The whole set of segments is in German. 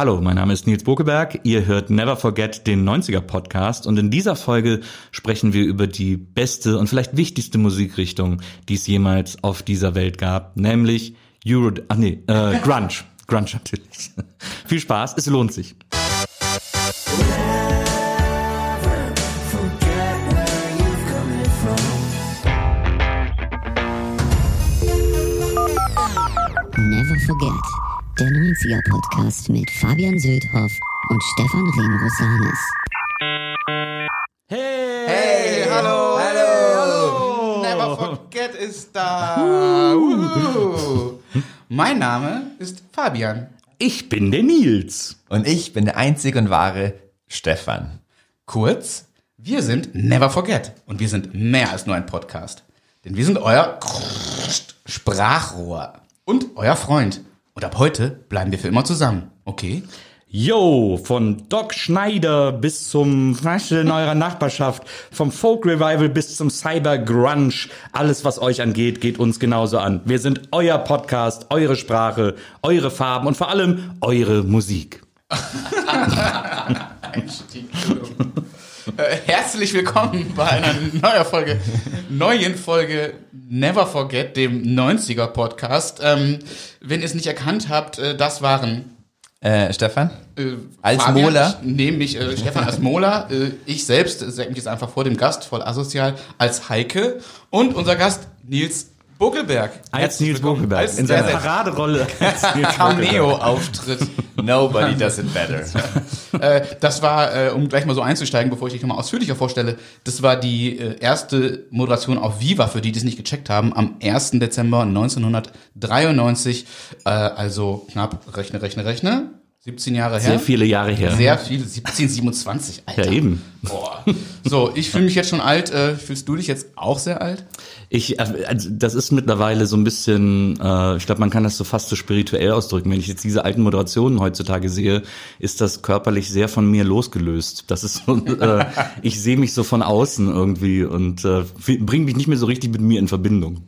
Hallo, mein Name ist Nils Bokeberg. Ihr hört Never Forget den 90er Podcast und in dieser Folge sprechen wir über die beste und vielleicht wichtigste Musikrichtung, die es jemals auf dieser Welt gab, nämlich Euro, ah nee, äh, Grunge. Grunge natürlich. Viel Spaß, es lohnt sich. Never Forget, der 90er Podcast mit Fabian Söldhoff und Stefan Remrosanis. Hey! Hey, hallo! Hallo! Never Forget ist da! Mein Name ist Fabian. Ich bin der Nils. Und ich bin der einzige und wahre Stefan. Kurz, wir sind Never Forget und wir sind mehr als nur ein Podcast. Denn wir sind euer Sprachrohr und euer Freund. Und ab heute bleiben wir für immer zusammen, okay? Yo, von Doc Schneider bis zum Faschel in eurer Nachbarschaft, vom Folk Revival bis zum Cyber Grunge, alles was euch angeht, geht uns genauso an. Wir sind euer Podcast, eure Sprache, eure Farben und vor allem eure Musik. Äh, herzlich willkommen bei einer neuen Folge, neuen Folge Never Forget, dem 90er Podcast. Ähm, wenn ihr es nicht erkannt habt, äh, das waren Äh, Stefan? äh, Als Fabian, Mola? Ich nehme mich, äh, Stefan als Mola, äh, ich selbst sag mich jetzt einfach vor dem Gast, voll asozial, als Heike und unser Gast Nils Buckelberg. Als Nils. Buckelberg, Als in seiner Paraderolle. Cameo-Auftritt. Nobody does it better. äh, das war, äh, um gleich mal so einzusteigen, bevor ich dich nochmal ausführlicher vorstelle, das war die äh, erste Moderation auf Viva, für die, die es nicht gecheckt haben, am 1. Dezember 1993, äh, also knapp, rechne, rechne, rechne, 17 Jahre her. Sehr viele Jahre her. Sehr viel, 17, 27, Alter. Ja, eben. Boah. So, ich fühle mich jetzt schon alt. Äh, fühlst du dich jetzt auch sehr alt? Ich, äh, also das ist mittlerweile so ein bisschen, äh, ich glaube, man kann das so fast so spirituell ausdrücken. Wenn ich jetzt diese alten Moderationen heutzutage sehe, ist das körperlich sehr von mir losgelöst. Das ist so, äh, ich sehe mich so von außen irgendwie und äh, bringe mich nicht mehr so richtig mit mir in Verbindung.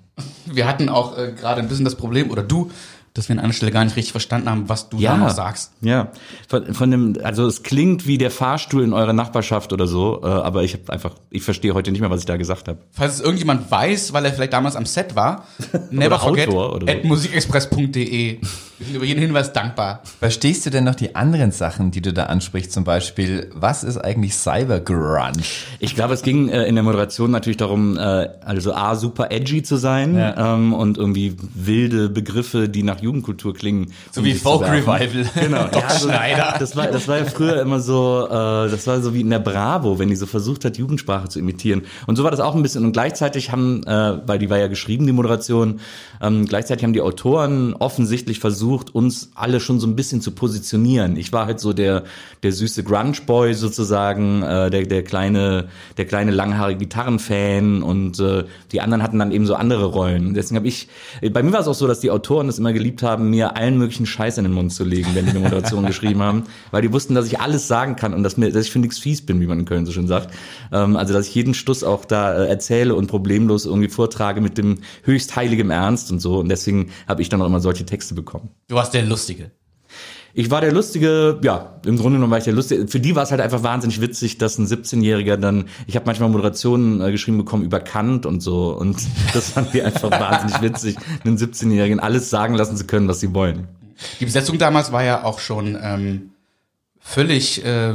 Wir hatten auch äh, gerade ein bisschen das Problem, oder du, dass wir an einer Stelle gar nicht richtig verstanden haben, was du da noch sagst. Ja, von, von dem, also es klingt wie der Fahrstuhl in eurer Nachbarschaft oder so, äh, aber ich habe einfach, ich verstehe heute nicht mehr, was ich da gesagt habe. Falls es irgendjemand weiß, weil er vielleicht damals am Set war, never Oder forget oder so. at musikexpress.de. Wir sind über jeden Hinweis dankbar. Verstehst du denn noch die anderen Sachen, die du da ansprichst? Zum Beispiel, was ist eigentlich Cyber Grunge? Ich glaube, es ging äh, in der Moderation natürlich darum, äh, also A, super edgy zu sein Ja. ähm, und irgendwie wilde Begriffe, die nach Jugendkultur klingen. So um wie Folk. Revival. Genau, Doc ja, so, Schneider. Das war, das war ja früher immer so, äh, das war so wie in der Bravo, wenn die so versucht hat, Jugendsprache zu imitieren. Und so war das auch ein bisschen. Und gleichzeitig haben, äh, weil die war ja geschrieben, die Moderation, ähm, gleichzeitig haben die Autoren offensichtlich versucht, uns alle schon so ein bisschen zu positionieren. Ich war halt so der, der süße Grunge-Boy sozusagen, äh, der, der kleine, der kleine langhaarige Gitarrenfan und äh, die anderen hatten dann eben so andere Rollen. Deswegen habe ich, bei mir war es auch so, dass die Autoren es immer geliebt haben, mir allen möglichen Scheiß in den Mund zu legen, wenn die eine Moderation geschrieben haben, weil die wussten, dass ich alles sagen kann und dass, mir, dass ich für nichts fies bin, wie man in Köln so schön sagt. Ähm, also dass ich jeden Stuss auch da äh, erzähle und problemlos irgendwie vortrage mit dem höchst heiligem Ernst und so. Und deswegen habe ich dann auch immer solche Texte bekommen. Du warst der Lustige. Ich war der lustige, ja, im Grunde genommen war ich der lustige. Für die war es halt einfach wahnsinnig witzig, dass ein 17-Jähriger dann, ich habe manchmal Moderationen äh, geschrieben bekommen über Kant und so und das fand die einfach wahnsinnig witzig, einen 17-Jährigen alles sagen lassen zu können, was sie wollen. Die Besetzung damals war ja auch schon ähm, völlig äh,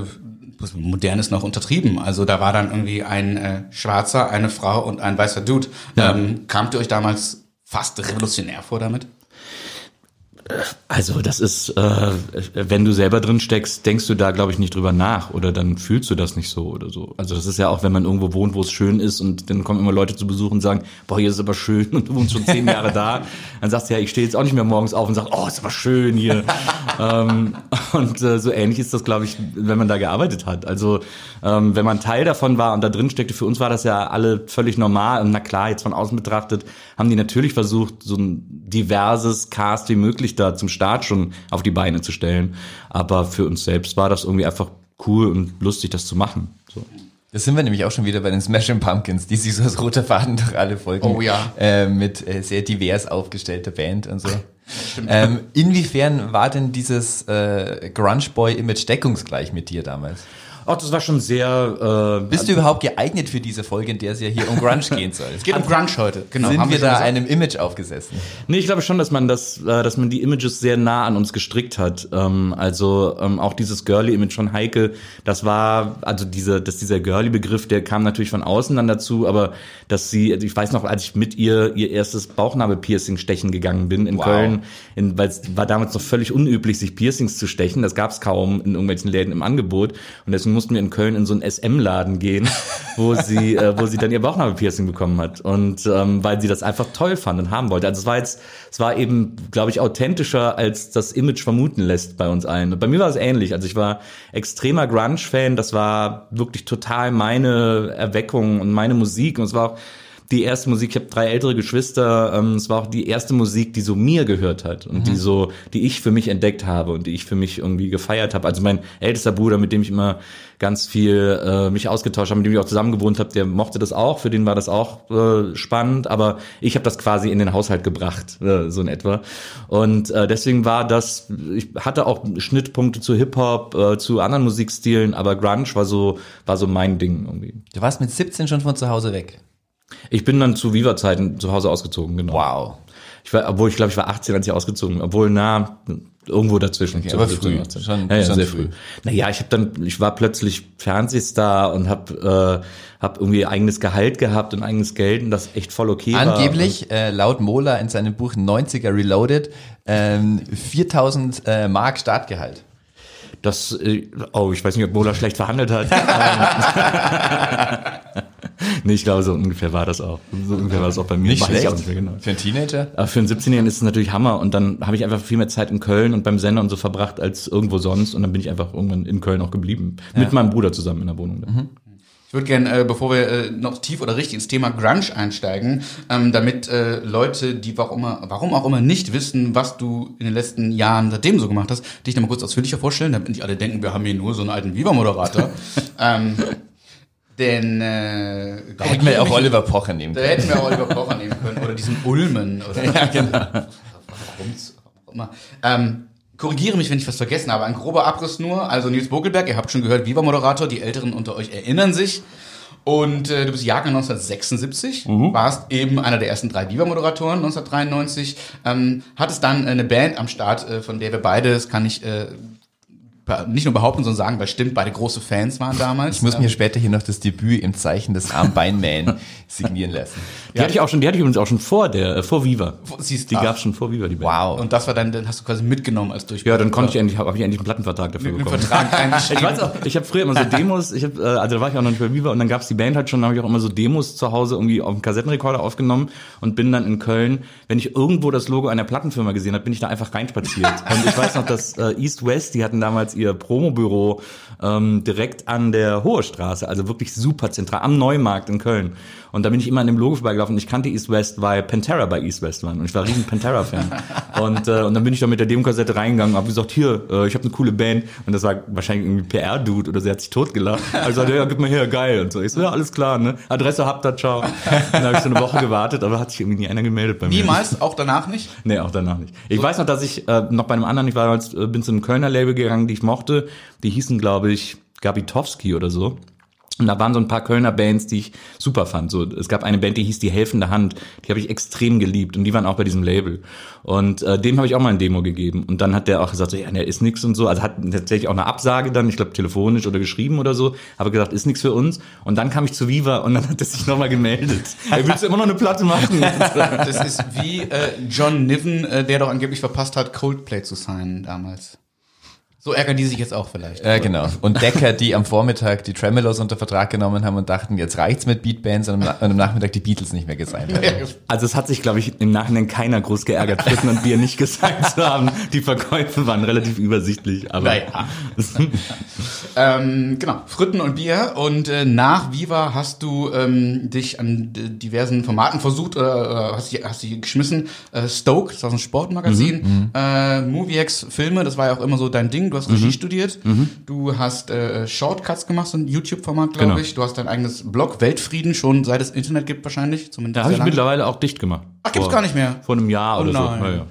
modern ist noch untertrieben. Also da war dann irgendwie ein äh, Schwarzer, eine Frau und ein weißer Dude. Ja. Ähm, kamt ihr euch damals fast revolutionär vor damit? Also das ist, äh, wenn du selber drin steckst, denkst du da, glaube ich, nicht drüber nach oder dann fühlst du das nicht so oder so. Also das ist ja auch, wenn man irgendwo wohnt, wo es schön ist und dann kommen immer Leute zu Besuch und sagen, boah, hier ist es aber schön und du wohnst schon zehn Jahre da. Dann sagst du ja, ich stehe jetzt auch nicht mehr morgens auf und sag, oh, ist aber schön hier. ähm, und äh, so ähnlich ist das, glaube ich, wenn man da gearbeitet hat. Also ähm, wenn man Teil davon war und da drin steckte, für uns war das ja alle völlig normal und na klar, jetzt von außen betrachtet, haben die natürlich versucht, so ein diverses Cast wie möglich da zum Start schon auf die Beine zu stellen. Aber für uns selbst war das irgendwie einfach cool und lustig, das zu machen. So. Da sind wir nämlich auch schon wieder bei den Smashing Pumpkins, die sich so als roter Faden durch alle Folgen Oh ja. äh, mit äh, sehr divers aufgestellter Band und so. Ähm, inwiefern war denn dieses äh, Grunge Boy Image deckungsgleich mit dir damals? Ach, das war schon sehr. Äh, Bist du überhaupt geeignet für diese Folge, in der es ja hier um Grunge gehen soll? Es geht um Grunge heute, genau. Sind haben wir da gesagt. einem Image aufgesessen? Nee, ich glaube schon, dass man das, äh, dass man die Images sehr nah an uns gestrickt hat. Ähm, also ähm, auch dieses Girly-Image von Heike, das war, also diese, dass dieser Girly-Begriff, der kam natürlich von außen dann dazu, aber dass sie, also ich weiß noch, als ich mit ihr ihr erstes Bauchnabel-Piercing stechen gegangen bin in Wow. Köln, in, weil es war damals noch völlig unüblich, sich Piercings zu stechen. Das gab es kaum in irgendwelchen Läden im Angebot. Und deswegen mussten wir in Köln in so einen SM-Laden gehen, wo sie, äh, wo sie dann ihr Bauchnabel-Piercing bekommen hat. Und ähm, weil sie das einfach toll fand und haben wollte. Also es war jetzt, es war eben, glaube ich, authentischer, als das Image vermuten lässt bei uns allen. Und bei mir war es ähnlich. Also ich war extremer Grunge-Fan. Das war wirklich total meine Erweckung und meine Musik. Und es war auch die erste Musik, ich habe drei ältere Geschwister, ähm, es war auch die erste Musik, die so mir gehört hat und die so, die ich für mich entdeckt habe und die ich für mich irgendwie gefeiert habe. Also mein ältester Bruder, mit dem ich immer ganz viel äh, mich ausgetauscht habe, mit dem ich auch zusammen gewohnt habe, der mochte das auch, für den war das auch äh, spannend, aber ich habe das quasi in den Haushalt gebracht, äh, so in etwa. Und äh, deswegen war das, ich hatte auch Schnittpunkte zu Hip-Hop, äh, zu anderen Musikstilen, aber Grunge war so, war so mein Ding irgendwie. Du warst mit 17 schon von zu Hause weg. Ich bin dann zu Viva-Zeiten zu Hause ausgezogen, genau. Wow. Ich war, obwohl ich glaube, ich war 18, als ich ausgezogen bin. Obwohl, na, irgendwo dazwischen. Okay, aber 17, früh. 18. Schon- ja, ja, schon sehr früh. früh. Naja, ich habe dann, ich war plötzlich Fernsehstar und habe äh, hab irgendwie eigenes Gehalt gehabt und eigenes Geld und das echt voll okay war. Angeblich, äh, laut Mola in seinem Buch 90er Reloaded, ähm, 4000 äh, Mark Startgehalt. Das, äh, oh, ich weiß nicht, ob Mola schlecht verhandelt hat. Nee, ich glaube, so ungefähr war das auch. So ungefähr war das auch bei mir. Weiß Ich auch nicht mehr genau. Für einen Teenager? Aber für einen 17-Jährigen ist es natürlich Hammer. Und dann habe ich einfach viel mehr Zeit in Köln und beim Sender und so verbracht als irgendwo sonst. Und dann bin ich einfach irgendwann in Köln auch geblieben. Mit meinem Bruder zusammen in der Wohnung. dann. Ich würde gerne, äh, bevor wir äh, noch tief oder richtig ins Thema Grunge einsteigen, ähm, damit äh, Leute, die warum, immer, warum auch immer nicht wissen, was du in den letzten Jahren seitdem so gemacht hast, dich nochmal kurz ausführlicher vorstellen, damit nicht alle denken, wir haben hier nur so einen alten Viva-Moderator. ähm, denn äh, Da hätten wir auch Oliver Pocher nehmen Da können. hätten wir auch Oliver Pocher nehmen können oder diesen Ulmen oder ja, genau. Immer. Ähm, korrigiere mich, wenn ich was vergessen habe. Ein grober Abriss nur. Also Nils Bogelberg, ihr habt schon gehört, Viva-Moderator, die Älteren unter euch erinnern sich. Und äh, du bist Jahrgang 1976, warst eben einer der ersten drei Viva-Moderatoren 1993, ähm, hattest dann eine Band am Start, äh, von der wir beide, das kann ich äh, nicht nur behaupten, sondern sagen, weil stimmt, beide große Fans waren damals. Ich muss mir später hier noch das Debüt im Zeichen des Armbeinman signieren lassen. Die hatte ich auch schon, die hatte ich übrigens auch schon vor der, äh, vor Viva. Siehst Die du. gab's schon vor Viva, die Band. Wow. Und das war dann, dann hast du quasi mitgenommen als Durchbruch. Ja, dann konnte ich endlich, habe hab ich endlich einen Plattenvertrag dafür einen bekommen. Vertrag Ich weiß auch, ich habe früher immer so Demos, ich hab, äh, also da war ich auch noch nicht bei Viva und dann gab's die Band halt schon, da habe ich auch immer so Demos zu Hause irgendwie auf dem Kassettenrekorder aufgenommen und bin dann in Köln, wenn ich irgendwo das Logo einer Plattenfirma gesehen habe, bin ich da einfach reinspaziert. und ich weiß noch, dass äh, East West, die hatten damals ihr Promobüro ähm, direkt an der Hohe Straße, also wirklich super zentral, am Neumarkt in Köln. Und da bin ich immer an dem Logo vorbeigelaufen und ich kannte East West, weil Pantera bei East West waren und ich war riesen Pantera-Fan. und, äh, und dann bin ich da mit der Demokassette reingegangen und habe gesagt, hier, äh, ich habe eine coole Band. Und das war wahrscheinlich irgendwie PR-Dude oder sie hat sich totgelacht. Also ja, gib mal her, geil. Und so. Ich so, ja, alles klar, ne? Adresse habt ihr, ciao. Und dann habe ich so eine Woche gewartet, aber hat sich irgendwie nie einer gemeldet bei mir. Niemals, auch danach nicht. Nee, auch danach nicht. Ich weiß noch, dass ich äh, noch bei einem anderen, ich war damals, äh, bin zu einem Kölner Label gegangen, die ich mochte. Die hießen, glaube ich, Gabitowski oder so. Und da waren so ein paar Kölner Bands, die ich super fand. So, es gab eine Band, die hieß Die Helfende Hand. Die habe ich extrem geliebt und die waren auch bei diesem Label. Und äh, dem habe ich auch mal ein Demo gegeben. Und dann hat der auch gesagt, so, ja, der ist nix und so. Also hat tatsächlich auch eine Absage dann, ich glaube telefonisch oder geschrieben oder so. Aber gesagt, ist nix für uns. Und dann kam ich zu Viva und dann hat er sich nochmal gemeldet. Er willst du immer noch eine Platte machen? Das ist wie äh, John Niven, äh, der doch angeblich verpasst hat, Coldplay zu signen damals. So ärgern die sich jetzt auch vielleicht. Ja, genau. Und Decker, die am Vormittag die Tremolos unter Vertrag genommen haben und dachten, jetzt reicht's mit Beatbands und am, Na- und am Nachmittag die Beatles nicht mehr gesigned haben. Also es hat sich, glaube ich, im Nachhinein keiner groß geärgert, Fritten und Bier nicht gesagt zu haben. Die Verkäufe waren relativ übersichtlich, aber Naja. ähm, genau, Fritten und Bier. Und äh, nach Viva hast du ähm, dich an diversen Formaten versucht, äh, äh, hast, die, hast die geschmissen. Äh, Stoke, das war so ein Sportmagazin. Äh, Moviex Filme, das war ja auch immer so dein Ding. Du hast Regie studiert. Du hast äh, Shortcuts gemacht, so ein YouTube-Format, glaube Genau. ich. Du hast dein eigenes Blog, Weltfrieden, schon seit es Internet gibt wahrscheinlich. Zumindest da habe ich lange. mittlerweile auch dicht gemacht. Ach, gibt's Vor- gar nicht mehr? Vor einem Jahr Oh oder nein. so. Ja, ja.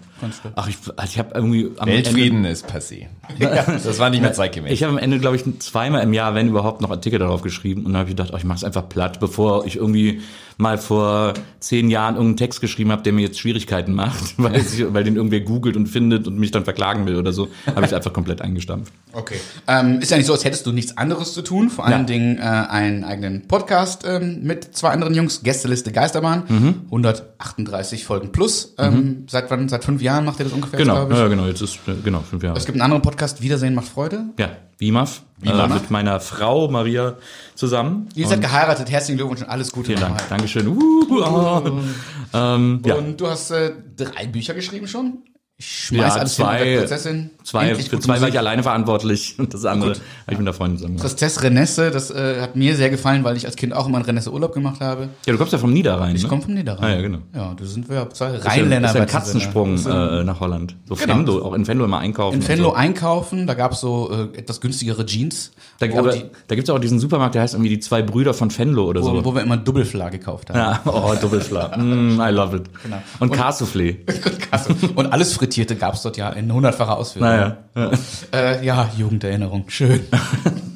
Ach, ich, also ich habe irgendwie am Weltfrieden ist passé. Das war nicht mehr zeitgemäß. Ich habe am Ende, glaube ich, zweimal im Jahr, wenn überhaupt, noch Artikel darauf geschrieben und dann habe ich gedacht, oh, ich mache es einfach platt, bevor ich irgendwie mal vor zehn Jahren irgendeinen Text geschrieben habe, der mir jetzt Schwierigkeiten macht, weil, ich, weil den irgendwer googelt und findet und mich dann verklagen will oder so, habe ich es einfach komplett eingestampft. Okay. Ähm, ist ja nicht so, als hättest du nichts anderes zu tun. Vor allen Ja. Dingen äh, einen eigenen Podcast ähm, mit zwei anderen Jungs, Gästeliste Geisterbahn, Mhm. 138 Folgen plus. Ähm, Seit wann? Seit fünf Jahren macht ihr das ungefähr? Genau, ich. ja, genau, jetzt ist, genau, fünf Jahre. Es gibt einen anderen Podcast, Wiedersehen macht Freude. Ja, WIMAF, äh, mit meiner Frau Maria zusammen. Ihr seid geheiratet, herzlichen Glückwunsch und alles Gute. Vielen Dank. Dankeschön. Uh, oh. ähm, ja. Und du hast äh, drei Bücher geschrieben schon? Ich schmeiß Ja, alles hin zwei- mit der Prinzessin. Zwei, Endlich für zwei war ich alleine verantwortlich und das andere habe ich mit der Freundin zusammen gemacht. Tristesse Renesse, das äh, hat mir sehr gefallen, weil ich als Kind auch immer einen Renesse Urlaub gemacht habe. Ja, du kommst ja vom Niederrhein, Ich ne? komme vom Niederrhein. Ah, ja, genau. Ja, da sind wir ja zwei Rheinländer. Ist ja ein Katzensprung äh, nach Holland. So Genau. Venlo, auch in Venlo immer einkaufen. In Venlo so. einkaufen, da gab's so äh, etwas günstigere Jeans, Da, aber, die, da gibt's auch diesen Supermarkt, der heißt irgendwie die zwei Brüder von Venlo oder wo, so. wo wir immer Doppelfla gekauft haben. ja, oh, Doppelfla. Mm, I love it. Genau. Und, Und- Cassoufflé. Und alles Frittierte gab's dort ja in hundertfacher Ausführung. Naja. Ja. Äh, ja, Jugenderinnerung. Schön.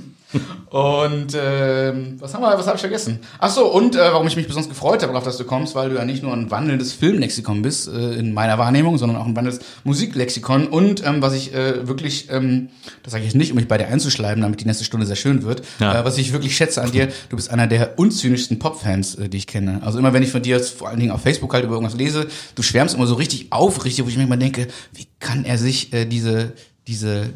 Und ähm, was haben wir, was habe ich vergessen? Ach so, und äh, warum ich mich besonders gefreut habe, darauf, dass du kommst, weil du ja nicht nur ein wandelndes Filmlexikon bist, äh, in meiner Wahrnehmung, sondern auch ein wandelndes Musiklexikon. Und ähm, was ich äh, wirklich, ähm, das sage ich jetzt nicht, um mich bei dir einzuschleiben, damit die nächste Stunde sehr schön wird, Ja. äh, was ich wirklich schätze an dir, du bist einer der unzynischsten Popfans, äh, die ich kenne. Also immer wenn ich von dir jetzt vor allen Dingen auf Facebook halt über irgendwas lese, du schwärmst immer so richtig aufrichtig, wo ich mir immer denke, wie kann er sich äh, diese, diese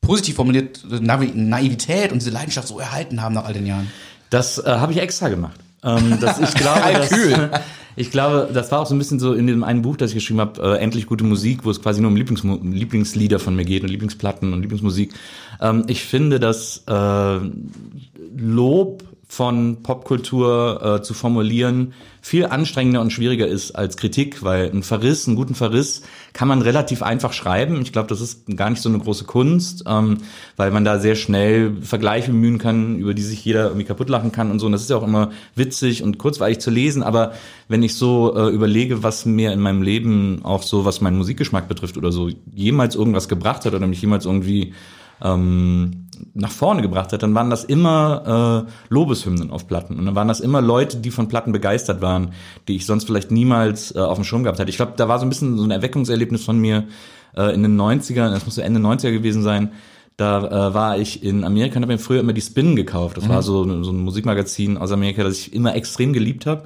positiv formulierte Navi Naivität und diese Leidenschaft so erhalten haben nach all den Jahren. Das äh, habe ich extra gemacht. Ähm, das, ich glaube, das, Kalkül. ich glaube, das war auch so ein bisschen so in dem einen Buch, das ich geschrieben habe, äh, endlich gute Musik, wo es quasi nur um Lieblings Lieblingslieder von mir geht und Lieblingsplatten und Lieblingsmusik. Ähm, ich finde, dass äh, Lob von Popkultur äh, zu formulieren viel anstrengender und schwieriger ist als Kritik, weil ein Verriss, einen guten Verriss kann man relativ einfach schreiben. Ich glaube, das ist gar nicht so eine große Kunst, ähm, weil man da sehr schnell Vergleiche bemühen kann, über die sich jeder irgendwie kaputt lachen kann und so. Und das ist ja auch immer witzig und kurzweilig zu lesen. Aber wenn ich so äh, überlege, was mir in meinem Leben auch so, was meinen Musikgeschmack betrifft oder so, jemals irgendwas gebracht hat oder mich jemals irgendwie ähm, nach vorne gebracht hat, dann waren das immer äh, Lobeshymnen auf Platten. Und dann waren das immer Leute, die von Platten begeistert waren, die ich sonst vielleicht niemals äh, auf dem Schirm gehabt hätte. Ich glaube, da war so ein bisschen so ein Erweckungserlebnis von mir äh, in den 90ern, das muss so Ende 90er gewesen sein. Da äh, war ich in Amerika und habe mir früher immer die Spin gekauft. Das war so, so ein Musikmagazin aus Amerika, das ich immer extrem geliebt habe.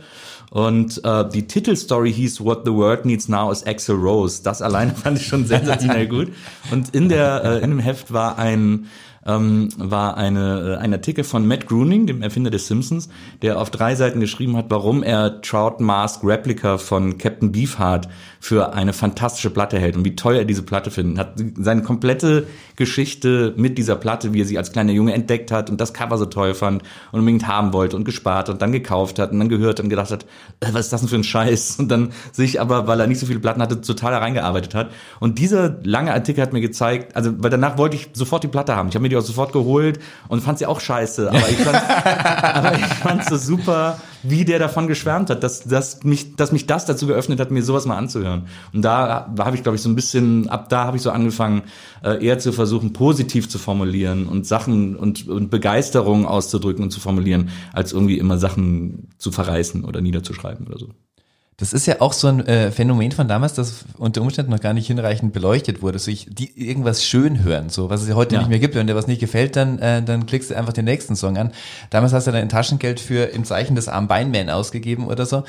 Und äh, die Titelstory hieß What the World Needs Now is Axel Rose. Das alleine fand ich schon sensationell gut. Und in der äh, in dem Heft war ein ähm, war eine, äh, ein Artikel von Matt Groening, dem Erfinder des Simpsons, der auf drei Seiten geschrieben hat, warum er Trout Mask Replica von Captain Beefheart für eine fantastische Platte hält und wie toll er diese Platte findet. Hat seine komplette Geschichte mit dieser Platte, wie er sie als kleiner Junge entdeckt hat und das Cover so toll fand und unbedingt haben wollte und gespart und dann gekauft hat und dann gehört und gedacht hat, äh, was ist das denn für ein Scheiß? Und dann sich aber, weil er nicht so viele Platten hatte, total reingearbeitet hat. Und dieser lange Artikel hat mir gezeigt, also weil danach wollte ich sofort die Platte haben. Ich habe mir die auch sofort geholt und fand sie auch scheiße. Aber ich fand aber ich fand's so super, wie der davon geschwärmt hat, dass, dass, mich, dass mich das dazu geöffnet hat, mir sowas mal anzuhören. Und da habe ich, glaube ich, so ein bisschen, ab da habe ich so angefangen, äh, eher zu versuchen, positiv zu formulieren und Sachen und, und Begeisterung auszudrücken und zu formulieren, als irgendwie immer Sachen zu verreißen oder niederzuschreiben oder so. Das ist ja auch so ein äh, Phänomen von damals, das unter Umständen noch gar nicht hinreichend beleuchtet wurde. So ich, die irgendwas schön hören, so was es ja heute Ja. nicht mehr gibt. Wenn dir was nicht gefällt, dann, äh, dann klickst du einfach den nächsten Song an. Damals hast du dein Taschengeld für im Zeichen des armen Beinman ausgegeben oder so.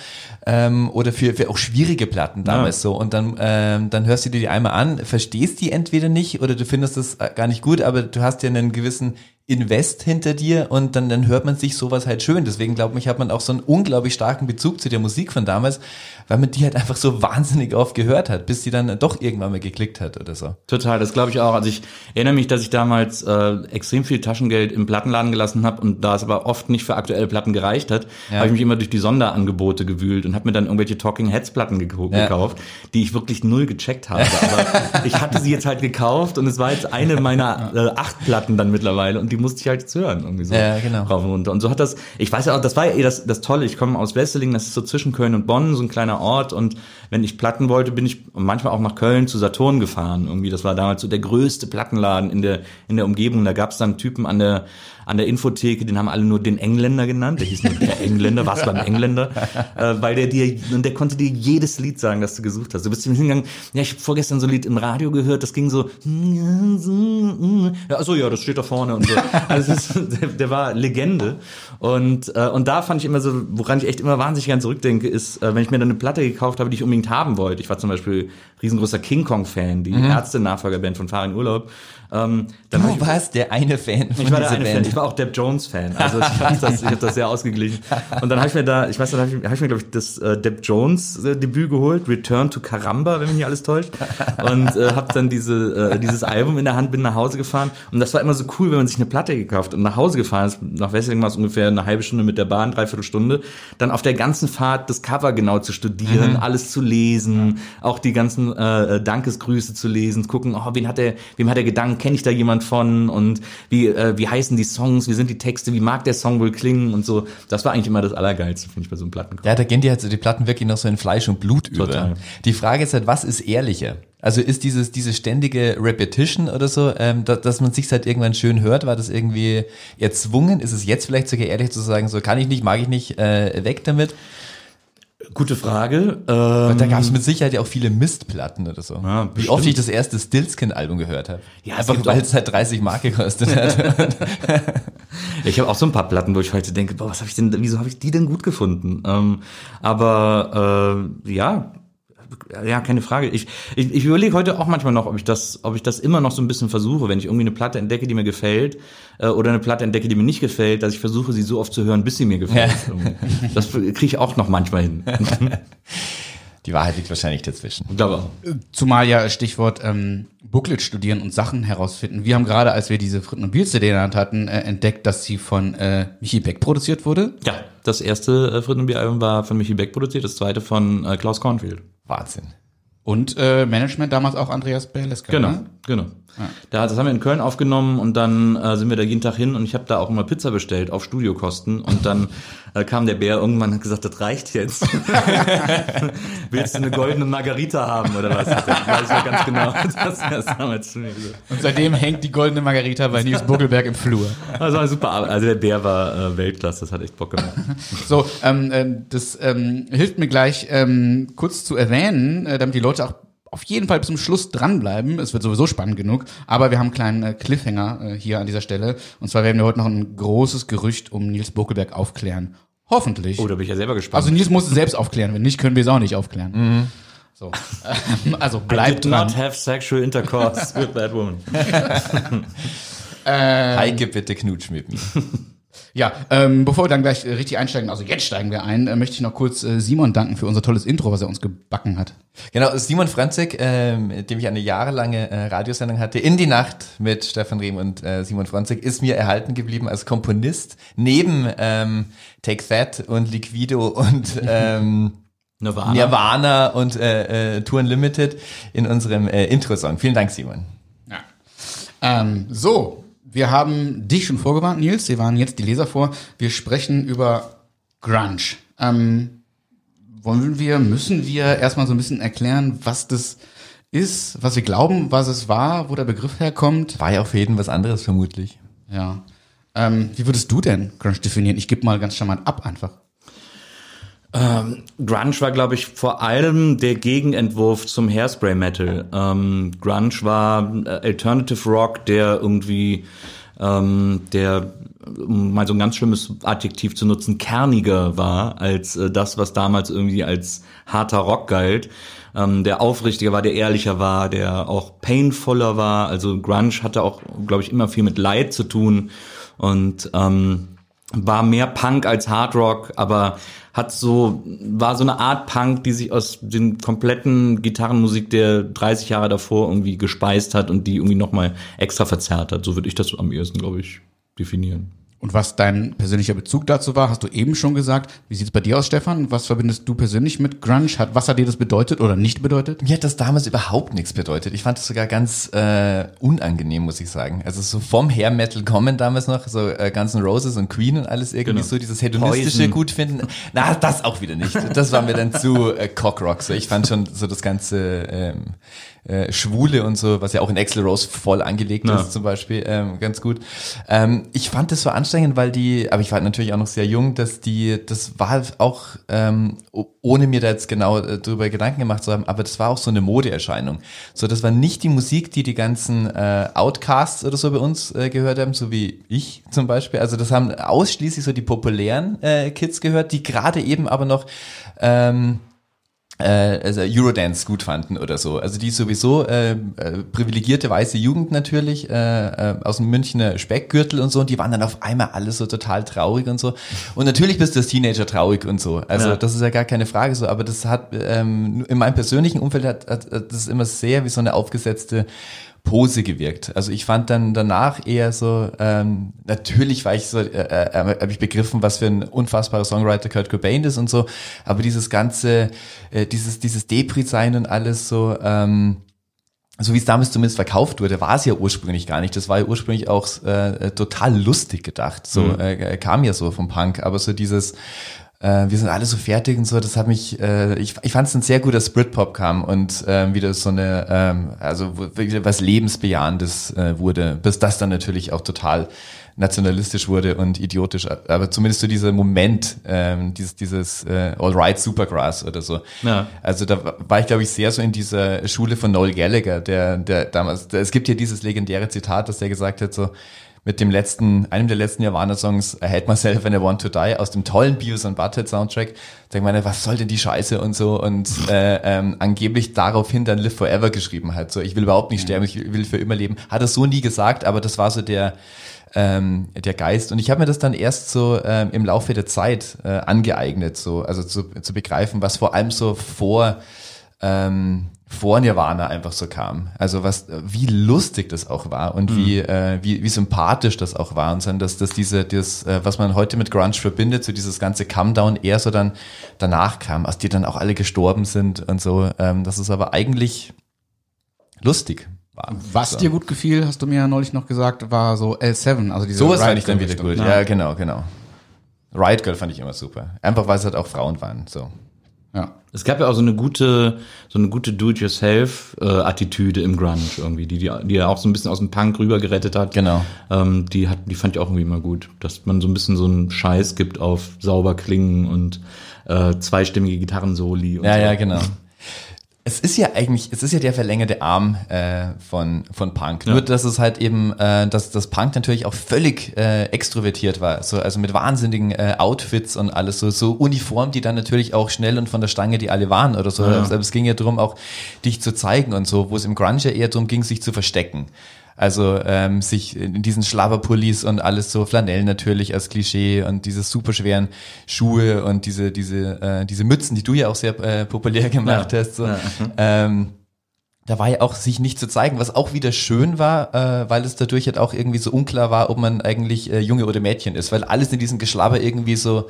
Ähm, oder für, für auch schwierige Platten damals so. Und dann, ähm, dann hörst du dir die einmal an, verstehst die entweder nicht oder du findest das äh, gar nicht gut, aber du hast ja einen gewissen Invest hinter dir und dann, dann hört man sich sowas halt schön. Deswegen glaube ich, hat man auch so einen unglaublich starken Bezug zu der Musik von damals, weil man die halt einfach so wahnsinnig oft gehört hat, bis die dann doch irgendwann mal geklickt hat oder so. Total, das glaube ich auch. Also ich erinnere mich, dass ich damals äh, extrem viel Taschengeld im Plattenladen gelassen habe und da es aber oft nicht für aktuelle Platten gereicht hat, Ja. habe ich mich immer durch die Sonderangebote gewühlt und habe mir dann irgendwelche Talking Heads Platten geko- Ja. gekauft, die ich wirklich null gecheckt habe. Aber ich hatte sie jetzt halt gekauft und es war jetzt eine meiner äh, acht Platten dann mittlerweile und die musste ich halt jetzt hören, irgendwie so. Ja, genau. Rauf und runter. Und so hat das, ich weiß ja auch, das war ja eh das, das Tolle, ich komme aus Wesseling, das ist so zwischen Köln und Bonn, so ein kleiner Ort und wenn ich Platten wollte, bin ich manchmal auch nach Köln zu Saturn gefahren, irgendwie, das war damals so der größte Plattenladen in der, in der Umgebung, da gab es dann Typen an der, an der Infotheke, den haben alle nur den Engländer genannt, der hieß nur der Engländer, warst beim Engländer, äh, weil der dir, und der konnte dir jedes Lied sagen, das du gesucht hast. Du bist hingegangen, ja, ich habe vorgestern so ein Lied im Radio gehört, das ging so, ja, so ja, das steht da vorne und so. Also es ist, der, der war Legende und äh, und da fand ich immer so, woran ich echt immer wahnsinnig gern zurückdenke, ist, äh, wenn ich mir dann eine Platte gekauft habe, die ich unbedingt haben wollte. Ich war zum Beispiel riesengroßer King Kong Fan, die Ärzte-Nachfolgerband von Farin Urlaub. Ähm, Du ich- warst der eine Fan von ich war der eine Fan. Band. Ich war auch Depp Jones Fan. Also ich habe das, ich hab das sehr ausgeglichen. Und dann habe ich mir da, ich weiß, dann habe ich, hab ich mir glaube ich das äh, Depp Jones äh, Debüt geholt, Return to Caramba, wenn mich nicht alles täuscht. Und äh, habe dann diese äh, dieses Album in der Hand, bin nach Hause gefahren. Und das war immer so cool, wenn man sich eine Platte gekauft und nach Hause gefahren ist. Nach Wesseling war es ungefähr eine halbe Stunde mit der Bahn, dreiviertel Stunde. Dann auf der ganzen Fahrt das Cover genau zu studieren, alles zu lesen, auch die ganzen äh, Dankesgrüße zu lesen, gucken, oh, wen hat er, wem hat er Gedanken, kenne ich da jemand von und wie äh, wie heißen die Songs, wie sind die Texte, wie mag der Song wohl klingen und so. Das war eigentlich immer das Allergeilste, finde ich bei so einem Platten. Ja, da gehen die halt so die Platten wirklich noch so in Fleisch und Blut Total. über. Die Frage ist halt, was ist ehrlicher? Also ist dieses diese ständige Repetition oder so, ähm, da, dass man sich halt irgendwann schön hört, war das irgendwie erzwungen? Ist es jetzt vielleicht sogar ehrlich zu sagen, so kann ich nicht, mag ich nicht, äh, weg damit? Gute Frage. Ähm, da gab es mit Sicherheit ja auch viele Mistplatten oder so. Ja, Wie oft ich das erste Stillskin-Album gehört habe. Ja, Einfach weil es halt 30 Mark gekostet hat. Ich habe auch so ein paar Platten, wo ich heute denke, boah, was habe ich denn, wieso habe ich die denn gut gefunden? Ähm, aber äh, ja, ja, keine Frage. Ich, ich, ich überlege heute auch manchmal noch, ob ich das, ob ich das immer noch so ein bisschen versuche, wenn ich irgendwie eine Platte entdecke, die mir gefällt, äh, oder eine Platte entdecke, die mir nicht gefällt, dass ich versuche, sie so oft zu hören, bis sie mir gefällt. Irgendwie. Das kriege ich auch noch manchmal hin. Die Wahrheit liegt wahrscheinlich dazwischen. Ich glaube auch. Zumal ja Stichwort ähm, Booklet studieren und Sachen herausfinden. Wir haben gerade, als wir diese Fritten und Bier CD in der Hand hatten, äh, entdeckt, dass sie von äh, Michi Beck produziert wurde. Ja, das erste äh, Frit und Bier Album war von Michi Beck produziert, das zweite von äh, Klaus Kornfield. Wahnsinn. Und äh, Management damals auch Andreas Berleska. Genau, Ne? genau. Da, das haben wir in Köln aufgenommen und dann äh, sind wir da jeden Tag hin und ich habe da auch immer Pizza bestellt auf Studiokosten und dann äh, kam der Bär irgendwann und hat gesagt, das reicht jetzt. Willst du eine goldene Margarita haben oder was? Das weiß ich noch ganz genau. Das, das damals. Und seitdem hängt die goldene Margarita bei Nils Buckelberg im Flur. Das war super. Arbeit. Also der Bär war äh, Weltklasse, das hat echt Bock gemacht. So, ähm, äh, das ähm, hilft mir gleich ähm, kurz zu erwähnen, äh, damit die Leute auch auf jeden Fall bis zum Schluss dranbleiben. Es wird sowieso spannend genug. Aber wir haben einen kleinen äh, Cliffhanger äh, hier an dieser Stelle. Und zwar werden wir heute noch ein großes Gerücht um Nils Buckelberg aufklären. Hoffentlich. Oh, da bin ich ja selber gespannt. Also Nils muss es selbst aufklären. Wenn nicht, können wir es auch nicht aufklären. So. Ähm, also I bleibt did dran. not have sexual intercourse with that woman. Heike, bitte knutsch mit mir. Ja, ähm, bevor wir dann gleich äh, richtig einsteigen, also jetzt steigen wir ein, äh, möchte ich noch kurz äh, Simon danken für unser tolles Intro, was er uns gebacken hat. Genau, Simon Franzig, ähm, mit dem ich eine jahrelange äh, Radiosendung hatte, in die Nacht mit Stefan Rehm und äh, Simon Franzig, ist mir erhalten geblieben als Komponist, neben ähm, Take That und Liquido und ähm, Nirvana. Nirvana und äh, äh, Tour Unlimited in unserem äh, Intro-Song. Vielen Dank, Simon. Ja. Ähm, so, wir haben dich schon vorgewarnt, Nils. Wir waren jetzt die Leser vor. Wir sprechen über Grunge. Ähm, wollen wir, müssen wir erstmal so ein bisschen erklären, was das ist, was wir glauben, was es war, wo der Begriff herkommt? War ja auch für jeden was anderes vermutlich. Ja. Ähm, wie würdest du denn Grunge definieren? Ich gebe mal ganz charmant ab einfach. Grunge war, glaube ich, vor allem der Gegenentwurf zum Hairspray Metal. Ähm, Grunge war äh, Alternative Rock, der irgendwie, ähm, der, um mal so ein ganz schlimmes Adjektiv zu nutzen, kerniger war als äh, das, was damals irgendwie als harter Rock galt. Ähm, der aufrichtiger war, der ehrlicher war, der auch painvoller war. Also Grunge hatte auch, glaube ich, immer viel mit Leid zu tun und ähm, war mehr Punk als Hard Rock, aber hat so, war so eine Art Punk, die sich aus den kompletten Gitarrenmusik der 30 Jahre davor irgendwie gespeist hat und die irgendwie nochmal extra verzerrt hat. So würde ich das am ehesten, glaube ich, definieren. Und was dein persönlicher Bezug dazu war, hast du eben schon gesagt. Wie sieht's bei dir aus, Stefan? Was verbindest du persönlich mit Grunge? Hat, was hat dir das bedeutet oder nicht bedeutet? Mir hat das damals überhaupt nichts bedeutet. Ich fand das sogar ganz äh, unangenehm, muss ich sagen. Also so vom Hair Metal kommen damals noch, so äh, Guns N' Roses und Queen und alles irgendwie Genau. so dieses hedonistische Poison. gut finden. Na, das auch wieder nicht. Das war mir dann zu äh, Cockrock. So, ich fand schon so das ganze ähm, äh, Schwule und so, was ja auch in Axl Rose voll angelegt Ja. ist zum Beispiel, ähm, ganz gut. Ähm, ich fand das so anstrengend, weil die, aber ich war natürlich auch noch sehr jung, dass die, das war auch, ähm, ohne mir da jetzt genau äh, drüber Gedanken gemacht zu haben, aber das war auch so eine Modeerscheinung. So, das war nicht die Musik, die die ganzen äh, Outcasts oder so bei uns äh, gehört haben, so wie ich zum Beispiel. Also das haben ausschließlich so die populären äh, Kids gehört, die gerade eben aber noch ähm, äh, also Eurodance gut fanden oder so. Also die sowieso äh, äh, privilegierte weiße Jugend natürlich äh, äh, aus dem Münchner Speckgürtel und so und die waren dann auf einmal alle so total traurig und so. Und natürlich bist du als Teenager traurig und so. Also Ja. das ist ja gar keine Frage so, aber das hat ähm, in meinem persönlichen Umfeld hat, hat, hat das immer sehr wie so eine aufgesetzte Pose gewirkt. Also ich fand dann danach eher so, ähm, natürlich war ich so, äh, äh, habe ich begriffen, was für ein unfassbarer Songwriter Kurt Cobain ist und so, aber dieses ganze, äh, dieses, dieses Depri-Sein und alles so, ähm, so wie es damals zumindest verkauft wurde, war es ja ursprünglich gar nicht. Das war ja ursprünglich auch äh, total lustig gedacht. So äh, kam ja so vom Punk, aber so dieses äh, wir sind alle so fertig und so, das hat mich, äh, ich, ich fand es ein sehr gut, dass Britpop kam und ähm, wieder so eine, ähm, also wieder was Lebensbejahendes äh, wurde, bis das dann natürlich auch total nationalistisch wurde und idiotisch, aber zumindest so dieser Moment, ähm, dieses, dieses äh, All Right Supergrass oder so. Ja. Also da war ich, glaube ich, sehr so in dieser Schule von Noel Gallagher, der, der damals, der, es gibt ja dieses legendäre Zitat, dass der gesagt hat, so mit dem letzten, einem der letzten Nirvana-Songs, I Hate Myself and I Want to Die, aus dem tollen Beavis and Butthead Soundtrack, denkt man, was soll denn die Scheiße und so und äh, ähm, angeblich daraufhin dann Live Forever geschrieben hat, so ich will überhaupt nicht sterben, ich will für immer leben. Hat er so nie gesagt, aber das war so der, ähm, der Geist. Und ich habe mir das dann erst so ähm, im Laufe der Zeit äh, angeeignet, so also zu, zu begreifen, was vor allem so vor ähm, vor Nirvana einfach so kam. Also was, wie lustig das auch war und wie, äh, wie, wie sympathisch das auch war und dann, dass, dass diese, das, äh, was man heute mit Grunge verbindet, so dieses ganze Come-Down eher so dann danach kam, als die dann auch alle gestorben sind und so, ähm, dass es aber eigentlich lustig war. Was so. dir gut gefiel, hast du mir ja neulich noch gesagt, war so L7, also diese Sowas fand ich dann wieder gut. Ja, genau, genau. Riot Girl fand ich immer super. Einfach weil es halt auch Frauen waren. So. Ja. Es gab ja auch so eine gute, so eine gute Do-it-yourself-Attitüde im Grunge irgendwie, die, die, die ja auch so ein bisschen aus dem Punk rüber gerettet hat. Genau. Ähm, die hat, die fand ich auch irgendwie immer gut, dass man so ein bisschen so einen Scheiß gibt auf sauber klingen und äh, zweistimmige Gitarrensoli. Und Ja, so. ja, genau. Es ist ja eigentlich, es ist ja der verlängerte Arm äh, von von Punk. Nur dass es halt eben, äh, dass das Punk natürlich auch völlig äh, extrovertiert war, so also mit wahnsinnigen äh, Outfits und alles so so Uniform, die dann natürlich auch schnell und von der Stange, die alle waren oder so. Also, es ging ja darum, auch dich zu zeigen und so, wo es im Grunge ja eher darum ging, sich zu verstecken. Also ähm, sich in diesen Schlabberpullis und alles so Flanell natürlich als Klischee und diese superschweren Schuhe und diese diese äh, diese Mützen, die du ja auch sehr äh, populär gemacht Ja. hast. So. Ähm, da war ja auch sich nicht zu zeigen, was auch wieder schön war, äh, weil es dadurch halt auch irgendwie so unklar war, ob man eigentlich äh, Junge oder Mädchen ist, weil alles in diesem Geschlabber irgendwie so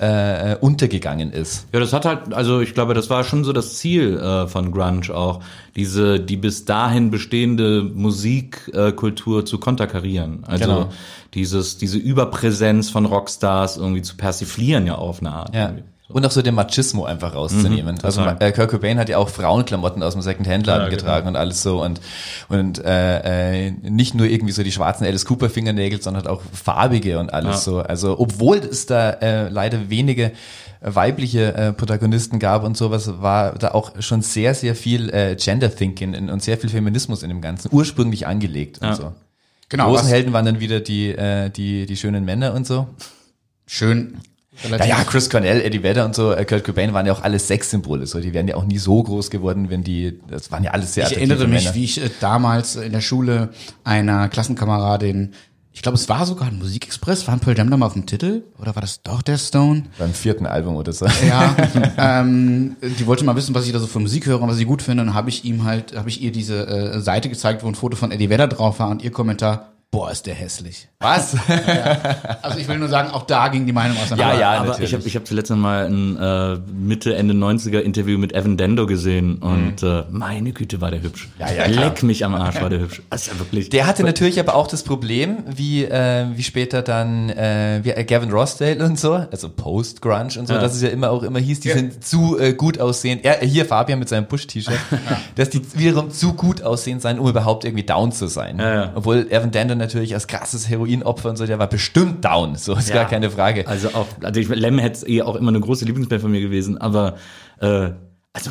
äh, äh, untergegangen ist. Ja, das hat halt, also ich glaube, das war schon so das Ziel äh, von Grunge auch, diese, die bis dahin bestehende Musikkultur äh, zu konterkarieren. Also Genau. dieses, diese Überpräsenz von Rockstars irgendwie zu persiflieren ja auf eine Art. Ja. irgendwie. Und auch so den Machismo einfach rauszunehmen. also total. äh, Kurt Cobain hat ja auch Frauenklamotten aus dem Second-Hand-Laden Ja, genau. getragen und alles so und und äh, äh, nicht nur irgendwie so die schwarzen Alice Cooper Fingernägel, sondern auch farbige und alles Ja. so. Also obwohl es da äh, leider wenige weibliche äh, Protagonisten gab und sowas, war da auch schon sehr sehr viel äh, Gender Thinking in, und sehr viel Feminismus in dem Ganzen ursprünglich angelegt und Ja. so. Genau, Großen was Helden waren dann wieder die äh, die die schönen Männer und so. schön. Ja, ja, Chris Cornell, Eddie Vedder und so, äh, Kurt Cobain waren ja auch alles Sexsymbole. So, die wären ja auch nie so groß geworden, wenn die, das waren ja alles sehr Ich erinnere mich, Männer. wie ich äh, damals in der Schule einer Klassenkameradin, ich glaube, es war sogar ein Musikexpress, war ein Pearl Jam da mal auf dem Titel? Oder war das doch der Stone? beim vierten Album oder so. Ja, ähm, die wollte mal wissen, was ich da so für Musik höre und was ich gut finde. Und habe ich ihm halt, habe ich ihr diese äh, Seite gezeigt, wo ein Foto von Eddie Vedder drauf war und ihr Kommentar, boah, ist der hässlich. Was? Also ich will nur sagen, auch da ging die Meinung auseinander. Ja, ja, aber natürlich. ich habe ich hab zuletzt mal ein äh, Mitte, Ende 90er Interview mit Evan Dendo gesehen und äh, meine Güte, war der hübsch. Ja, ja, klar. Leck mich am Arsch, war der hübsch. Das ist ja wirklich. Der hatte natürlich aber auch das Problem, wie, äh, wie später dann äh, wie äh, Gavin Rossdale und so, also Post-Grunge und so, Ja. dass es ja immer auch immer hieß, die Ja. sind zu äh, gut aussehend. Er, hier Fabian mit seinem Bush-T-Shirt, dass die wiederum zu gut aussehend seien, um überhaupt irgendwie down zu sein. Ja, ja. Obwohl Evan Dando natürlich als krasses Heroinopfer und so, der war bestimmt down, so ist Ja. gar keine Frage. Also auch, also ich, Lem hätte eh auch immer eine große Lieblingsband von mir gewesen, aber äh, also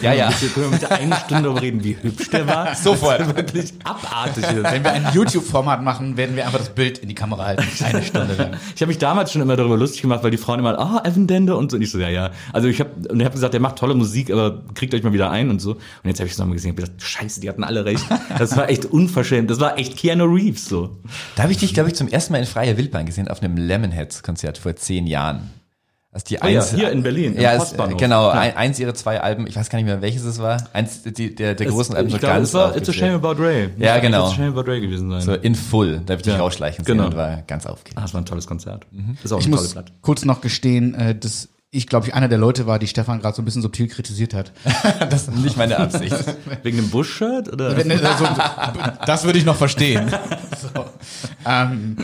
Ja, ja. Wir können wir bitte eine Stunde darüber reden, wie hübsch der war? Sofort. Das wirklich abartig. Wenn wir ein YouTube-Format machen, werden wir einfach das Bild in die Kamera halten. Eine Stunde lang. Ich habe mich damals schon immer darüber lustig gemacht, weil die Frauen immer, ah, Evan Dende und so. Und ich so, ja, ja. Also ich habe und ich hab gesagt, der macht tolle Musik, aber kriegt euch mal wieder ein und so. Und jetzt habe ich es nochmal gesehen und gesagt, scheiße, die hatten alle recht. Das war echt unverschämt. Das war echt Keanu Reeves so. Da habe ich dich, glaube ich, zum ersten Mal in freier Wildbahn gesehen auf einem Lemonheads-Konzert vor zehn Jahren. Also die ja, eins, hier in Berlin, im Ja, es, Postbahnhof. genau. Ja. Ein, eins ihrer zwei Alben, ich weiß gar nicht mehr, welches es war. Eins die, der, der großen Alben ich so glaube, ganz es war It's a. Shame About Ray. Ja, Muss genau. It's a Shame About Ray gewesen sein. So in full. Da habe ich dich Ja, rausschleichen sehen genau. und war ganz aufgeregt. ah, das war ein tolles Konzert. Mhm. Ist auch Ich eine tolle muss Platte. kurz noch gestehen, äh, dass ich, glaube ich, einer der Leute war, die Stefan gerade so ein bisschen subtil kritisiert hat. Das ist nicht meine Absicht. Wegen dem Bush-Shirt? Oder? Wenn, äh, so, das würde ich noch verstehen. So. Ähm,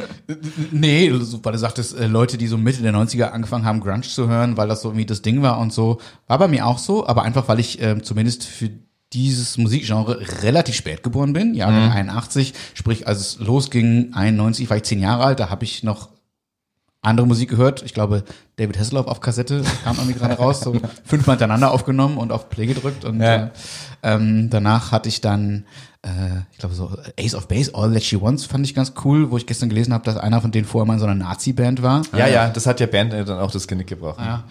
nee, weil du sagtest, äh, Leute, die so Mitte der 90er angefangen haben, Grunge zu hören, weil das so irgendwie das Ding war und so. War bei mir auch so, aber einfach, weil ich ähm, zumindest für dieses Musikgenre relativ spät geboren bin, Jahrgang 81, sprich als es losging, 91, war ich zehn Jahre alt, da habe ich noch andere Musik gehört. Ich glaube, David Hasselhoff auf Kassette kam irgendwie gerade raus, so fünfmal hintereinander aufgenommen und auf Play gedrückt. Und Ja. äh, ähm, danach hatte ich dann, äh, ich glaube so Ace of Base, All That She Wants, fand ich ganz cool, wo ich gestern gelesen habe, dass einer von denen vorher mal in so einer Nazi-Band war. Ja, ja, das hat ja Band äh, dann auch das Genick gebrochen. Ja.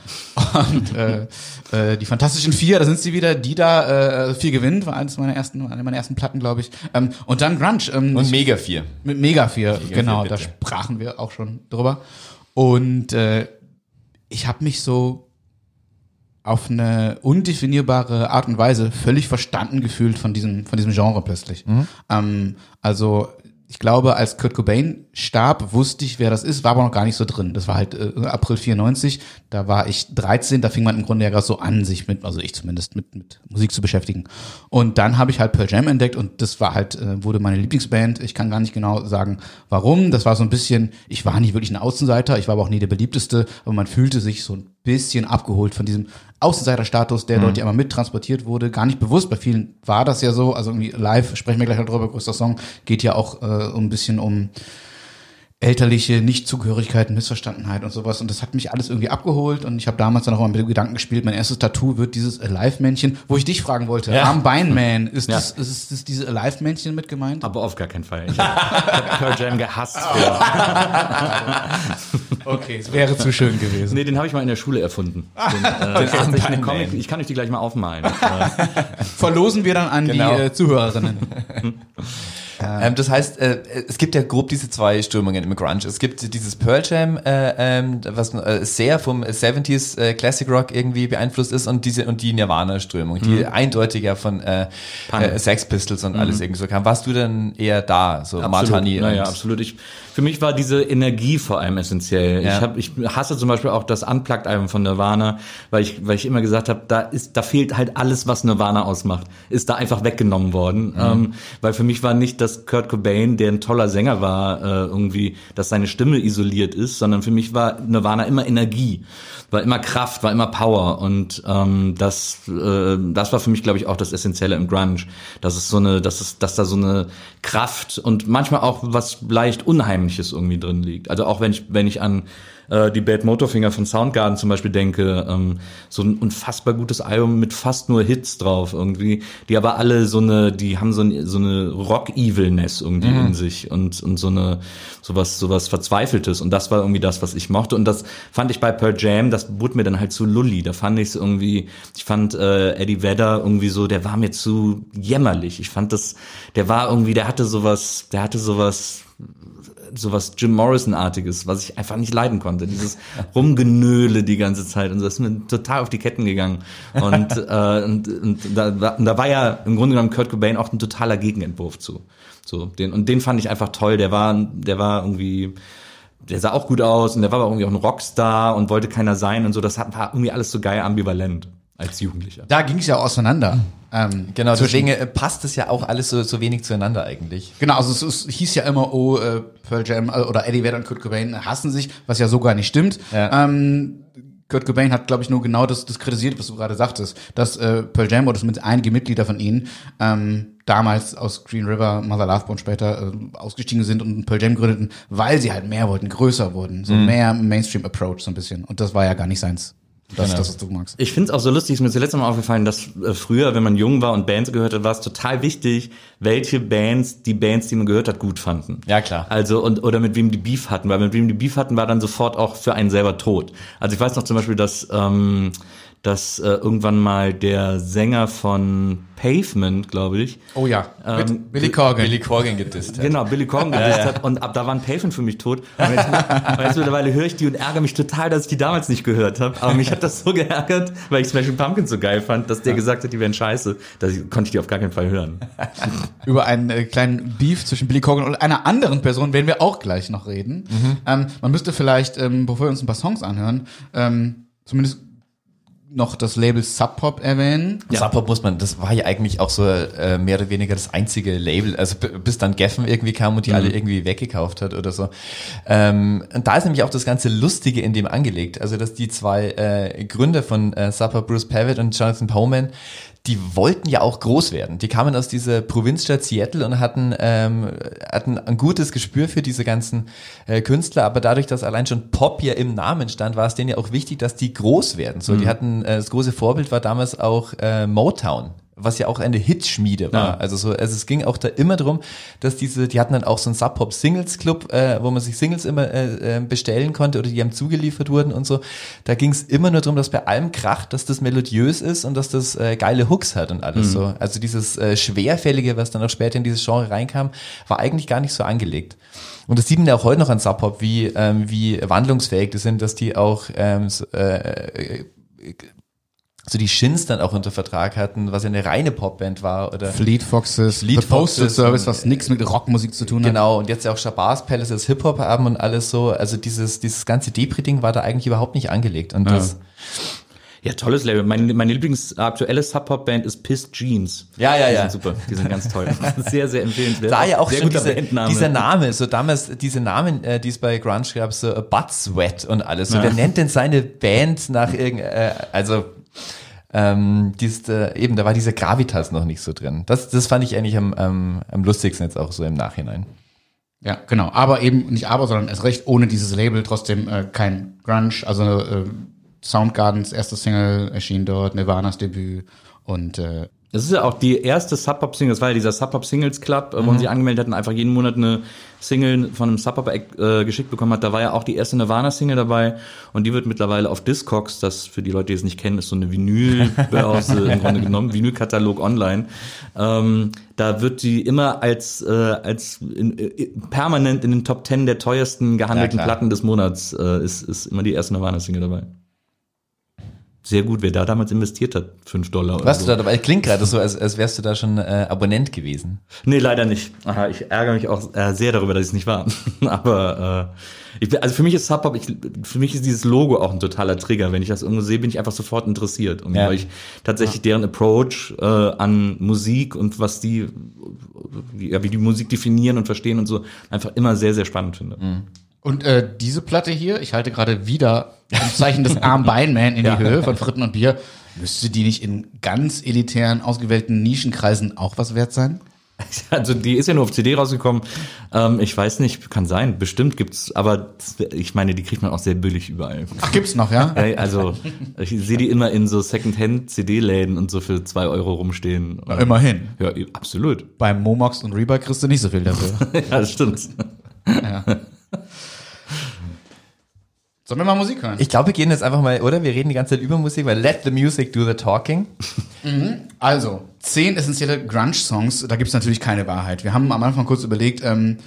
Und äh, äh, die Fantastischen Vier, da sind sie wieder, die da äh, viel gewinnt, war eines meiner ersten, eine meiner ersten Platten, glaube ich. Ähm, und dann Grunge. Ähm, Und Mega 4. mit Mega 4, genau, vier, da bitte. sprachen wir auch schon drüber. Und äh, ich habe mich so auf eine undefinierbare Art und Weise völlig verstanden gefühlt von diesem, von diesem Genre plötzlich. Ähm, also ich glaube, als Kurt Cobain starb, wusste ich, wer das ist, war aber noch gar nicht so drin. Das war halt äh, April 94, da war ich 13, da fing man im Grunde ja gerade so an, sich mit, also ich zumindest, mit, mit Musik zu beschäftigen. Und dann habe ich halt Pearl Jam entdeckt und das war halt, äh, wurde meine Lieblingsband. Ich kann gar nicht genau sagen, warum. Das war so ein bisschen, ich war nicht wirklich ein Außenseiter, ich war aber auch nie der beliebteste, aber man fühlte sich so ein bisschen abgeholt von diesem Außenseiterstatus, der dort ja immer mittransportiert wurde. Gar nicht bewusst, bei vielen war das ja so. Also irgendwie live, sprechen wir gleich noch drüber, größter Song, geht ja auch äh, ein bisschen um elterliche Nichtzugehörigkeit, Missverstandenheit und sowas. Und das hat mich alles irgendwie abgeholt. Und ich habe damals dann auch mal mit dem Gedanken gespielt, mein erstes Tattoo wird dieses Alive-Männchen, wo ich dich fragen wollte. Ja. Armbeinman, ist, Ja. das, ist, das diese Alive-Männchen mit gemeint? Aber auf gar keinen Fall. Ich habe Pearl Jam gehasst. Okay, es wäre zu schön gewesen. Nee, den habe ich mal in der Schule erfunden. Den, äh, eine Comic, ich kann euch die gleich mal aufmalen. Verlosen wir dann an Genau. die äh, Zuhörerinnen. Ähm, das heißt, äh, es gibt ja grob diese zwei Strömungen im Grunge. Es gibt dieses Pearl Jam, äh, ähm, was äh, sehr vom 70s äh, Classic Rock irgendwie beeinflusst ist und diese und die Nirvana-Strömung, die eindeutig ja von äh, äh, Sex Pistols und alles irgendwie so kam. Warst du denn eher da, so Martani? Naja, absolut. Ich, für mich war diese Energie vor allem essentiell. Ja. Ich, hab, ich hasse zum Beispiel auch das Unplugged-Album von Nirvana, weil ich, weil ich immer gesagt habe, da ist, da fehlt halt alles, was Nirvana ausmacht, ist da einfach weggenommen worden. Ähm, weil für mich war nicht, dass Kurt Cobain, der ein toller Sänger war, äh, irgendwie, dass seine Stimme isoliert ist, sondern für mich war Nirvana immer Energie, war immer Kraft, war immer Power und ähm, das, äh, das war für mich, glaube ich, auch das Essentielle im Grunge, dass es so eine, dass es, dass da so eine Kraft und manchmal auch was leicht Unheimliches irgendwie drin liegt. Also auch wenn ich, wenn ich an äh, die Bad Motorfinger von Soundgarden zum Beispiel denke, ähm, so ein unfassbar gutes Album mit fast nur Hits drauf irgendwie, die aber alle so eine, die haben so, ein, so eine Rock-Evilness irgendwie in sich und, und so eine, sowas, sowas Verzweifeltes. Und das war irgendwie das, was ich mochte. Und das fand ich bei Pearl Jam, das wurde mir dann halt zu lulli, da fand ich es irgendwie, ich fand äh, Eddie Vedder irgendwie so, der war mir zu jämmerlich, ich fand das, der war irgendwie, der hatte sowas, der hatte sowas sowas Jim Morrison-artiges, was ich einfach nicht leiden konnte. Dieses Rumgenöle die ganze Zeit und das ist mir total auf die Ketten gegangen. Und, äh, und, und, da, war- und da war ja im Grunde genommen Kurt Cobain auch ein totaler Gegenentwurf zu. So, den, und den fand ich einfach toll. Der war, der war irgendwie, der sah auch gut aus und der war aber irgendwie auch ein Rockstar und wollte keiner sein und so. Das hat, war irgendwie alles so geil ambivalent als Jugendlicher. Da ging es ja auseinander. Ähm, Genau, deswegen äh, passt es ja auch alles so, so wenig zueinander eigentlich. Genau, also es, es hieß ja immer, oh, äh, Pearl Jam äh, oder Eddie Vedder und Kurt Cobain hassen sich, was ja so gar nicht stimmt. Ja. Ähm, Kurt Cobain hat, glaube ich, nur genau das, das kritisiert, was du gerade sagtest, dass äh, Pearl Jam oder zumindest einige Mitglieder von ihnen ähm, damals aus Green River, Mother Love Bone später äh, ausgestiegen sind und Pearl Jam gründeten, weil sie halt mehr wollten, größer wurden, so mehr Mainstream-Approach so ein bisschen. Und das war ja gar nicht seins. Das ist das, was du magst. Ich finde es auch so lustig, ist mir zuletzt mal aufgefallen, dass äh, früher, wenn man jung war und Bands gehört hat, war es total wichtig, welche Bands die Bands, die man gehört hat, gut fanden. Ja, klar. Also und oder mit wem die Beef hatten, weil mit wem die Beef hatten, war dann sofort auch für einen selber tot. Also ich weiß noch zum Beispiel, dass ähm, dass äh, irgendwann mal der Sänger von Pavement, glaube ich, Oh ja, Ähm, mit Billy Corgan. Billy Corgan gedisst hat. Genau, Billy Corgan gedisst hat und ab da waren Pavement für mich tot. Und jetzt, und jetzt mittlerweile höre ich die und ärgere mich total, dass ich die damals nicht gehört habe. Aber mich hat das so geärgert, weil ich Smashing Pumpkins so geil fand, dass der gesagt hat, die wären scheiße. Da konnte ich die auf gar keinen Fall hören. über einen äh, kleinen Beef zwischen Billy Corgan und einer anderen Person werden wir auch gleich noch reden. Ähm, man müsste vielleicht, ähm, bevor wir uns ein paar Songs anhören, ähm, zumindest noch das Label Sub Pop erwähnen. Ja. Sub Pop muss man, das war ja eigentlich auch so äh, mehr oder weniger das einzige Label, also bis dann Geffen irgendwie kam und die alle irgendwie weggekauft hat oder so. Ähm, und da ist nämlich auch das ganze Lustige in dem angelegt, also dass die zwei äh, Gründer von äh, Sub Pop, Bruce Pavitt und Jonathan Powman, die wollten ja auch groß werden. Die kamen aus dieser Provinzstadt Seattle und hatten, ähm, hatten ein gutes Gespür für diese ganzen äh, Künstler, aber dadurch, dass allein schon Pop ja im Namen stand, war es denen ja auch wichtig, dass die groß werden. So, die hatten, äh, das große Vorbild war damals auch äh, Motown was ja auch eine Hitschmiede war. Ja. Also so, also es ging auch da immer drum, dass diese, die hatten dann auch so einen Sub Pop Singles Club, äh, wo man sich Singles immer äh, äh, bestellen konnte oder die haben zugeliefert wurden und so. Da ging es immer nur drum, dass bei allem kracht, dass das melodiös ist und dass das äh, geile Hooks hat und alles so. Also dieses äh, schwerfällige, was dann auch später in dieses Genre reinkam, war eigentlich gar nicht so angelegt. Und das sieht man ja auch heute noch an Sub Pop, wie ähm, wie wandlungsfähig die sind, dass die auch ähm, so, äh, so die Shins dann auch unter Vertrag hatten, was ja eine reine Popband war oder Fleet Foxes, Fleet The Postal Service, was nichts mit Rockmusik zu tun hat. Genau, und jetzt ja auch Shabazz Palace als Hip-Hop haben und alles so. Also dieses, dieses ganze Depri-Ding war da eigentlich überhaupt nicht angelegt. Und das, Ja, tolles Label. Meine, meine Lieblings aktuelle Sub-Pop-Band ist Pissed Jeans. Ja, ja, die ja. Sind super, die sind ganz toll. sehr, sehr empfehlenswert. da ja auch sehr schon guter diese, Bandname. dieser Name, so damals diese Namen, äh, die es bei Grunge gab, so äh, Butt Sweat und alles. So, wer nennt denn seine Band nach irgend, äh, also ähm, dies, äh, eben, da war dieser Gravitas noch nicht so drin. Das, das fand ich eigentlich am, am, am lustigsten jetzt auch so im Nachhinein. Ja, genau. Aber eben nicht aber, sondern erst recht ohne dieses Label trotzdem äh, kein Grunge. Also äh, Soundgardens erste Single erschien dort, Nirvanas Debüt und äh, Das ist ja auch die erste Sub-Pop-Single, das war ja dieser Sub-Pop-Singles Club, äh, wo Mhm. man sich angemeldet hat und einfach jeden Monat eine Single von einem Sub-Pop äh, geschickt bekommen hat. Da war ja auch die erste Nirvana-Single dabei und die wird mittlerweile auf Discogs, das für die Leute, die es nicht kennen, ist so eine Vinylbörse im Grunde genommen, Vinylkatalog online. Ähm, da wird die immer als, äh, als in, äh, permanent in den Top 10 der teuersten gehandelten Ja. Platten des Monats äh, ist, ist immer die erste Nirvana-Single dabei. Sehr gut, wer da damals investiert hat, 5 Dollar oder Was so. du da dabei klingt gerade so, als, als wärst du da schon äh, Abonnent gewesen. Nee, leider nicht. Aha, ich ärgere mich auch äh, sehr darüber, dass ich es nicht war. Aber äh, ich, bin- also für mich ist Sub-Pop, ich, für mich ist dieses Logo auch ein totaler Trigger. Wenn ich das irgendwo sehe, bin ich einfach sofort interessiert. Und Ja. weil ich tatsächlich deren Approach äh, an Musik und was die, ja, wie die Musik definieren und verstehen und so, einfach immer sehr, sehr spannend finde. Und äh, diese Platte hier, ich halte gerade wieder im Zeichen des Arm Beinman in die Höhe von Fritten und Bier, müsste die nicht in ganz elitären, ausgewählten Nischenkreisen auch was wert sein? Also die ist ja nur auf CD rausgekommen. Ähm, ich weiß nicht, kann sein, bestimmt gibt's, aber ich meine, die kriegt man auch sehr billig überall. Ach, gibt's noch, ja? Ja, Also ich sehe die immer in so Secondhand-CD-Läden und so für zwei Euro rumstehen. Na, immerhin. Ja, absolut. Beim Momox und Reebok kriegst du nicht so viel dafür. Ja, das stimmt. Sollen wir mal Musik hören? Ich glaube, wir gehen jetzt einfach mal, oder? Wir reden die ganze Zeit über Musik, weil let the music do the talking. Also, zehn essentielle Grunge-Songs, da gibt's natürlich keine Wahrheit. Wir haben am Anfang kurz überlegt, ähm,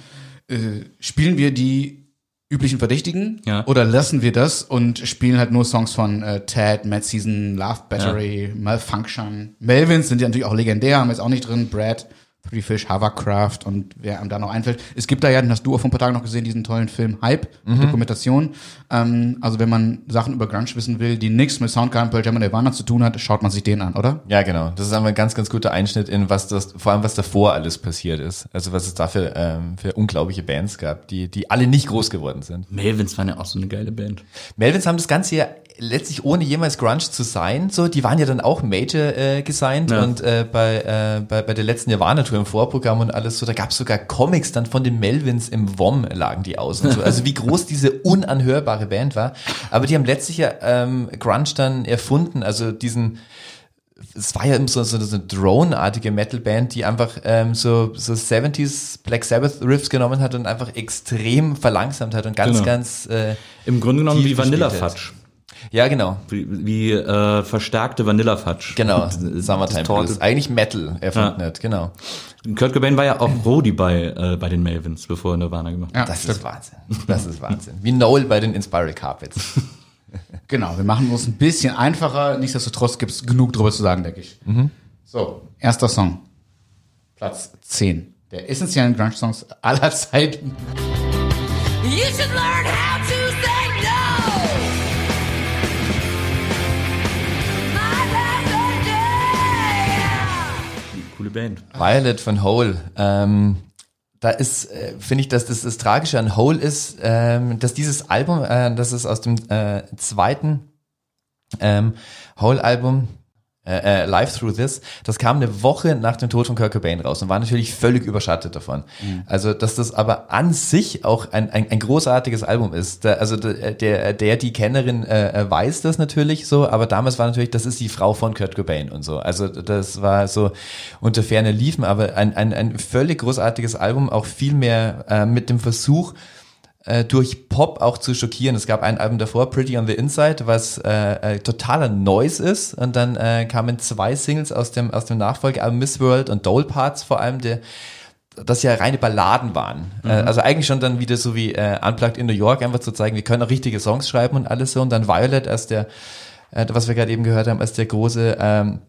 äh, spielen wir die üblichen Verdächtigen Ja. oder lassen wir das und spielen halt nur Songs von äh, Ted, Mad Season, Love Battery, Malfunction. Melvins sind ja natürlich auch legendär, haben wir jetzt auch nicht drin. Brad, Three Fish, Hovercraft und wer einem da noch einfällt. Es gibt da ja, den hast du auch vor ein paar Tagen noch gesehen, diesen tollen Film Hype, Dokumentation. Ähm, also wenn man Sachen über Grunge wissen will, die nichts mit Soundgarden, Pearl Jam und Nirvana zu tun hat, schaut man sich den an, oder? Ja, genau. Das ist einfach ein ganz, ganz guter Einschnitt in was das, vor allem was davor alles passiert ist. Also was es da für, ähm, für unglaubliche Bands gab, die, die alle nicht groß geworden sind. Melvins waren ja auch so eine geile Band. Melvins haben das Ganze ja letztlich ohne jemals Grunge zu sein, so, die waren ja dann auch Major äh, gesigned Ja. und äh, bei, äh, bei, bei der letzten Nirvana-Tour im Vorprogramm und alles so, da gab es sogar Comics dann von den Melvins im WOM lagen die aus und so. Also wie groß diese unanhörbare Band war. Aber die haben letztlich ja ähm, Grunge dann erfunden, also diesen es war ja immer so, so, so eine Drone-artige Metal-Band, die einfach ähm, so, so 70s Black Sabbath Riffs genommen hat und einfach extrem verlangsamt hat und ganz, Genau. ganz äh, Im Grunde genommen wie Vanilla. Fudge. Ja genau. Wie, wie äh, verstärkte Vanilla Fudge. Genau, Summertime Torte. Blues. Eigentlich Metal erfunden Ja. hat, genau. Kurt Cobain war ja auch Rodi bei, äh, bei den Melvins, bevor er Nirvana gemacht hat. Ja, Das stimmt. ist Wahnsinn. Das ist Wahnsinn. Wie Noel bei den Inspiral Carpets. Genau, wir machen es ein bisschen einfacher. Nichtsdestotrotz gibt es genug drüber zu sagen, denke ich. So, erster Song. Platz 10 der essentiellen Grunge-Songs aller Zeiten. You should learn how to Band. Violet von Hole. Ähm, da ist, äh, finde ich, dass das, das Tragische an Hole ist, ähm, dass dieses Album, äh, das ist aus dem äh, zweiten ähm, Hole-Album, äh, äh, Live Through This, das kam eine Woche nach dem Tod von Kurt Cobain raus und war natürlich völlig überschattet davon. Also, dass das aber an sich auch ein, ein, ein großartiges Album ist. Da, also der, der, der, die Kennerin äh, äh, weiß das natürlich so, aber damals war natürlich, das ist die Frau von Kurt Cobain und so. Also das war so unter Ferne liefen, aber ein, ein, ein völlig großartiges Album, auch viel mehr äh, mit dem Versuch, äh, durch Pop auch zu schockieren. Es gab ein Album davor, Pretty on the Inside, was äh, äh, totaler Noise ist. Und dann äh, kamen zwei Singles aus dem, aus dem Nachfolgealbum Miss World und Dole Parts vor allem, der das ja reine Balladen waren. Äh, also eigentlich schon dann wieder so wie äh, Unplugged in New York, einfach zu zeigen, wir können auch richtige Songs schreiben und alles so. Und dann Violet als der, äh, was wir gerade eben gehört haben, als der große ähm,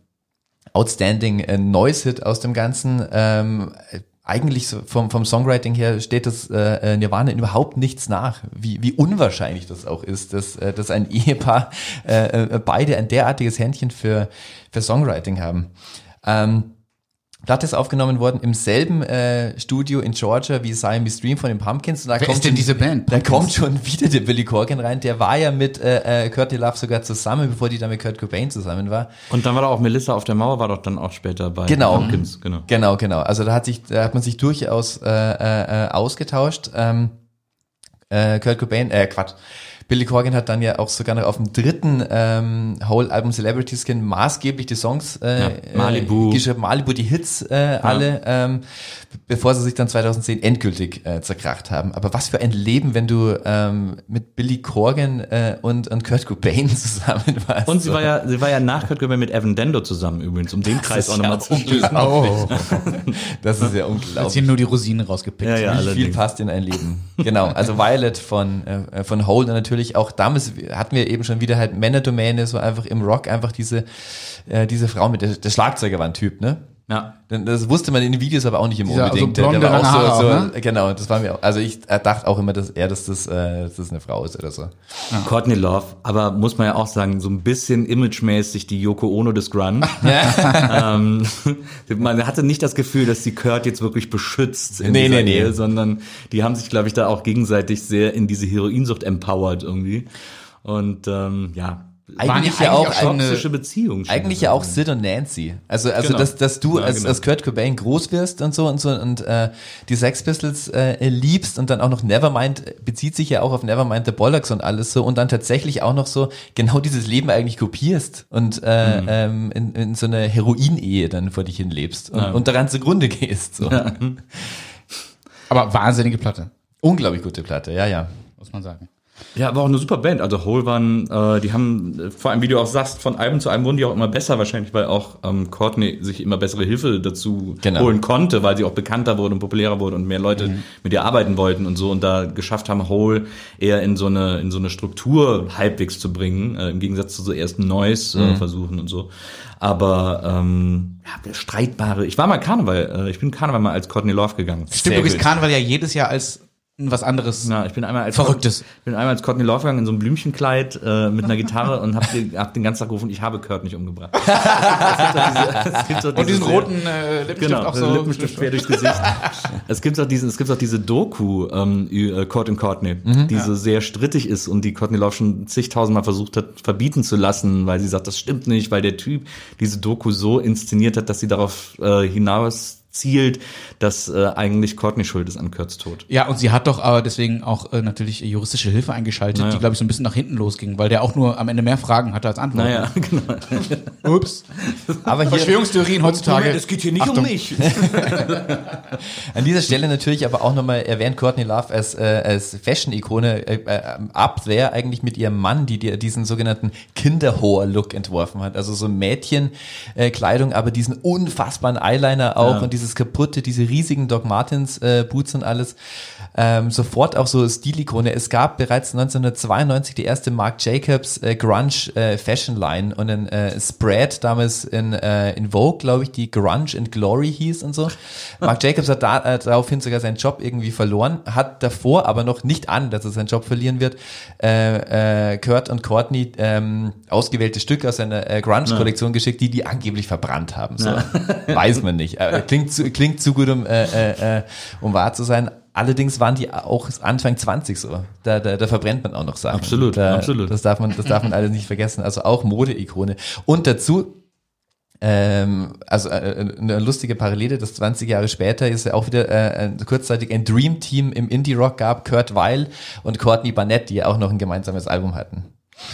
Outstanding äh, Noise-Hit aus dem Ganzen. Ähm, äh, eigentlich so vom, vom Songwriting her steht das äh, Nirvana in überhaupt nichts nach, wie, wie unwahrscheinlich das auch ist, dass, äh, dass ein Ehepaar äh, äh, beide ein derartiges Händchen für, für Songwriting haben. Ähm, Platte ist aufgenommen worden im selben äh, Studio in Georgia wie Siamese Dream von den Pumpkins. Und da Wer kommt ist denn schon- diese Band? Da Pumpkins? kommt schon wieder der Billy Corgan rein. Der war ja mit äh, äh, Kurt Love sogar zusammen, bevor die dann mit Kurt Cobain zusammen war. Und dann war da auch Melissa auf der Mauer, war doch dann auch später bei Genau. Pumpkins, genau. Genau, genau. Also da hat sich, da hat man sich durchaus äh, äh, äh, ausgetauscht. Ähm, äh, Kurt Cobain, äh, Quatsch. Billy Corgan hat dann ja auch sogar noch auf dem dritten ähm, Whole-Album Celebrity Skin maßgeblich die Songs äh, Ja, Malibu. äh, geschrieben, Malibu, die Hits äh, alle, ähm, bevor sie sich dann 2010 endgültig äh, zerkracht haben. Aber was für ein Leben, wenn du ähm, mit Billy Corgan äh, und, und Kurt Cobain zusammen warst. Und sie war ja, sie war ja nach Kurt Cobain mit Evan Dendo zusammen übrigens, um den Kreis ist auch ja nochmal zu schließen. Oh, Das ist ja jetzt unglaublich. hier nur die Rosinen rausgepickt. Ja, ja. Wie viel passt in ein Leben? Genau, also Violet von, äh, von Hole und natürlich auch damals hatten wir eben schon wieder halt Männerdomäne, so einfach im Rock einfach diese, äh, diese Frau mit, der, der Schlagzeuger war ein Typ, ne? Ja. Denn Das wusste man in den Videos aber auch nicht immer Dieser, unbedingt. also blonde, lange Haare so, auch, ne? genau, das war mir auch, also ich dachte auch immer, dass er, dass das, äh, dass das eine Frau ist oder so. Courtney Love, aber muss man ja auch sagen, so ein bisschen imagemäßig die Yoko Ono des Grunge. ähm, man hatte nicht das Gefühl, dass die Kurt jetzt wirklich beschützt in Nee, nee, nee. Ehe, sondern die haben sich, glaube ich, da auch gegenseitig sehr in diese Heroinsucht empowered irgendwie. Und ähm, ja, Eigentlich ja auch eine, Beziehung. Eigentlich ja auch Sid und Nancy. Also, also Genau. dass, dass du Ja, als, genau. als Kurt Cobain groß wirst und so und so und äh, die Sex Pistols äh, liebst und dann auch noch Nevermind bezieht sich ja auch auf Nevermind the Bollocks und alles so und dann tatsächlich auch noch so genau dieses Leben eigentlich kopierst und äh, Mhm. ähm, in, in so eine Heroin-Ehe dann vor dich hin lebst und, und daran zugrunde gehst. So. Aber wahnsinnige Platte, Unglaublich gute Platte, ja, ja. muss man sagen. Ja, aber auch eine super Band. Also Hole waren, äh, die haben, äh, vor allem wie du auch sagst, von Album zu Album wurden die auch immer besser wahrscheinlich, weil auch ähm, Courtney sich immer bessere Hilfe dazu Genau. holen konnte, weil sie auch bekannter wurde und populärer wurde und mehr Leute mit ihr arbeiten wollten und so und da geschafft haben, Hole eher in so eine in so eine Struktur halbwegs zu bringen, äh, im Gegensatz zu so ersten Noise äh, Versuchen und so. Aber ähm, ja, streitbare. Ich war mal Karneval, äh, ich bin Karneval mal als Courtney Love gegangen. Stimmt gut. Karneval ja jedes Jahr als was anderes. Na, ich bin einmal als Verrücktes. Ich bin einmal als Courtney Love gegangen in so einem Blümchenkleid äh, mit einer Gitarre und hab, den- hab den ganzen Tag gerufen, ich habe Kurt nicht umgebracht. es gibt diese, es gibt doch Und diesen diese- roten äh, Lippenstift Genau, auch so. Lippenstift quer durchs Gesicht. es gibt auch diesen, es gibt auch diese Doku, ähm, äh, Court and Courtney, Mhm. die so sehr strittig ist und die Courtney Love schon zigtausendmal versucht hat, verbieten zu lassen, weil sie sagt, das stimmt nicht, weil der Typ diese Doku so inszeniert hat, dass sie darauf äh, hinaus zielt, dass äh, eigentlich Courtney schuld ist an Kurt's Tod. Ja, und sie hat doch aber deswegen auch äh, natürlich juristische Hilfe eingeschaltet, Naja. die, glaube ich, so ein bisschen nach hinten losging, weil der auch nur am Ende mehr Fragen hatte als Antworten. Naja, genau. Ups. Aber hier Verschwörungstheorien heutzutage. es geht hier nicht Achtung. um mich. an dieser Stelle natürlich aber auch nochmal erwähnt Courtney Love als, äh, als Fashion-Ikone äh, äh, ab there eigentlich mit ihrem Mann, die dir diesen sogenannten Kinderhoher-Look entworfen hat. Also so Mädchenkleidung, aber diesen unfassbaren Eyeliner auch Ja. und dieses kaputte, diese riesigen Doc Martens äh, Boots und alles. Ähm, sofort auch so Stilikone. Es gab bereits 1992 die erste Marc Jacobs äh, Grunge äh, Fashion Line und ein äh, Spread damals in, äh, in Vogue, glaube ich, die Grunge and Glory hieß und so. Marc Jacobs hat da, äh, daraufhin sogar seinen Job irgendwie verloren, hat davor aber noch nicht an, dass er seinen Job verlieren wird, äh, äh, Kurt und Courtney ähm, ausgewählte Stücke aus seiner äh, Grunge-Kollektion geschickt, die die angeblich verbrannt haben. So. Weiß man nicht. Äh, klingt, zu, klingt zu gut, um, äh, äh, äh, um wahr zu sein. Allerdings waren die auch Anfang 20 so. Da, da, da verbrennt man auch noch Sachen. Absolut, da, absolut. Das darf man, das darf man alles nicht vergessen. Also auch Modeikone. Und dazu ähm, also äh, eine lustige Parallele, das 20 Jahre später ist ja auch wieder äh, kurzzeitig ein Dream Team im Indie Rock gab, Kurt Weil und Courtney Barnett, die ja auch noch ein gemeinsames Album hatten.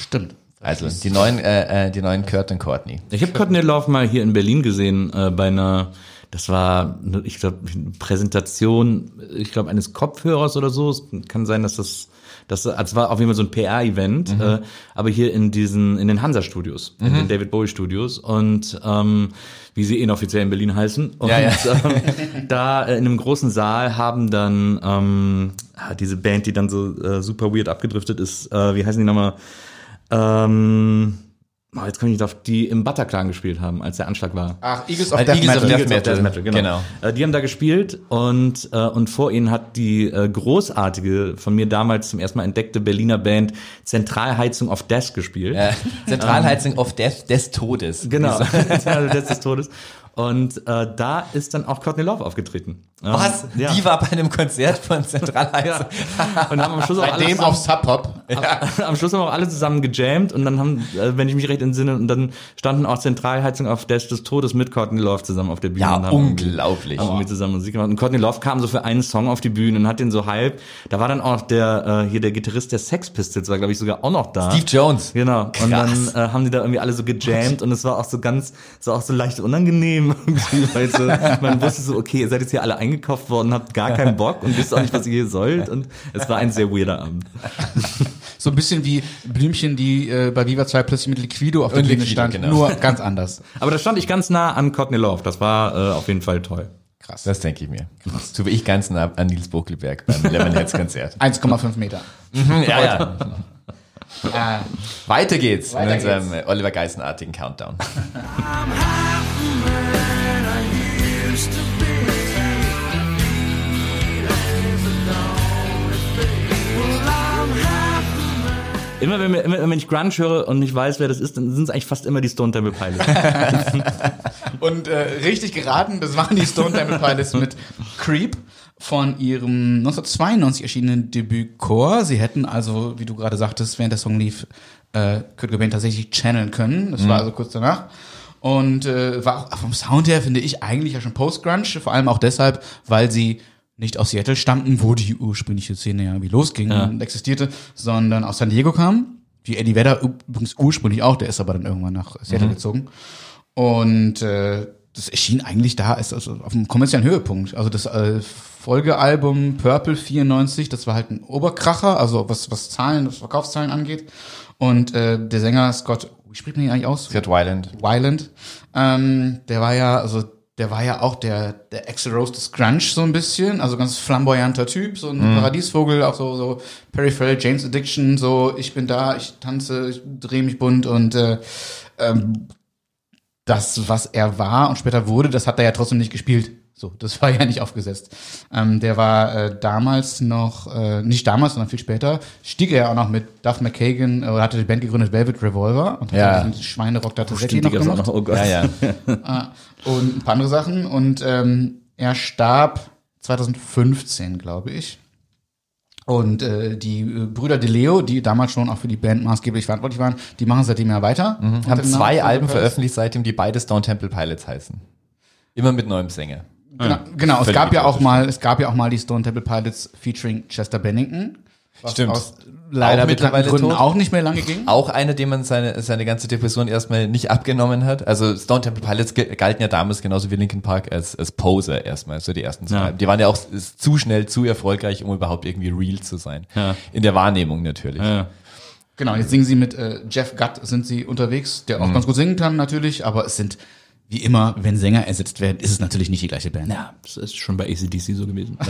Stimmt. Also die neuen, äh, äh, die neuen Kurt und Courtney. Ich habe Courtney Love mal hier in Berlin gesehen äh, bei einer, das war, eine, ich glaube, eine Präsentation, ich glaube, eines Kopfhörers oder so. Es kann sein, dass das, das, also es war auf jeden Fall so ein PR-Event, äh, aber hier in diesen, in den Hansa-Studios, in den David Bowie-Studios und ähm, wie sie inoffiziell in Berlin heißen. Und Ja, ja. Ähm, da äh, in einem großen Saal haben dann ähm, ah, diese Band, die dann so äh, super weird abgedriftet ist, äh, wie heißen die nochmal? Ähm, oh, jetzt komme ich nicht auf, die im Bataclan gespielt haben, als der Anschlag war. Ach, Eagles of Äh, Death Eagles of Metal. Death of Metal, Death Metal, genau. genau. Äh, die haben da gespielt und, äh, und vor ihnen hat die äh, großartige, von mir damals zum ersten Mal entdeckte Berliner Band Zentralheizung of Death gespielt. Äh, Zentralheizung of Death des Todes. Genau, Zentralheizung Death des Todes. Und äh, da ist dann auch Courtney Love aufgetreten. Ähm, Was? Ja. Die war bei einem Konzert von Zentralheizung. und haben am Schluss auch Bei alle dem zusammen- auf Sub Pop. Am Schluss haben wir auch alle zusammen gejammt und dann haben, äh, wenn ich mich recht entsinne, und dann standen auch Zentralheizung auf Dash des Todes mit Courtney Love zusammen auf der Bühne. Ja, und haben unglaublich. Haben irgendwie zusammen Musik gemacht. Und Courtney Love kam so für einen Song auf die Bühne und hat den so halb. Da war dann auch der, äh, hier der Gitarrist der Sex Pistols, war glaube ich sogar auch noch da. Steve Jones. Genau. Und Krass. dann äh, haben die da irgendwie alle so gejammt und es war auch so ganz, so auch so leicht unangenehm irgendwie, weil so, man wusste so, okay, ihr seid jetzt hier alle eingekauft worden, habt gar keinen Bock und wisst auch nicht, was ihr hier sollt und es war ein sehr weirder Abend. So ein bisschen wie Blümchen, die äh, bei Viva 2 plötzlich mit Liquido auf der Bühne stand. genau. Nur ganz anders. Aber da stand ich ganz nah an Courtney Love. Das war äh, auf jeden Fall toll. Krass. Das denke ich mir. So wie ich ganz nah an Nils Buckelberg beim Lemonheads Konzert. 1,5 Meter. ja, ja. Ah, Weiter geht's Weiter in unserem äh, Oliver Geisenartigen Countdown. Immer wenn, wir, immer wenn ich Grunge höre und nicht weiß, wer das ist, dann sind es eigentlich fast immer die Stone Temple Pilots. Und äh, richtig geraten, das waren die Stone Temple Pilots mit Creep von ihrem 1992 erschienenen Debüt Core. Sie hätten also, wie du gerade sagtest, während der Song lief, äh, Kurt Cobain tatsächlich channeln können. Das war also kurz danach. Und äh, war auch vom Sound her, finde ich, eigentlich ja schon Post-Grunge. Vor allem auch deshalb, weil sie nicht aus Seattle stammten, wo die ursprüngliche Szene ja irgendwie losging und existierte, sondern aus San Diego kam. Wie Eddie Vedder übrigens ursprünglich auch, der ist aber dann irgendwann nach Seattle gezogen. Und äh, das erschien eigentlich da ist also auf einem kommerziellen Höhepunkt. Also das äh, Folgealbum Purple 94, das war halt ein Oberkracher, also was was Zahlen, was Verkaufszahlen angeht. Und äh, der Sänger Scott, wie spricht man ihn eigentlich aus? Scott Weiland. Wyland, ähm, der war ja, also der war ja auch der der Axl Rose des Grunge so ein bisschen, also ganz flamboyanter Typ, so ein Paradiesvogel, auch so so Peripheral James Addiction, so ich bin da, ich tanze, ich drehe mich bunt und äh, ähm, das, was er war und später wurde, das hat er ja trotzdem nicht gespielt. So, das war ja nicht aufgesetzt. Ähm, der war äh, damals noch, äh, nicht damals, sondern viel später, stieg er auch noch mit Duff McKagan, äh, hatte die Band gegründet Velvet Revolver und hat Ja. diesen Schweinerock da tatsächlich noch gemacht. auch noch. Oh Gott. Ja, ja. Ah, und ein paar andere Sachen. Und ähm, er starb 2015, glaube ich. Und äh, die äh, Brüder De Leo, die damals schon auch für die Band maßgeblich verantwortlich waren, die machen seitdem ja weiter. Haben Unter dem zwei Alben veröffentlicht seitdem, die beide Stone Temple Pilots heißen. Immer mit neuem Sänger. Genau, genau es gab ja auch mal, es gab ja auch mal die Stone Temple Pilots featuring Chester Bennington. Was Stimmt. Aus leider Auch mit mittlerweile Gründen tot. auch nicht mehr lange ging. Auch einer, dem man seine, seine ganze Depression erstmal nicht abgenommen hat. Also Stone Temple Pilots galten ja damals genauso wie Linkin Park als, als Poser erstmal, so die ersten zwei. Ja. Die waren ja auch zu schnell, zu erfolgreich, um überhaupt irgendwie real zu sein. Ja. In der Wahrnehmung natürlich. Ja. Genau, jetzt singen sie mit äh, Jeff Gutt sind sie unterwegs, der auch ganz gut singen kann natürlich, aber es sind wie immer, wenn Sänger ersetzt werden, ist es natürlich nicht die gleiche Band. ja, das ist schon bei ACDC so gewesen.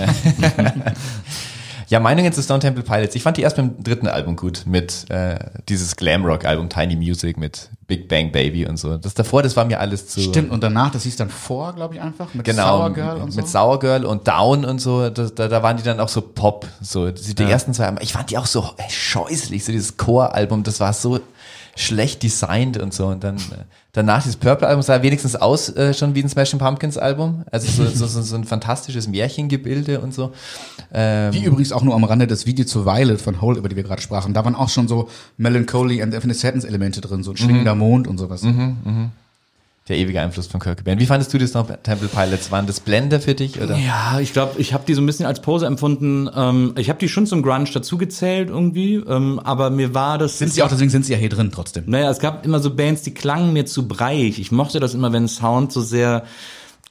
Ja, Meinungen zu Stone Temple Pilots. Ich fand die erst beim dritten Album gut mit äh, dieses Glamrock-Album Tiny Music mit Big Bang Baby und so. Das davor, das war mir alles zu Stimmt, und danach, das hieß dann vor, glaube ich, einfach, mit Genau, Sour Girl und so. mit Sour Girl und Down und so, da, da, da waren die dann auch so Pop, so die, die ersten zwei, Alben. ich fand die auch so scheußlich, so dieses Core-Album, das war so schlecht designt und so und dann äh, danach dieses Purple-Album sah wenigstens aus äh, schon wie ein Smashing Pumpkins-Album, also so, so, so, so ein fantastisches Märchengebilde und so. Ähm, Wie übrigens auch nur am Rande das Video zu Violet von Hole, über die wir gerade sprachen. Da waren auch schon so Melancholy and Evanescence Elemente drin, so ein schwingender Mond und sowas. Der ewige Einfluss von Kirk Cobain. Wie fandest du die Stone Temple Pilots? Waren das Blender für dich oder? Ja, ich glaube, ich habe die so ein bisschen als Pose empfunden. Ähm, ich habe die schon zum Grunge dazugezählt irgendwie, ähm, aber mir war das. Sind sie auch, deswegen sind sie ja hier drin trotzdem. Naja, es gab immer so Bands, die klangen mir zu breiig. Ich mochte das immer, wenn Sound so sehr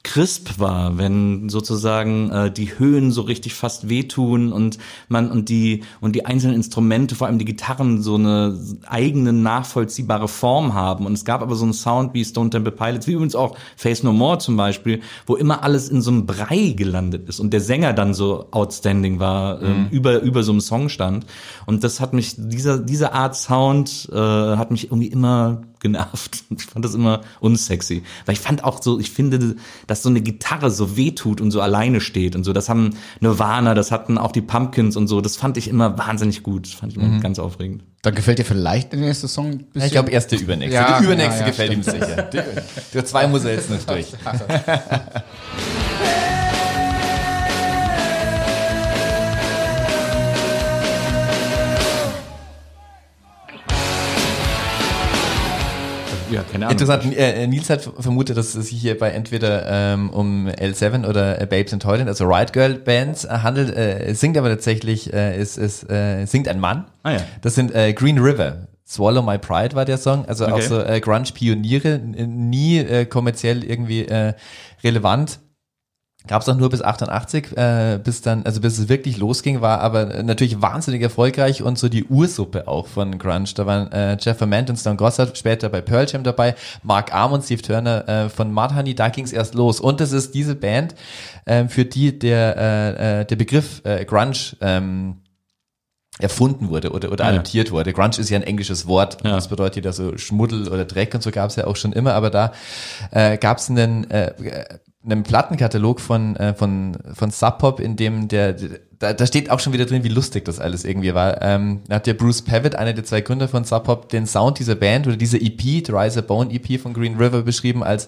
crisp war, wenn sozusagen äh, die Höhen so richtig fast wehtun und man und die und die einzelnen Instrumente, vor allem die Gitarren, so eine eigene nachvollziehbare Form haben. Und es gab aber so einen Sound wie Stone Temple Pilots, wie übrigens auch Face No More zum Beispiel, wo immer alles in so einem Brei gelandet ist und der Sänger dann so outstanding war, ähm, über über so einem Song stand. Und das hat mich dieser diese Art Sound äh, hat mich irgendwie immer genervt. Ich fand das immer unsexy. Weil ich fand auch so, ich finde, dass so eine Gitarre so wehtut und so alleine steht und so. Das haben Nirvana, das hatten auch die Pumpkins und so. Das fand ich immer wahnsinnig gut. Das fand ich immer ganz aufregend. Dann gefällt dir vielleicht der nächste Song ein bisschen. Ich glaube erst der übernächste. Ja, der übernächste ja, ja, gefällt ihm sicher. Der, der zwei muss er jetzt noch durch. Ja, keine Ahnung. Interessant, äh, Nils hat vermutet, dass es sich hier bei entweder ähm, um L7 oder äh, Babes in Toyland, also Riot Girl Bands äh, handelt. Äh, es singt aber tatsächlich, äh, es, es äh, singt ein Mann. Ah, ja. Das sind äh, Green River. Swallow My Pride war der Song, also auch Okay. so äh, Grunge-Pioniere, nie äh, kommerziell irgendwie äh, relevant. Gab's auch nur bis 88, äh, bis dann, also bis es wirklich losging, war aber natürlich wahnsinnig erfolgreich und so die Ursuppe auch von Grunge. Da waren äh, Jeff Ament und Stone Gossard später bei Pearl Jam dabei, Mark Arm und Steve Turner äh, von Mudhoney, da ging's erst los. Und das ist diese Band, ähm, für die der, äh, äh, der Begriff äh, Grunge ähm, erfunden wurde oder, oder ja. adaptiert wurde. Grunge ist ja ein englisches Wort. Ja. Das bedeutet ja so Schmuddel oder Dreck und so gab es ja auch schon immer, aber da äh, gab es einen, äh, einen Plattenkatalog von, äh, von, von Sub Pop, in dem der, da, da steht auch schon wieder drin, wie lustig das alles irgendwie war. Ähm, da hat der Bruce Pavitt, einer der zwei Gründer von Sub Pop, den Sound dieser Band oder dieser EP, The Rise a Bone EP von Green River beschrieben als,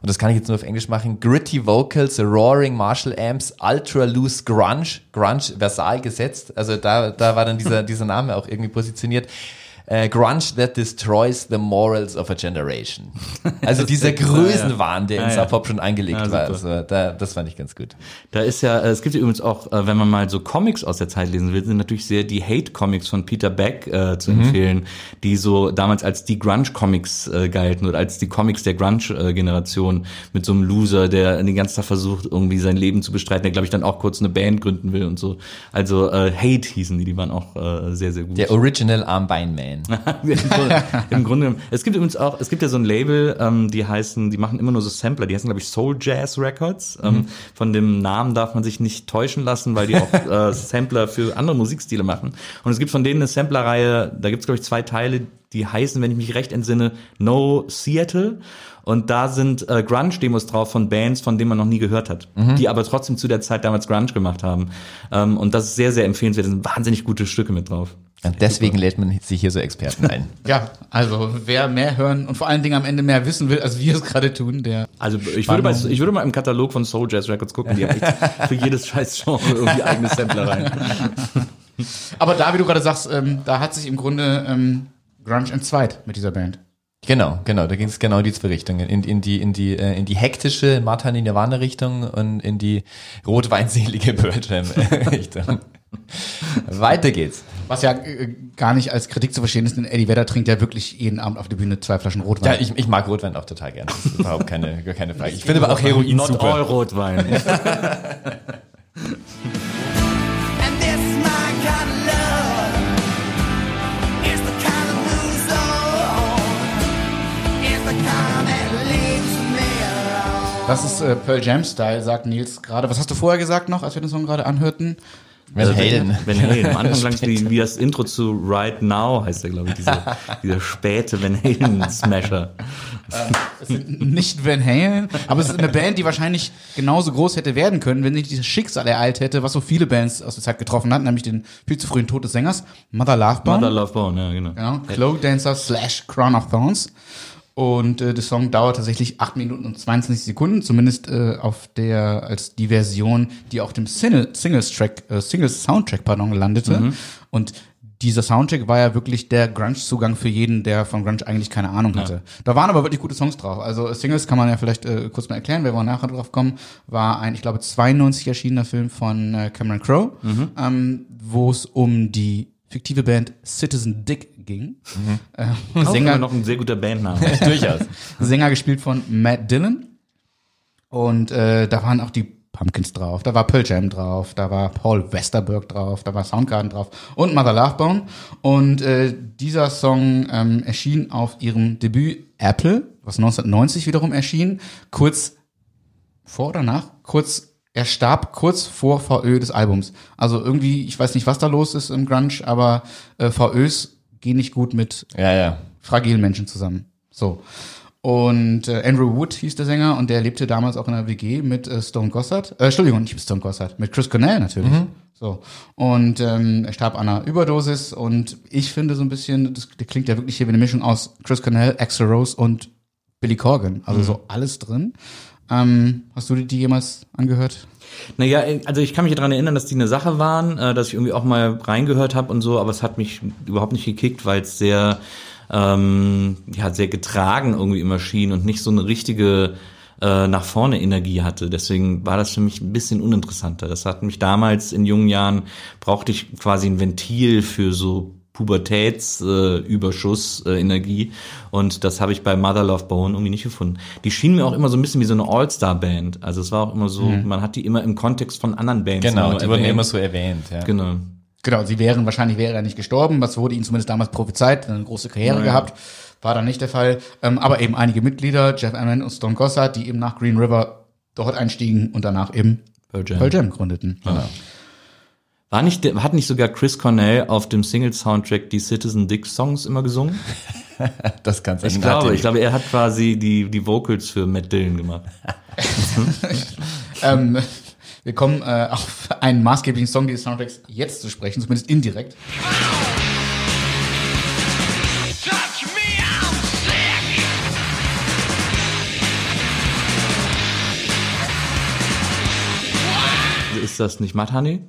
und das kann ich jetzt nur auf Englisch machen, gritty vocals, roaring Marshall Amps, ultra loose Grunge, Grunge versal gesetzt. Also da, da war dann dieser, dieser Name auch irgendwie positioniert. Äh, Grunge that destroys the morals of a generation. Also dieser Größenwahn, der in ja. Sub Pop schon angelegt Ja, war. Also da, das fand ich ganz gut. Da ist ja, äh, es gibt ja übrigens auch, äh, wenn man mal so Comics aus der Zeit lesen will, sind natürlich sehr die Hate-Comics von Peter Beck äh, zu empfehlen, die so damals als die Grunge-Comics äh, galten oder als die Comics der Grunge-Generation mit so einem Loser, der den ganzen Tag versucht, irgendwie sein Leben zu bestreiten, der glaube ich dann auch kurz eine Band gründen will und so. Also äh, Hate hießen die, die waren auch äh, sehr, sehr gut. Der Original Armbeinman. Im Grunde, Im Grunde genommen. Es gibt übrigens auch, es gibt ja so ein Label, ähm, die heißen, die machen immer nur so Sampler, die heißen, glaube ich, Soul Jazz Records. Ähm, von dem Namen darf man sich nicht täuschen lassen, weil die auch äh, Sampler für andere Musikstile machen. Und es gibt von denen eine Samplerreihe, da gibt es, glaube ich, zwei Teile, die heißen, wenn ich mich recht entsinne, No Seattle. Und da sind äh, Grunge-Demos drauf von Bands, von denen man noch nie gehört hat, die aber trotzdem zu der Zeit damals Grunge gemacht haben. Ähm, und das ist sehr, sehr empfehlenswert. Da sind wahnsinnig gute Stücke mit drauf. Und deswegen lädt man sich hier so Experten ein. Ja, also wer mehr hören und vor allen Dingen am Ende mehr wissen will, als wir es gerade tun, der Also ich würde, mal, ich würde mal im Katalog von Soul Jazz Records gucken, die haben echt für jedes scheiß Genre irgendwie eigene Sampler rein. Aber da, wie du gerade sagst, ähm, da hat sich im Grunde ähm, Grunge entzweit mit dieser Band. Genau, genau, da ging es genau in die zwei Richtungen. In, in die, in die, äh, in die hektische Martha Nirvana Richtung und in die rotweinselige Pearl Jam Richtung. Weiter geht's. Was ja äh, gar nicht als Kritik zu verstehen ist, denn Eddie Vedder trinkt ja wirklich jeden Abend auf der Bühne zwei Flaschen Rotwein. Ja, ich, ich mag Rotwein auch total gerne. Das ist überhaupt keine, gar keine Frage. Ich finde aber auch Heroin Not super. all Rotwein. Das ist äh, Pearl Jam Style, sagt Nils gerade. Was hast du vorher gesagt noch, als wir den Song gerade anhörten? Van Halen. Van Halen. Am Anfang klang wie, wie das Intro zu Right Now, heißt der, glaube ich, dieser, dieser späte Van Halen-Smasher. Sind nicht Van Halen, aber es ist eine Band, die wahrscheinlich genauso groß hätte werden können, wenn nicht dieses Schicksal ereilt hätte, was so viele Bands aus der Zeit getroffen hat, nämlich den viel zu frühen Tod des Sängers, Mother Love Bone. Mother Love Bone, ja, genau. Genau, Cloak Dancer slash Crown of Thorns. Und äh, der Song dauert tatsächlich 8 Minuten und 22 Sekunden, zumindest äh, auf der, als die Version, die auf dem Single, Singles Track, äh, Singles Soundtrack, pardon, landete. Und dieser Soundtrack war ja wirklich der Grunge-Zugang für jeden, der von Grunge eigentlich keine Ahnung hatte. Da waren aber wirklich gute Songs drauf. Also Singles kann man ja vielleicht äh, kurz mal erklären, wir wollen nachher drauf kommen, war ein, ich glaube, 92 erschienener Film von äh, Cameron Crowe, ähm, wo es um die fiktive Band Citizen Dick ging. Äh, Auch immer Sänger, noch ein sehr guter Bandname. Durchaus. Sänger gespielt von Matt Dillon. Und äh, da waren auch die Pumpkins drauf, da war Pearl Jam drauf, da war Paul Westerberg drauf, da war Soundgarden drauf und Mother Love Bone. Und äh, dieser Song ähm, erschien auf ihrem Debüt Apple, was 1990 wiederum erschien, kurz vor oder nach? Kurz, er starb kurz vor VÖ des Albums. Also irgendwie, ich weiß nicht, was da los ist im Grunge, aber äh, VÖs gehen nicht gut mit Ja, ja. fragilen Menschen zusammen. So. Und äh, Andrew Wood hieß der Sänger und der lebte damals auch in einer WG mit äh, Stone Gossard. Äh, Entschuldigung, nicht mit Stone Gossard, mit Chris Cornell natürlich. So. Und ähm, er starb an einer Überdosis und ich finde so ein bisschen, das, das klingt ja wirklich hier wie eine Mischung aus Chris Cornell, Axl Rose und Billy Corgan. Also so alles drin. Ähm, hast du die, die jemals angehört? Naja, also ich kann mich daran erinnern, dass die eine Sache waren, äh, dass ich irgendwie auch mal reingehört habe und so, aber es hat mich überhaupt nicht gekickt, weil es sehr, ähm, ja, sehr getragen irgendwie immer schien und nicht so eine richtige äh, nach vorne Energie hatte. Deswegen war das für mich ein bisschen uninteressanter. Das hat mich damals in jungen Jahren, brauchte ich quasi ein Ventil für so Pubertätsüberschuss, äh, Überschuss, äh, Energie und das habe ich bei Mother Love Bone irgendwie nicht gefunden. Die schienen mir auch immer so ein bisschen wie so eine All-Star-Band. Also es war auch immer so, man hat die immer im Kontext von anderen Bands Genau, die wurden immer so erwähnt. Ja. Genau. Genau, sie wären, wahrscheinlich wäre er nicht gestorben, was wurde ihnen zumindest damals prophezeit, eine große Karriere gehabt, war dann nicht der Fall. Ähm, aber eben einige Mitglieder, Jeff Ament und Stone Gossard, die eben nach Green River dort einstiegen und danach eben Pearl Jam. Pearl Jam gründeten. War nicht, der- hat nicht sogar Chris Cornell auf dem Single-Soundtrack die Citizen Dick Songs immer gesungen? Das kannst du Ich glaube, ich glaube, er hat quasi die, die Vocals für Matt Dillon gemacht. Ähm, wir kommen äh, auf einen maßgeblichen Song dieses Soundtracks jetzt zu sprechen, zumindest indirekt. Ist das nicht Matt Honey?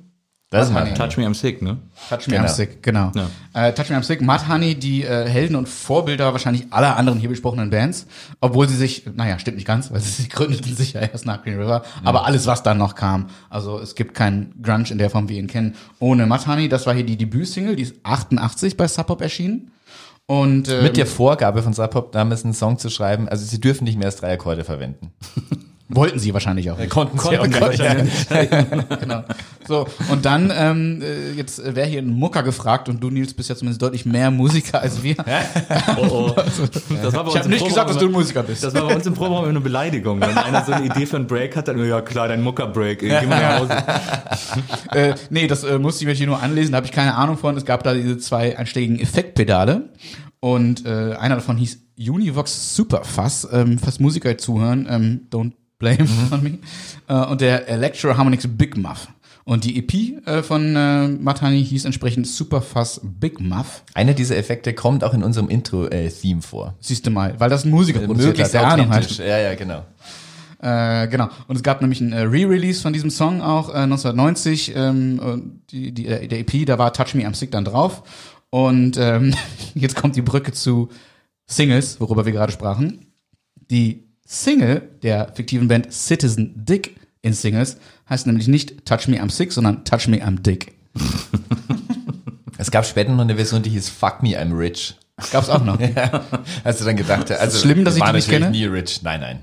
Das ist Honey. Touch Me I'm Sick, ne? Touch Me Genau. I'm Sick, genau. Äh, Touch Me I'm Sick, Mud Honey, die äh, Helden und Vorbilder wahrscheinlich aller anderen hier besprochenen Bands, obwohl sie sich, naja, stimmt nicht ganz, weil sie, sie gründeten sich ja erst nach Green River, aber alles, was dann noch kam, also es gibt keinen Grunge in der Form, wie wir ihn kennen, ohne Mud Honey, das war hier die Debütsingle, die ist 88 bei Sub Pop erschienen und ähm, Mit der Vorgabe von Sub Pop damals einen Song zu schreiben, also sie dürfen nicht mehr als drei Akkorde verwenden. wollten sie wahrscheinlich auch. Konnten sie auch gar nicht. genau. So, und dann, ähm, äh, jetzt wäre hier ein Mucker gefragt und du, Nils, bist ja zumindest deutlich mehr Musiker als wir. Oh, oh. Das war bei Ich habe nicht gesagt, dass du ein Musiker bist. Das war bei uns im Proberaum immer eine Beleidigung. Wenn einer so eine Idee für einen Break hat, dann, ja klar, dein Mucker-Break. Geh mal nach Hause. Äh, nee, das äh, musste ich mir hier nur anlesen, da habe ich keine Ahnung von. Es gab da diese zwei einschlägigen Effektpedale und äh, einer davon hieß Univox Superfuzz, ähm, falls Musiker zuhören, ähm, don't blame on me. Äh, und der Electro Harmonix Big Muff. Und die EP äh, von äh, Matani hieß entsprechend Superfuzz Big Muff. Einer dieser Effekte kommt auch in unserem Intro-Theme vor. Siehst du mal, weil das ein Musiker produziert hat, der Ahnung hat. Ja, ja, genau. Äh, genau. Und es gab nämlich ein äh, Re-Release von diesem Song auch äh, 1990. Ähm, und die, die, äh, der EP, da war Touch Me I'm Sick dann drauf. Und ähm, jetzt kommt die Brücke zu Singles, worüber wir gerade sprachen. Die Single der fiktiven Band Citizen Dick in Singles heißt nämlich nicht Touch Me I'm Sick, sondern Touch Me I'm Dick. Es gab später noch eine Version, die hieß Fuck Me, I'm Rich. Gab's auch noch. Als du dann gedacht hast, also schlimm, dass ich war die nicht kenne? nie rich. Nein, nein.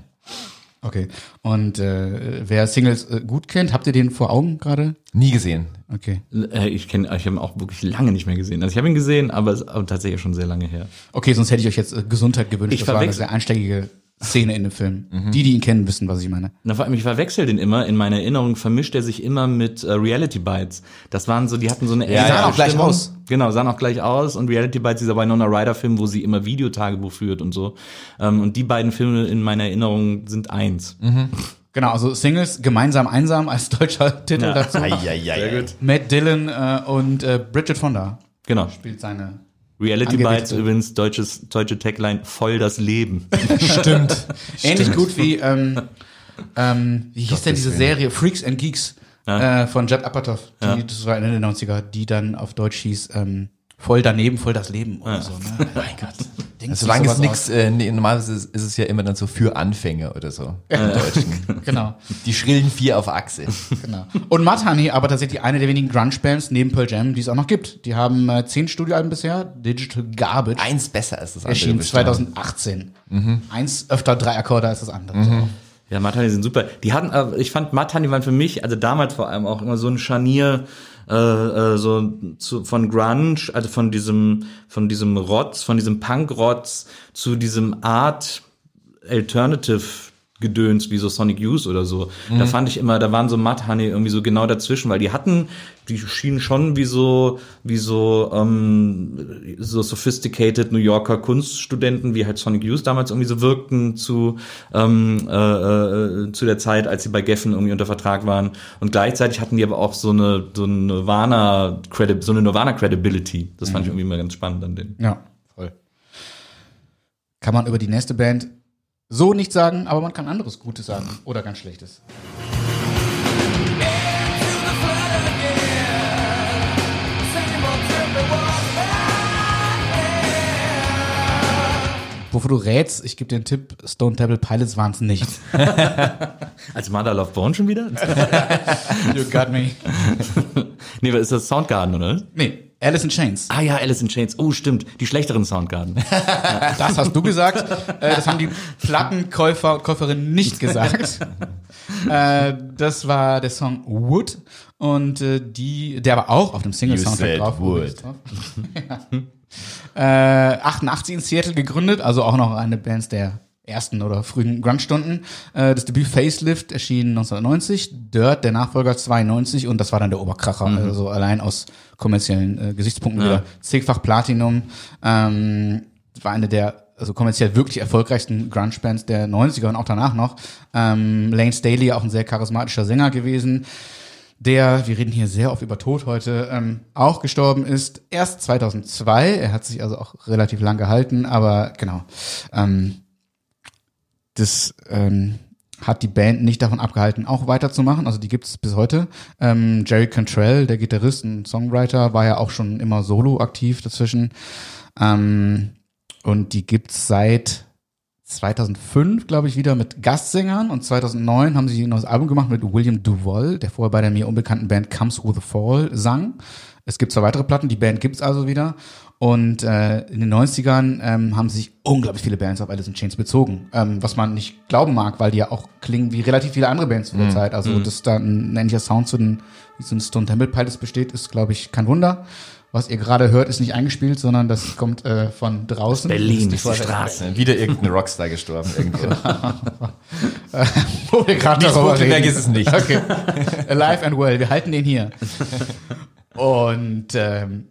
Okay. Und äh, wer Singles äh, gut kennt, habt ihr den vor Augen gerade? Nie gesehen. Okay. Äh, Ich kenne, ich habe ihn auch wirklich lange nicht mehr gesehen. Also ich habe ihn gesehen, aber es ist aber tatsächlich schon sehr lange her. Okay, sonst hätte ich euch jetzt äh, Gesundheit gewünscht. Ich das war eine sehr einsteigige Szene in dem Film. Die, die ihn kennen, wissen, was ich meine. Na, vor allem, ich verwechsel den immer. In meiner Erinnerung vermischt er sich immer mit äh, Reality Bites. Das waren so, die hatten so eine Ja, ähnliche ja, auch gleich aus. Genau, sahen auch gleich aus. Und Reality Bites, dieser Winona Ryder Film, wo sie immer Videotagebuch führt und so. Ähm, und die beiden Filme in meiner Erinnerung sind eins. Genau, also Singles, gemeinsam einsam als deutscher Titel Ja. dazu. Eieiei. Matt Dillon äh, und äh, Bridget Fonda Genau. spielt seine. Reality Bites übrigens, deutsches, deutsche Tagline, voll das Leben. Stimmt. Ähnlich gut wie, ähm, ähm, wie hieß denn diese. Serie Freaks and Geeks äh, von Judd Apatow, die, das war Ende der 90er, die dann auf Deutsch hieß ähm, Voll daneben, voll das Leben oder so. Ne? Mein Gott. Denkst du Solange es nichts, äh, nee, normalerweise ist, ist es ja immer dann so für Anfänger oder so. Im Deutschen. aus? Genau. Die schrillen vier auf Achse. Genau. Und Mud Honey, aber tatsächlich eine der wenigen Grunge-Bands neben Pearl Jam, die es auch noch gibt. Die haben äh, zehn Studioalben bisher. Digital Garbage Eins besser als das andere. erschien bestimmt. 2018. Eins öfter drei Akkorde als das andere. So. Ja, Matani sind super. Die hatten, äh, ich fand Matani waren für mich, also damals vor allem auch immer so ein Scharnier, äh, äh, so zu, von Grunge, also von diesem, von diesem Rotz, von diesem Punk-Rotz zu diesem Art Alternative Gedöns wie so Sonic Youth oder so. Da fand ich immer, da waren so Mud Honey irgendwie so genau dazwischen, weil die hatten, die schienen schon wie so, wie so, ähm, so sophisticated New Yorker Kunststudenten, wie halt Sonic Youth damals irgendwie so wirkten zu, ähm, äh, äh, zu der Zeit, als sie bei Geffen irgendwie unter Vertrag waren. Und gleichzeitig hatten die aber auch so eine, so eine Nirvana Credi so eine Nirvana Credibility. Das fand ich irgendwie immer ganz spannend an denen. Ja, voll. Kann man über die nächste Band so nicht sagen, aber man kann anderes Gutes sagen oder ganz Schlechtes. Bevor du rätst, ich gebe dir einen Tipp, Stone Temple Pilots waren es nicht. Als Mother Love Bone schon wieder? You got me. nee, was ist das Soundgarden, oder? Nee, Alice in Chains. Ah ja, Alice in Chains. Oh, stimmt. Die schlechteren Soundgarden. Das hast du gesagt. Äh, das haben die Plattenkäufer und Käuferinnen nicht gesagt. äh, das war der Song Wood und äh, die, der war auch auf dem Single-Soundtrack drauf. Wood. ja. äh, 88 in Seattle gegründet, also auch noch eine Band der ersten oder frühen Grunge-Stunden. Äh, das Debüt Facelift erschien 1990, Dirt, der Nachfolger 92 und das war dann der Oberkracher, also allein aus kommerziellen äh, Gesichtspunkten wieder. Zigfach Platinum, ähm, war eine der also kommerziell wirklich erfolgreichsten Grunge-Bands der 90er und auch danach noch. Ähm, Lane Staley, auch ein sehr charismatischer Sänger gewesen, der, wir reden hier sehr oft über Tod heute, ähm, auch gestorben ist. Erst 2002, er hat sich also auch relativ lang gehalten, aber genau. Ähm, das, ähm, hat die Band nicht davon abgehalten, auch weiterzumachen. Also die gibt es bis heute. Ähm, Jerry Cantrell, der Gitarrist und Songwriter, war ja auch schon immer solo aktiv dazwischen. Ähm, und die gibt's seit 2005, glaube ich, wieder mit Gastsängern und 2009 haben sie ein neues Album gemacht mit William Duvall, der vorher bei der mir unbekannten Band Comes With the Fall sang. Es gibt zwei weitere Platten, die Band gibt's also wieder. Und äh, in den 90ern ähm, haben sich unglaublich viele Bands auf Alice in Chains bezogen, ähm, was man nicht glauben mag, weil die ja auch klingen wie relativ viele andere Bands zu der Zeit. Also, dass da ein ähnlicher Sound zu den, wie so ein Stone Temple Pilots besteht, ist, glaube ich, kein Wunder. Was ihr gerade hört, ist nicht eingespielt, sondern das kommt äh, von draußen. Berlin ist die Straße. Wieder irgendein Rockstar gestorben irgendwo. Wo wir gerade darüber reden. ist es nicht. Okay. Alive and well. Wir halten den hier. Und ähm,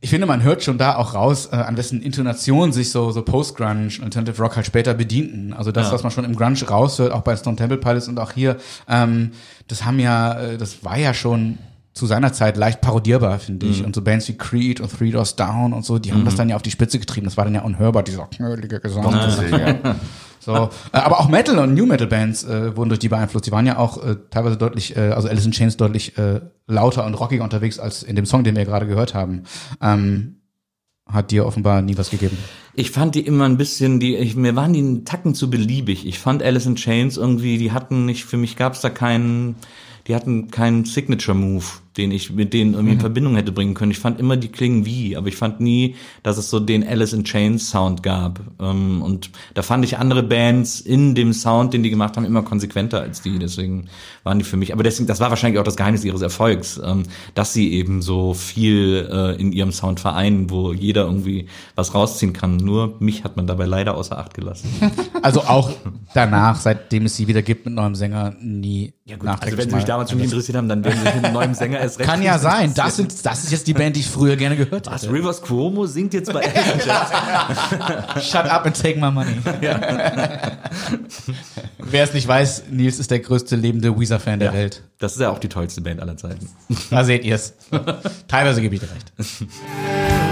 ich finde, man hört schon da auch raus, äh, an wessen Intonation sich so, so Post-Grunge und Alternative Rock halt später bedienten. Also das, Ja. was man schon im Grunge raushört, auch bei Stone Temple Pilots und auch hier, ähm, das haben ja, äh, das war ja schon zu seiner Zeit leicht parodierbar, finde ich. Und so Bands wie Creed und Three Doors Down und so, die haben das dann ja auf die Spitze getrieben. Das war dann ja unhörbar, dieser knödelige Gesang. So, äh, aber auch Metal und New Metal Bands äh, wurden durch die beeinflusst. Die waren ja auch äh, teilweise deutlich, äh, also Alice in Chains deutlich äh, lauter und rockiger unterwegs als in dem Song, den wir gerade gehört haben. Ähm, hat dir offenbar nie was gegeben. Ich fand die immer ein bisschen, die, ich, mir waren die einen Tacken zu beliebig. Ich fand Alice in Chains irgendwie, die hatten nicht, für mich gab's da keinen, die hatten keinen Signature-Move, den ich mit denen irgendwie in Verbindung hätte bringen können. Ich fand immer, die klingen wie, aber ich fand nie, dass es so den Alice in Chains Sound gab. Ähm, Und da fand ich andere Bands in dem Sound, den die gemacht haben, immer konsequenter als die. Deswegen waren die für mich, aber deswegen, das war wahrscheinlich auch das Geheimnis ihres Erfolgs, ähm, dass sie eben so viel äh, in ihrem Sound vereinen, wo jeder irgendwie was rausziehen kann. Nur mich hat man dabei leider außer Acht gelassen. Also auch danach, seitdem es sie wieder gibt mit neuem Sänger, nie Also nachträglich wenn sie mich mal damals schon nicht interessiert haben, dann werden sie mit einem neuen Sänger erst recht. Kann ja sein. Das, sind, das ist jetzt die Band, die ich früher gerne gehört habe. Rivers Cuomo singt jetzt bei? Shut up and take my money. Wer es nicht weiß, Nils ist der größte lebende Weezer-Fan der Welt. Das ist ja auch die tollste Band aller Zeiten. Da seht ihr es. Teilweise gebe ich dir recht.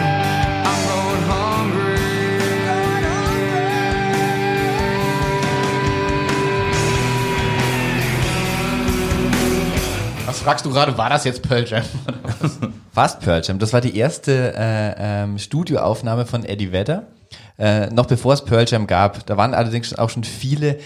fragst du gerade? War das jetzt Pearl Jam? Fast Pearl Jam. Das war die erste äh, ähm, Studioaufnahme von Eddie Vedder, äh, noch bevor es Pearl Jam gab. Da waren allerdings auch schon viele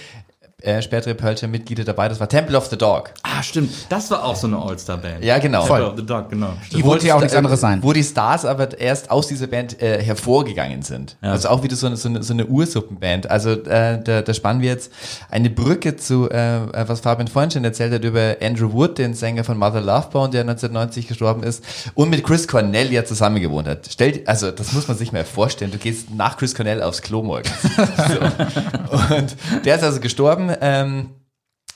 äh, spätere Pearl Jam Mitglieder dabei. Das war Temple of the Dog. Ah, stimmt. Das war auch so eine All-Star-Band. Ja, genau. Temple of the Dog, genau. Die wollte ja auch nichts äh, anderes sein. Wo die Stars aber erst aus dieser Band äh, hervorgegangen sind. Also auch wieder so eine, so eine, so eine Ursuppenband. Also äh, da, da spannen wir jetzt eine Brücke zu, äh, was Fabian vorhin schon erzählt hat, über Andrew Wood, den Sänger von Mother Love Bone, der 1990 gestorben ist und mit Chris Cornell ja zusammen gewohnt hat. Stellt, also das muss man sich mal vorstellen. Du gehst nach Chris Cornell aufs Klo morgens. so. Und der ist also gestorben. Ähm,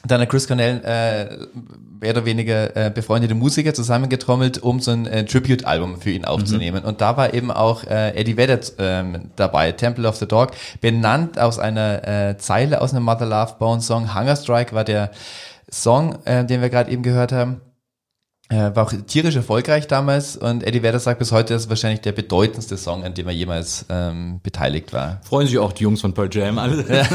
dann hat Chris Cornell äh, mehr oder weniger äh, befreundete Musiker zusammengetrommelt, um so ein äh, Tribute-Album für ihn aufzunehmen. Und da war eben auch äh, Eddie Vedder ähm, dabei, Temple of the Dog, benannt aus einer äh, Zeile aus einem Mother Love Bone Song. Hunger Strike war der Song, äh, den wir gerade eben gehört haben. Äh, war auch tierisch erfolgreich damals und Eddie Vedder sagt bis heute, das ist wahrscheinlich der bedeutendste Song, an dem er jemals ähm, beteiligt war. Freuen sich auch die Jungs von Pearl Jam alle.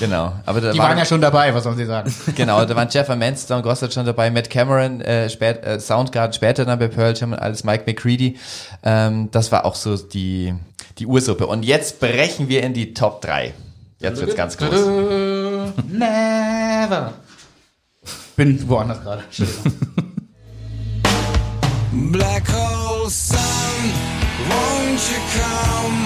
Genau. Aber da Die war- waren ja schon dabei, was sollen sie sagen? Genau, da waren Jeff Ament, Stone Gossard schon dabei, Matt Cameron, äh, spät, äh, Soundgarden später dann bei Pearl Jam und alles Mike McCready. Ähm, das war auch so die, die Ursuppe. Und jetzt brechen wir in die Top 3. Jetzt wird's ganz groß. Never. Bin woanders gerade. Black hole sun, won't you come?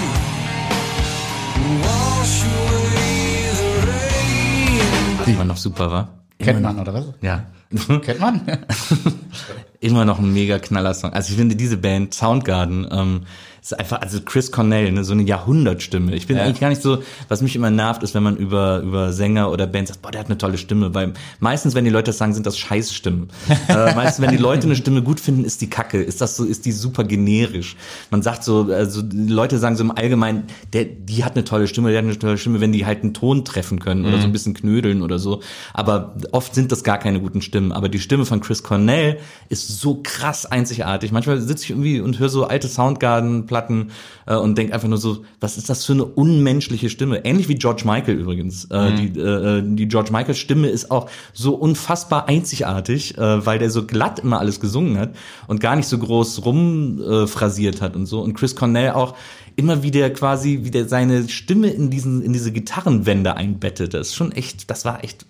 Wash away the rain. Die immer noch super war. Kennt man, oder was? Ja. Kennt man? immer noch ein mega Knaller-Song. Also ich finde diese Band Soundgarden ähm, ist einfach, also Chris Cornell, ne, so eine Jahrhundertstimme. Ich bin eigentlich gar nicht so, was mich immer nervt, ist, wenn man über über Sänger oder Bands sagt, boah, der hat eine tolle Stimme, weil meistens, wenn die Leute das sagen, sind das Scheißstimmen. äh, meistens, wenn die Leute eine Stimme gut finden, ist die Kacke, ist das so, ist die super generisch. Man sagt so, also die Leute sagen so im Allgemeinen, der, die hat eine tolle Stimme, der hat eine tolle Stimme, wenn die halt einen Ton treffen können oder so ein bisschen knödeln oder so. Aber oft sind das gar keine guten Stimmen. Aber die Stimme von Chris Cornell ist so krass einzigartig. Manchmal sitze ich irgendwie und höre so alte Soundgarden Platten äh, und denke einfach nur so, was ist das für eine unmenschliche Stimme? Ähnlich wie George Michael übrigens. Äh, die, äh, die George Michael Stimme ist auch so unfassbar einzigartig, äh, weil der so glatt immer alles gesungen hat und gar nicht so groß rumphrasiert äh, hat und so. Und Chris Cornell auch immer wieder quasi wieder seine Stimme in diesen in diese Gitarrenwände einbettet. Das ist schon echt, das war echt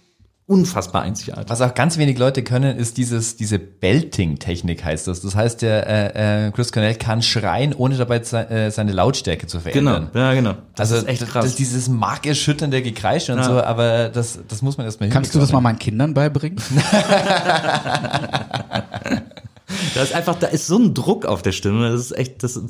unfassbar einzigartig. Was auch ganz wenig Leute können, ist dieses, diese Belting-Technik heißt das. Das heißt, der äh, äh, Chris Cornell kann schreien, ohne dabei se äh, seine Lautstärke zu Genau, verändern. ja genau. Das also ist echt krass. Das, dieses markerschütternde Gekreisch und Ja. so, aber das, das muss man erstmal Kannst du das mal meinen Kindern beibringen? Da ist einfach, da ist so ein Druck auf der Stimme. Das ist echt, das,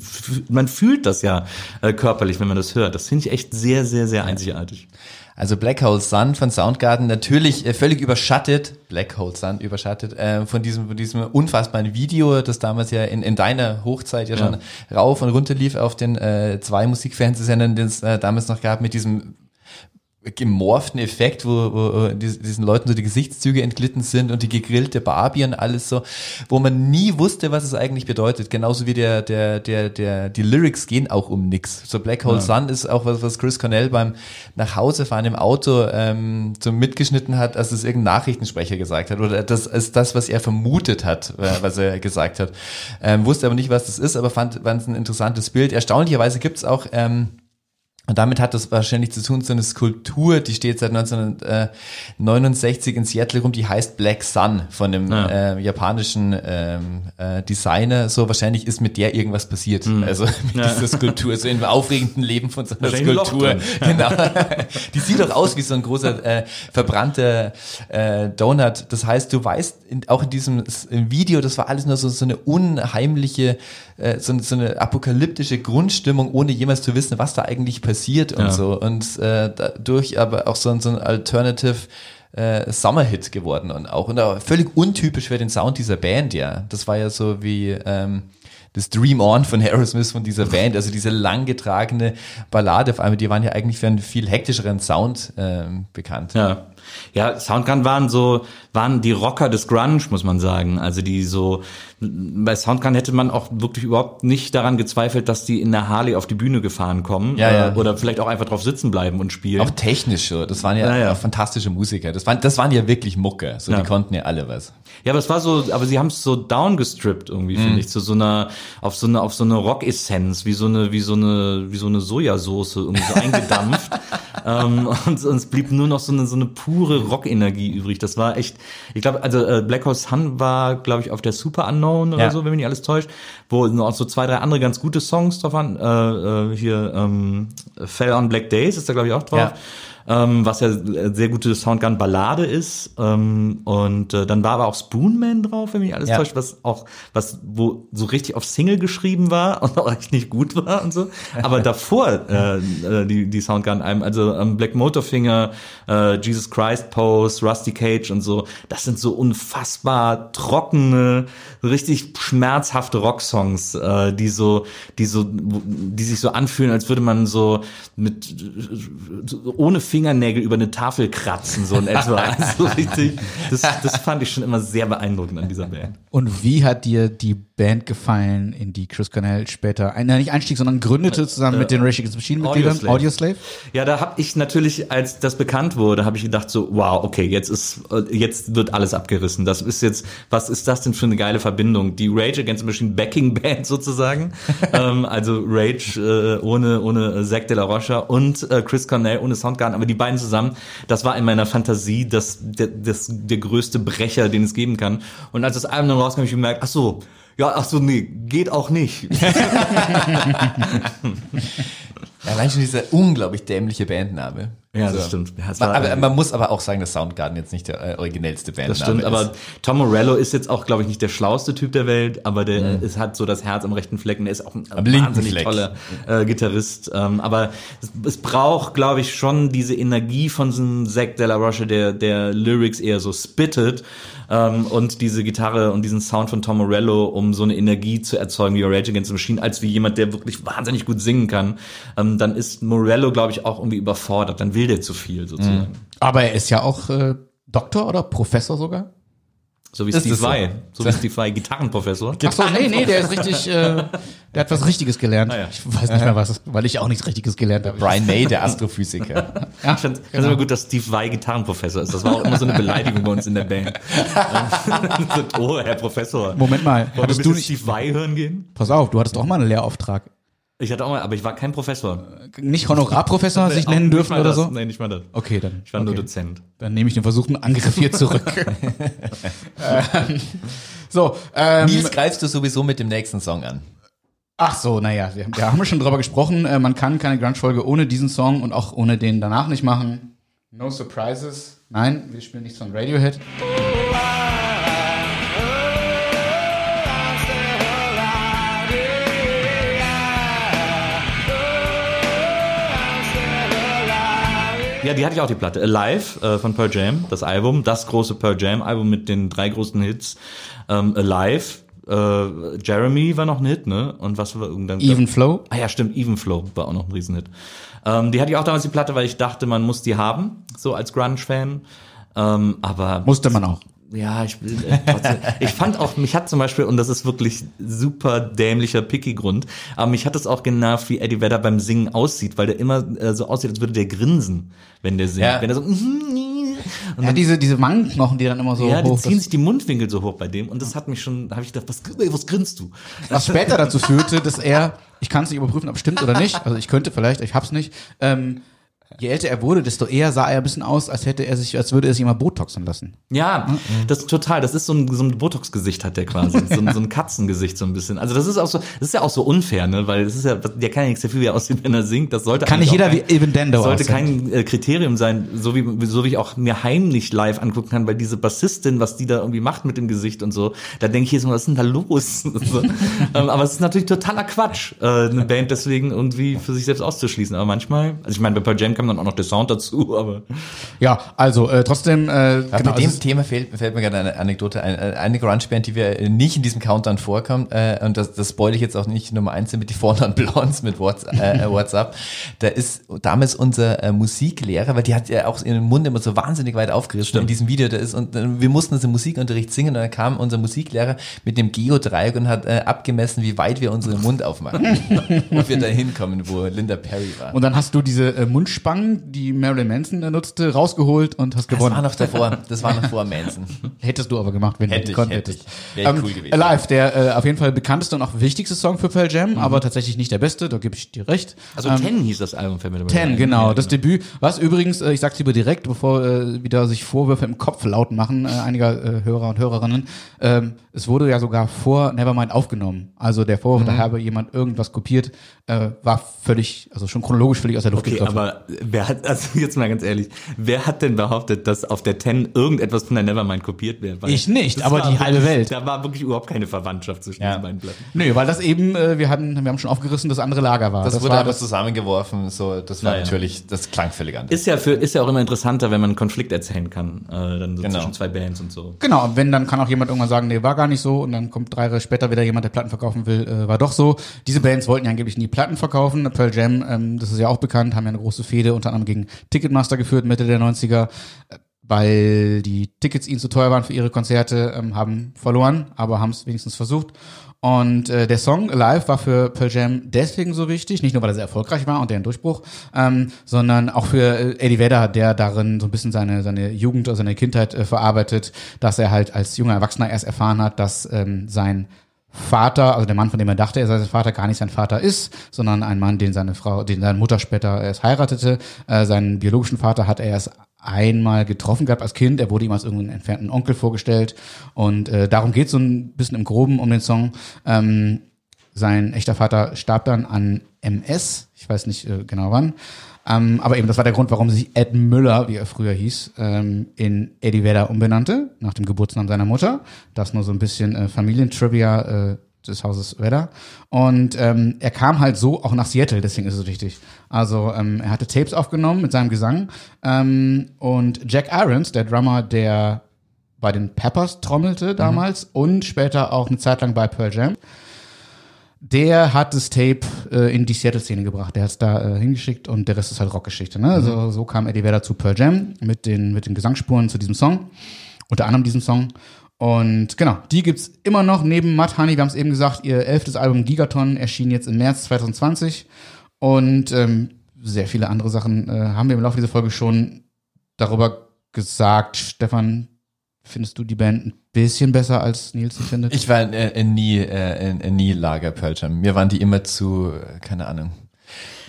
man fühlt das ja äh, körperlich, wenn man das hört. Das finde ich echt sehr, sehr, sehr einzigartig. Also Black Hole Sun von Soundgarden natürlich äh, völlig überschattet, Black Hole Sun überschattet äh, von diesem von diesem unfassbaren Video, das damals ja in, in deiner Hochzeit ja schon rauf und runter lief auf den äh, zwei Musikfernsehsendern, den es äh, damals noch gab mit diesem gemorften Effekt, wo, wo dies- diesen Leuten so die Gesichtszüge entglitten sind und die gegrillte Barbie und alles so, wo man nie wusste, was es eigentlich bedeutet. Genauso wie der, der, der, der, die Lyrics gehen auch um nix. So Black Hole Sun ist auch was, was Chris Cornell beim Nachhausefahren im Auto ähm, so mitgeschnitten hat, als es irgendein Nachrichtensprecher gesagt hat. Oder das ist das, was er vermutet hat, äh, was er gesagt hat. Ähm, wusste aber nicht, was das ist, aber fand, fand es ein interessantes Bild. Erstaunlicherweise gibt's auch ähm, und damit hat das wahrscheinlich zu tun, so eine Skulptur, die steht seit 1969 in Seattle rum, die heißt Black Sun von einem Ja. äh, japanischen ähm, äh, Designer. So wahrscheinlich ist mit der irgendwas passiert. Also mit dieser Skulptur, so im aufregenden Leben von so einer ein Skulptur. drin. Genau. Die sieht doch aus wie so ein großer äh, verbrannter äh, Donut. Das heißt, du weißt in, auch in diesem Video, das war alles nur so, so eine unheimliche, äh, so, so eine apokalyptische Grundstimmung, ohne jemals zu wissen, was da eigentlich passiert und Ja. so. Und äh, dadurch aber auch so, ein- so ein Alternative äh, Summer-Hit geworden und auch, und auch völlig untypisch für den Sound dieser Band, ja. Das war ja so wie ähm, das Dream On von Aerosmith von dieser Band, also diese langgetragene Ballade auf einmal, die waren ja eigentlich für einen viel hektischeren Sound ähm, bekannt. Ja. Ja, Soundgarden waren so, waren die Rocker des Grunge, muss man sagen. Also die so, bei Soundgarden hätte man auch wirklich überhaupt nicht daran gezweifelt, dass die in der Harley auf die Bühne gefahren kommen. Ja, ja. Äh, Oder vielleicht auch einfach drauf sitzen bleiben und spielen. Auch technisch so, das waren ja, Ja, ja. fantastische Musiker. Das waren, das waren ja wirklich Mucke, so Ja. die konnten ja alle was. Ja, aber es war so, aber sie haben es so downgestrippt irgendwie, Mhm. finde ich, zu so einer, auf so eine, auf so eine Rock-Essenz, wie so eine, wie so eine, wie so eine Sojasauce irgendwie so eingedampft. ähm, und, und es blieb nur noch so eine, so eine pure Rockenergie übrig. Das war echt, ich glaube, also äh, Black Horse Sun war, glaube ich, auf der Super Unknown oder Ja. so, wenn mich nicht alles täuscht, wo noch so zwei, drei andere ganz gute Songs drauf waren. Äh, äh, hier ähm, Fell on Black Days ist da, glaube ich, auch drauf. Ja. Ähm, was ja äh, sehr gute Soundgun-Ballade ist. Ähm, und äh, dann war aber auch Spoonman drauf, wenn mich alles Ja. täuscht, was auch, was, wo so richtig auf Single geschrieben war und auch echt nicht gut war und so. Aber davor äh, äh, die, die Soundgun-Alben, also ähm, Black Motorfinger, äh, Jesus Christ Pose, Rusty Cage und so, das sind so unfassbar trockene, richtig schmerzhafte Rocksongs, äh, die so, die so, die sich so anfühlen, als würde man so mit so ohne Fingernägel über eine Tafel kratzen, so in etwa. Also richtig, das, das fand ich schon immer sehr beeindruckend an dieser Band. Und wie hat dir die Band gefallen, in die Chris Cornell später, ein, nicht Einstieg, sondern gründete zusammen mit den Rage Against the Machine Mitgliedern? Audioslave. Audioslave? Ja, da habe ich natürlich, als das bekannt wurde, habe ich gedacht so, wow, okay, jetzt ist, äh, jetzt wird alles abgerissen. Das ist jetzt, was ist das denn für eine geile Verbindung? Die Rage Against the Machine Backing Band sozusagen, ähm, also Rage äh, ohne ohne Zack de la Rocha und äh, Chris Cornell ohne Soundgarden, aber die beiden zusammen, das war in meiner Fantasie das, der, das der größte Brecher, den es geben kann. Und als das Album dann rauskam, habe ich gemerkt, ach so, ja, ach so, nee, geht auch nicht. Allein schon dieser unglaublich dämliche Bandname. Ja, So. das stimmt. Ja, Man, aber man muss aber auch sagen, dass Soundgarden jetzt nicht der äh, originellste Bandname Das stimmt, ist. aber Tom Morello ist jetzt auch, glaube ich, nicht der schlauste Typ der Welt, aber der ist, hat so das Herz am rechten Fleck und er ist auch ein Am wahnsinnig toller äh, Gitarrist. Ähm, aber es, es braucht, glaube ich, schon diese Energie von so einem Zack de la Rocha, der, der Lyrics eher so spittet ähm, und diese Gitarre und diesen Sound von Tom Morello, um so eine Energie zu erzeugen wie Rage Against the Machine, als wie jemand, der wirklich wahnsinnig gut singen kann. Ähm, dann ist Morello, glaube ich, auch irgendwie überfordert. Dann will der zu viel sozusagen. Aber er ist ja auch äh, Doktor oder Professor sogar? So wie Ist Steve es so? Vai. So wie Steve Vai, Gitarrenprofessor. Ach so, nee, nee, der ist richtig, äh, der hat was Richtiges gelernt. Ah, ja. Ich weiß nicht mehr was, weil ich auch nichts Richtiges gelernt habe. Brian May, der Astrophysiker. Ich fand es immer gut, dass Steve Vai Gitarrenprofessor ist. Das war auch immer so eine Beleidigung bei uns in der Band. so, oh, Herr Professor. Moment mal, bitte du nicht, Steve Vai hören gehen? pass auf, du hattest auch mal einen Lehrauftrag. Ich hatte auch mal, aber ich war kein Professor. Nicht Honorarprofessor sich nennen dürfen oder das. so? Nee, nicht mal das. Okay, dann. Ich war nur okay. Dozent. Dann nehme ich den versuchten Angriff hier zurück. ähm, so, ähm, Nils greifst du sowieso mit dem nächsten Song an. ach so, naja, wir, wir haben schon drüber gesprochen. Äh, man kann keine Grunge-Folge ohne diesen Song und auch ohne den danach nicht machen. No surprises. Nein, wir spielen nichts von Radiohead. Ja, die hatte ich auch die Platte. Alive äh, von Pearl Jam, das Album, das große Pearl Jam Album mit den drei großen Hits. Ähm, Alive, äh, Jeremy war noch ein Hit, ne? Und was war irgendwann? Even Flow. Ah ja, stimmt, Even Flow war auch noch ein Riesenhit. Ähm, die hatte ich auch damals die Platte, weil ich dachte, man muss die haben, so als Grunge-Fan. Ähm, aber Musste man auch. Ja, ich, will, äh, trotzdem, ich fand auch, mich hat zum Beispiel, und das ist wirklich super dämlicher Picky-Grund, aber mich hat es auch genervt, wie Eddie Vedder beim Singen aussieht, weil der immer äh, so aussieht, als würde der grinsen, wenn der singt. Ja. Wenn er so, und Ja, diese, diese Wangenknochen, die dann immer so ja, die hoch. ziehen Das, sich die Mundwinkel so hoch bei dem und das hat mich schon, da habe ich gedacht, was, was grinst du? was später dazu führte, dass er, ich kann es nicht überprüfen, ob es stimmt oder nicht, also ich könnte vielleicht, ich hab's nicht, ähm, je älter er wurde, desto eher sah er ein bisschen aus, als hätte er sich, als würde er sich immer Botoxen lassen. Ja, das ist total, das ist so ein, so ein Botox-Gesicht hat der quasi, so ein, so ein Katzengesicht so ein bisschen. Also das ist auch so, das ist ja auch so unfair, ne, weil es ist ja, der kann ja nichts dafür, wie er aussieht, wenn er singt, das sollte Kann nicht jeder auch wie Eben Dendo Das sollte aussehen. kein äh, Kriterium sein, so wie, so wie ich auch mir heimlich live angucken kann, weil diese Bassistin, was die da irgendwie macht mit dem Gesicht und so, da denke ich jetzt mal, was ist denn da los? so. ähm, aber es ist natürlich totaler Quatsch, äh, eine Band deswegen irgendwie für sich selbst auszuschließen. Aber manchmal, also ich meine, bei Pearl Jam kam dann auch noch der Sound dazu, aber Ja, also äh, trotzdem, äh, genau, mit dem ist- Thema fällt, fällt mir gerade eine Anekdote ein. Äh, Eine Grunge-Band, die wir äh, nicht in diesem Countdown vorkommt, äh, und das, das spoil ich jetzt auch nicht Nummer eins sind mit die Vornamen Blondes mit WhatsApp, äh, WhatsApp. Da ist damals unser äh, Musiklehrer, weil die hat ja auch ihren Mund immer so wahnsinnig weit aufgerissen in diesem Video. Da ist und äh, wir mussten uns im Musikunterricht singen und dann kam unser Musiklehrer mit dem Geodreieck und hat äh, abgemessen, wie weit wir unseren Mund aufmachen, ob wir da hinkommen, wo Linda Perry war. und dann hast du diese äh, Mundspangen, die Marilyn Manson nutzte, rausgeholt und hast das gewonnen. war noch davor, das war noch vor Manson. Hättest du aber gemacht, wenn Hätte du gekonnt hätte hättest. ich. Wäre cool gewesen. Alive, der äh, auf jeden Fall bekannteste und auch wichtigste Song für Pearl Mhm. Jam, aber tatsächlich nicht der beste, da gebe ich dir recht. also Ähm, Ten hieß das Album, fällt mir dabei Ten, genau, Ja, das Debüt. Was übrigens, äh, ich sag's lieber direkt, bevor äh, wieder sich Vorwürfe im Kopf laut machen, äh, einiger äh, Hörer und Hörerinnen, ähm, es wurde ja sogar vor Nevermind aufgenommen. Also der Vorwurf, Mhm. da habe jemand irgendwas kopiert, äh, war völlig, also schon chronologisch völlig aus der Luft Okay, gegriffen. aber wer hat, also jetzt mal ganz ehrlich, wer hat denn behauptet, dass auf der Ten irgendetwas von der Nevermind kopiert wird? Weil Ich nicht, das aber die halbe Welt. Da war wirklich überhaupt keine Verwandtschaft zwischen Ja. diesen beiden Platten. Nö, weil das eben, äh, wir hatten, wir haben schon aufgerissen, das andere Lager war. Das, wurde war einfach das, zusammengeworfen, so, das war Naja. natürlich, das klang völlig anders. Ist ja für, ist ja auch immer interessanter, wenn man einen Konflikt erzählen kann, äh, dann so Genau. zwischen zwei Bands und so. Genau, und wenn, dann kann auch jemand irgendwann sagen, nee, war gar nicht so, und dann kommt drei Jahre später wieder jemand, der Platten verkaufen will, äh, war doch so. Diese Bands wollten ja angeblich nie Platten verkaufen. Pearl Jam, ähm, das ist ja auch bekannt, haben ja eine große Fehde unter anderem gegen Ticketmaster geführt, Mitte der 90er, äh, weil die Tickets ihnen zu teuer waren für ihre Konzerte, ähm, haben verloren, aber haben es wenigstens versucht. Und äh, der Song Alive war für Pearl Jam deswegen so wichtig, nicht nur weil er sehr erfolgreich war und der ein Durchbruch, ähm, sondern auch für äh, Eddie Vedder, der darin so ein bisschen seine seine Jugend oder seine Kindheit äh, verarbeitet, dass er halt als junger Erwachsener erst erfahren hat, dass ähm, sein Vater, also der Mann, von dem er dachte, er sei sein Vater, gar nicht sein Vater ist, sondern ein Mann, den seine Frau, den seine Mutter später erst heiratete. Äh, seinen biologischen Vater hat er erst einmal getroffen gehabt als Kind. Er wurde ihm als irgendeinen entfernten Onkel vorgestellt. Und äh, darum geht so ein bisschen im Groben um den Song. Ähm, sein echter Vater starb dann an MS. Ich weiß nicht äh, genau wann. Ähm, aber eben, das war der Grund, warum sich Ed Müller, wie er früher hieß, ähm, in Eddie Vedder umbenannte, nach dem Geburtsnamen seiner Mutter. Das nur so ein bisschen äh, Familientrivia äh, des Hauses Vedder. Und ähm, er kam halt so auch nach Seattle, deswegen ist es wichtig. Also ähm, er hatte Tapes aufgenommen mit seinem Gesang. Ähm, und Jack Irons, der Drummer, der bei den Peppers trommelte damals und später auch eine Zeit lang bei Pearl Jam, der hat das Tape äh, in die Seattle-Szene gebracht. Der hat es da äh, hingeschickt und der Rest ist halt Rockgeschichte. Ne? Also, so kam Eddie Vedder zu Pearl Jam mit den, mit den Gesangsspuren zu diesem Song. Unter anderem diesem Song. Und genau, die gibt's immer noch neben Mud Honey. Wir haben es eben gesagt, ihr elftes Album Gigaton erschien jetzt im März 2020. Und ähm, sehr viele andere Sachen äh, haben wir im Laufe dieser Folge schon darüber gesagt. Stefan, findest du die Band ein bisschen besser als Nils sie findet? Ich war äh, äh, nie, äh, äh, nie Lager Pearl Jam. Mir waren die immer zu, keine Ahnung,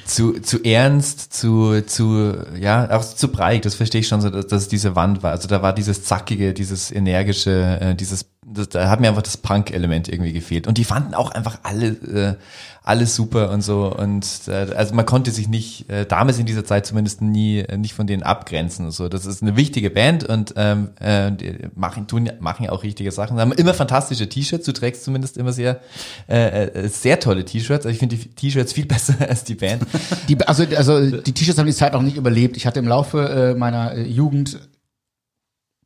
zu, zu ernst, zu, zu, ja, auch zu breit. Das verstehe ich schon so, dass, dass es diese Wand war. Also da war dieses zackige, dieses energische, äh, dieses, das, da hat mir einfach das Punk-Element irgendwie gefehlt. Und die fanden auch einfach alle, äh, alles super und so. Und äh, also man konnte sich nicht, äh, damals in dieser Zeit zumindest nie, äh, nicht von denen abgrenzen und so. Das ist eine wichtige Band und ähm, äh, machen, tun, machen ja auch richtige Sachen. Haben immer fantastische T-Shirts. Du trägst zumindest immer sehr, äh, äh, sehr tolle T-Shirts. Also ich finde die T-Shirts viel besser als die Band. Die, also, also die T-Shirts haben die Zeit auch nicht überlebt. Ich hatte im Laufe äh, meiner äh, Jugend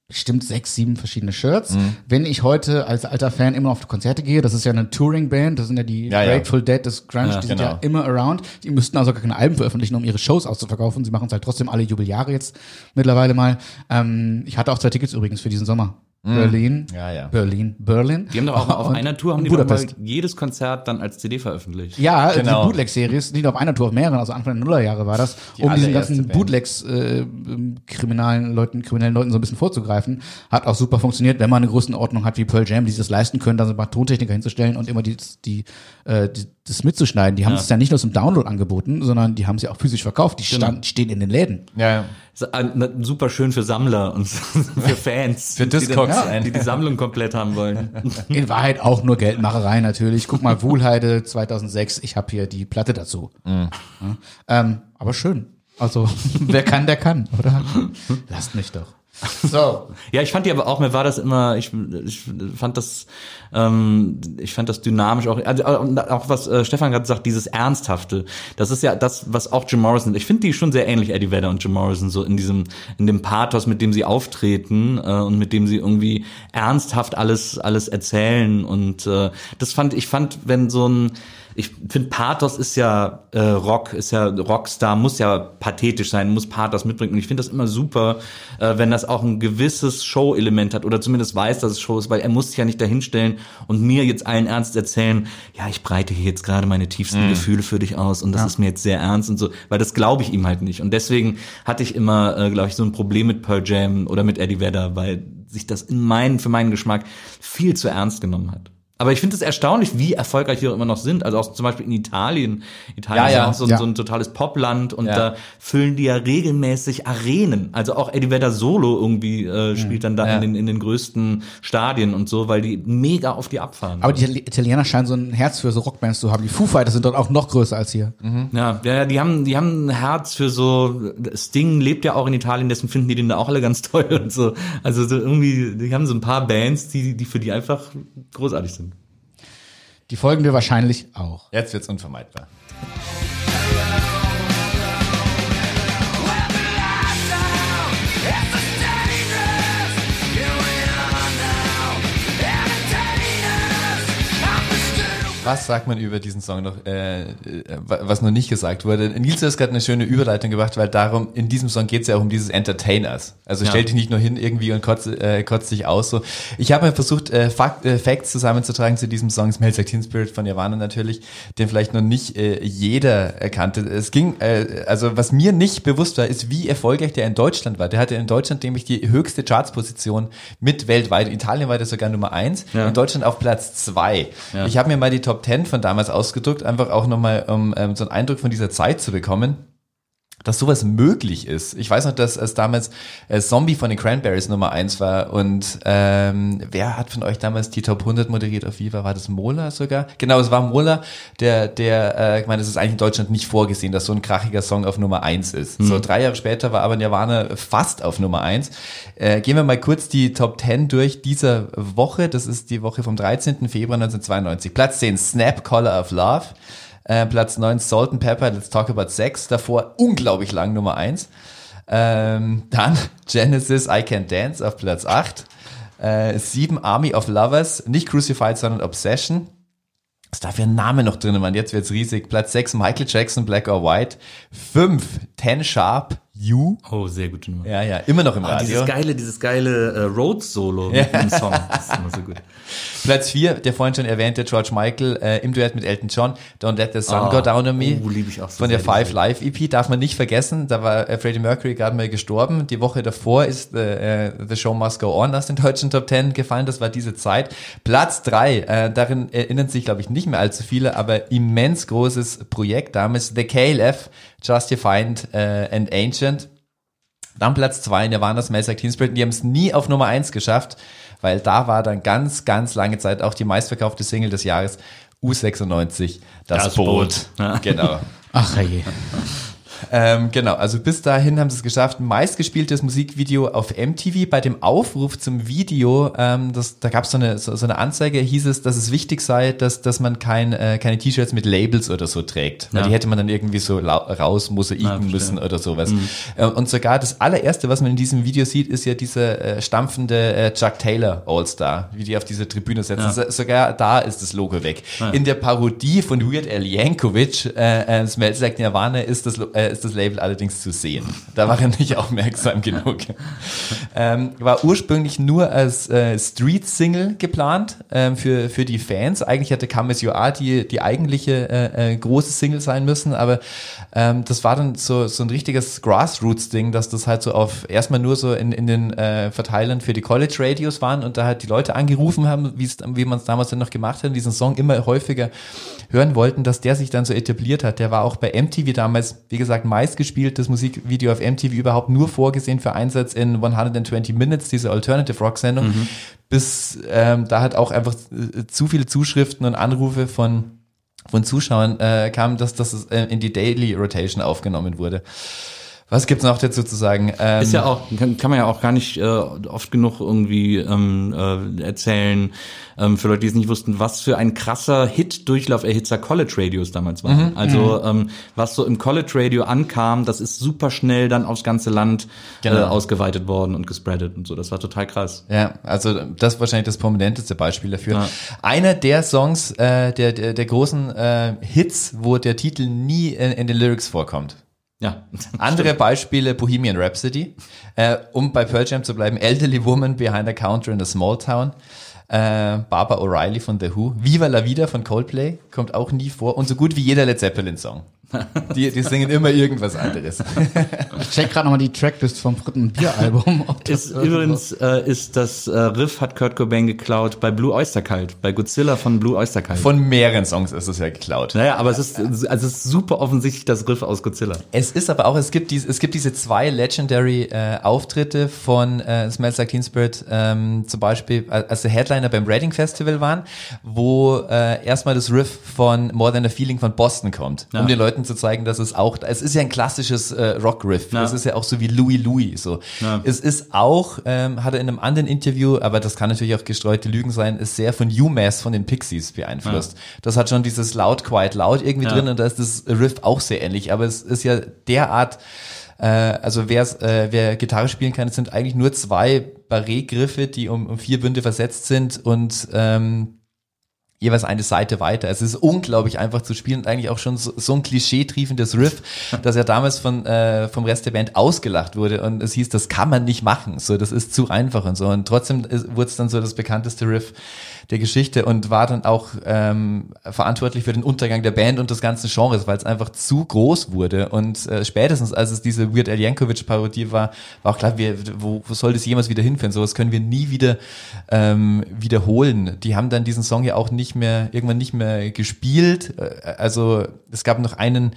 bestimmt sechs, sieben verschiedene Shirts. Mhm. Wenn ich heute als alter Fan immer auf Konzerte gehe, das ist ja eine Touring-Band, das sind ja die Ja, ja. Grateful Dead des Grunge, Ja, die sind genau. ja immer around. Die müssten also gar keine Alben veröffentlichen, um ihre Shows auszuverkaufen. Sie machen es halt trotzdem alle Jubeljahre jetzt mittlerweile mal. Ähm, ich hatte auch zwei Tickets übrigens für diesen Sommer. Berlin, Mhm. Ja, ja. Berlin, Berlin. Die haben doch auch mal auf Und- einer Tour haben die doch mal Budapest. jedes Konzert dann als CD veröffentlicht. Ja, Genau. die Bootleg-Series, nicht nur auf einer Tour, auf mehreren, also Anfang der Nullerjahre war das, Die um diesen ganzen Band. Bootlegs äh, ähm, kriminalen Leuten, kriminellen Leuten so ein bisschen vorzugreifen. Hat auch super funktioniert, wenn man eine Größenordnung hat wie Pearl Jam, die sich das leisten können, da so ein paar Tontechniker hinzustellen und immer die, die, äh, die das mitzuschneiden. Die haben es ja nicht nur zum Download angeboten, sondern die haben sie auch physisch verkauft. Die, stand, die stehen in den Läden. Ja, ja. Super schön für Sammler und für Fans. Für die, Discogs dann- ein. die die Sammlung komplett haben wollen. In Wahrheit auch nur Geldmacherei natürlich. Guck mal, Wohlheide 2006, ich habe hier die Platte dazu. Ja, ähm, aber schön. Also, wer kann, der kann, oder? Lasst mich doch. So. Ja, ich fand die aber auch, mir war das immer, ich, ich fand das, ähm, ich fand das dynamisch auch, also auch, auch was äh, Stefan gerade sagt, dieses Ernsthafte, das ist ja das, was auch Jim Morrison, ich finde die schon sehr ähnlich, Eddie Vedder und Jim Morrison, so in diesem, in dem Pathos, mit dem sie auftreten äh, und mit dem sie irgendwie ernsthaft alles, alles erzählen und äh, das fand, ich fand, wenn so ein, ich finde, Pathos ist ja äh, Rock, ist ja Rockstar, muss ja pathetisch sein, muss Pathos mitbringen. Und ich finde das immer super, äh, wenn das auch ein gewisses Show-Element hat oder zumindest weiß, dass es Show ist, weil er muss sich ja nicht dahinstellen und mir jetzt allen Ernst erzählen, ja, ich breite hier jetzt gerade meine tiefsten Gefühle für dich aus und das ist mir jetzt sehr ernst und so, weil das glaube ich ihm halt nicht. Und deswegen hatte ich immer, äh, glaube ich, so ein Problem mit Pearl Jam oder mit Eddie Vedder, weil sich das in meinen, für meinen Geschmack viel zu ernst genommen hat. Aber ich finde es erstaunlich, wie erfolgreich die auch immer noch sind. Also auch zum Beispiel in Italien. Italien Ja, ist ja auch so, ein- Ja. so ein totales Popland und Ja. da füllen die ja regelmäßig Arenen. Also auch Eddie Vedder Solo irgendwie äh, spielt dann da Ja. in, den, in den größten Stadien und so, weil die mega auf die abfahren. Aber die Itali- Italiener scheinen so ein Herz für so Rockbands zu haben. Die Foo Fighters sind dort auch noch größer als hier. Ja, ja, ja, die haben, die haben ein Herz für so, Sting lebt ja auch in Italien, deswegen finden die den da auch alle ganz toll und so. Also so irgendwie, die haben so ein paar Bands, die, die für die einfach großartig sind. Die folgen wir wahrscheinlich auch. Jetzt wird's unvermeidbar. Was sagt man über diesen Song noch, äh, äh, was noch nicht gesagt wurde? Nils hat gerade eine schöne Überleitung gebracht, weil darum, in diesem Song geht es ja auch um dieses Entertainers. Also Ja. stell dich nicht nur hin irgendwie und kotzt, äh, kotzt dich aus. So. Ich habe mal versucht, äh, Fakt, äh, Facts zusammenzutragen zu diesem Song, Smells Like Teen Spirit von Nirvana natürlich, den vielleicht noch nicht äh, jeder erkannte. Es ging, äh, also was mir nicht bewusst war, ist, wie erfolgreich der in Deutschland war. Der hatte in Deutschland nämlich die höchste Chartsposition mit weltweit. In Italien war der sogar Nummer eins, Ja. in Deutschland auf Platz zwei. Ja. Ich habe mir mal die Top 10 von damals ausgedruckt, einfach auch nochmal, um ähm, so einen Eindruck von dieser Zeit zu bekommen dass sowas möglich ist. Ich weiß noch, dass es damals äh, Zombie von den Cranberries Nummer eins war und ähm, wer hat von euch damals die Top 100 moderiert auf Viva? War das Mola sogar? Genau, es war Mola, der, der, äh, ich meine, es ist eigentlich in Deutschland nicht vorgesehen, dass so ein krachiger Song auf Nummer eins ist. So drei Jahre später war aber Nirvana fast auf Nummer eins. Äh, gehen wir mal kurz die Top 10 durch dieser Woche. Das ist die Woche vom 13. Februar 1992. Platz 10, Snap Color of Love. Äh, Platz 9 Salt and Pepper, Let's Talk About Sex. Davor unglaublich lang Nummer 1. Ähm, dann Genesis I Can Dance auf Platz 8. Äh, 7 Army of Lovers, nicht Crucified, sondern Obsession. Was da für ein Name noch drin, Mann. Jetzt wird's riesig. Platz 6 Michael Jackson, Black or White. 5 Ten Sharp, You. Oh, sehr gute Nummer. Ja, ja, immer noch im Ah, Radio. dieses geile, dieses geile äh, Rhodes-Solo Ja. mit dem Song. Das ist immer so gut. Platz 4, der vorhin schon erwähnte George Michael äh, im Duett mit Elton John, Don't Let the Sun Ah, Go Down on Me. oh, lieb ich auch so Von der Five Live EP darf man nicht vergessen, da war äh, Freddie Mercury gerade mal gestorben. Die Woche davor ist äh, äh, The Show Must Go On aus den deutschen Top Ten gefallen, das war diese Zeit. Platz 3, äh, darin erinnern sich glaube ich nicht mehr allzu viele, aber immens großes Projekt damals, The KLF, Justified äh, and Ancient. Dann Platz zwei Nirvana Smells Like Teen Spirit. Die haben es nie auf Nummer eins geschafft, weil da war dann ganz, ganz lange Zeit auch die meistverkaufte Single des Jahres U96, das, Das Boot. Boot. Ja. Genau. Ach je. Ähm, genau, also bis dahin haben sie es geschafft. Meistgespieltes Musikvideo auf MTV. Bei dem Aufruf zum Video, ähm, das, da gab so es so, so eine Anzeige, hieß es, dass es wichtig sei, dass, dass man kein, äh, keine T-Shirts mit Labels oder so trägt. Weil Ja. die hätte man dann irgendwie so raus mosaiken verstehe. müssen oder sowas. Äh, und sogar das allererste, was man in diesem Video sieht, ist ja dieser äh, stampfende äh, Chuck Taylor All-Star, wie die auf diese Tribüne setzen. Ja. So, sogar da ist das Logo weg. In der Parodie von Weird Al Yankovic, äh, äh, Smells Like Nirvana, ist das, Lo- äh, ist das Label allerdings zu sehen. Da war er nicht aufmerksam genug. Ähm, war ursprünglich nur als äh, Street-Single geplant ähm, für, für die Fans. Eigentlich hätte Come As You Are die, die eigentliche äh, äh, große Single sein müssen, aber ähm, das war dann so, so ein richtiges Grassroots-Ding, dass das halt so auf erstmal nur so in, in den äh, Verteilern für die College-Radios waren und da halt die Leute angerufen haben, wie man es damals dann noch gemacht hat, diesen Song immer häufiger hören wollten, dass der sich dann so etabliert hat. Der war auch bei MTV damals, wie gesagt, meistgespieltes Musikvideo auf MTV überhaupt nur vorgesehen für Einsatz in 120 Minutes, diese Alternative Rock Sendung, bis ähm, da hat auch einfach äh, zu viele Zuschriften und Anrufe von von Zuschauern äh, kam, dass das äh, in die Daily Rotation aufgenommen wurde. Was gibt's noch dazu zu sagen? Ähm, Ist ja auch, kann, kann man ja auch gar nicht äh, oft genug irgendwie ähm, äh, erzählen, ähm, für Leute, die es nicht wussten, was für ein krasser Hit-Durchlauf-Erhitzer College-Radios damals waren. Also ähm, was so im College-Radio ankam, das ist super schnell dann aufs ganze Land äh, Genau. ausgeweitet worden und gespreadet und so. Das war total krass. Ja, also das ist wahrscheinlich das prominenteste Beispiel dafür. Ja. Einer der Songs, äh, der, der, der großen äh, Hits, wo der Titel nie in, in den Lyrics vorkommt. Ja. Andere Beispiele, Bohemian Rhapsody, äh, um bei Pearl Jam zu bleiben, Elderly Woman Behind a Counter in a Small Town, äh, Barbara O'Reilly von The Who, Viva la Vida von Coldplay, kommt auch nie vor. Und so gut wie jeder Led Zeppelin Song. Die, die singen immer irgendwas anderes. Ich check gerade nochmal die Tracklist vom dritten Bieralbum. Ist, übrigens äh, ist das äh, Riff hat Kurt Cobain geklaut bei Blue Oyster Cult, bei Godzilla von Blue Oyster Cult. Von mehreren Songs ist es ja geklaut. naja, aber es ist, also es ist super offensichtlich das Riff aus Godzilla. Es ist aber auch, es gibt, dies, es gibt diese zwei Legendary äh, Auftritte von äh, Smells Like Teen Spirit, ähm, zum Beispiel, äh, als der Headliner beim Reading Festival waren, wo äh, erstmal das Riff von More Than a Feeling von Boston kommt, Ja. um den Leuten zu zeigen, dass es auch, es ist ja ein klassisches äh, Rock-Riff, Ja. es ist ja auch so wie Louis Louis so. Ja. Es ist auch, ähm, hat er in einem anderen Interview, aber das kann natürlich auch gestreute Lügen sein, ist sehr von UMass von den Pixies beeinflusst. Das hat schon dieses Loud, Quiet, Loud irgendwie Ja. drin und da ist das Riff auch sehr ähnlich, aber es ist ja derart, äh, also wer äh, wer Gitarre spielen kann, es sind eigentlich nur zwei Barré-Griffe, die um, um vier Bünde versetzt sind und ähm, jeweils eine Seite weiter. Es ist unglaublich einfach zu spielen und eigentlich auch schon so, so ein klischee-triefendes Riff, dass er damals von, äh, vom Rest der Band ausgelacht wurde und es hieß, das kann man nicht machen, so, das ist zu einfach und so. Und trotzdem wurde es dann so das bekannteste Riff der Geschichte und war dann auch ähm, verantwortlich für den Untergang der Band und des ganzen Genres, weil es einfach zu groß wurde. Und äh, spätestens, als es diese Weird Al Yankovic-Parodie war, war auch klar, wir, wo, wo soll das jemals wieder hinführen? Sowas können wir nie wieder ähm, wiederholen. Die haben dann diesen Song ja auch nicht mehr, irgendwann nicht mehr gespielt. Äh, Also es gab noch einen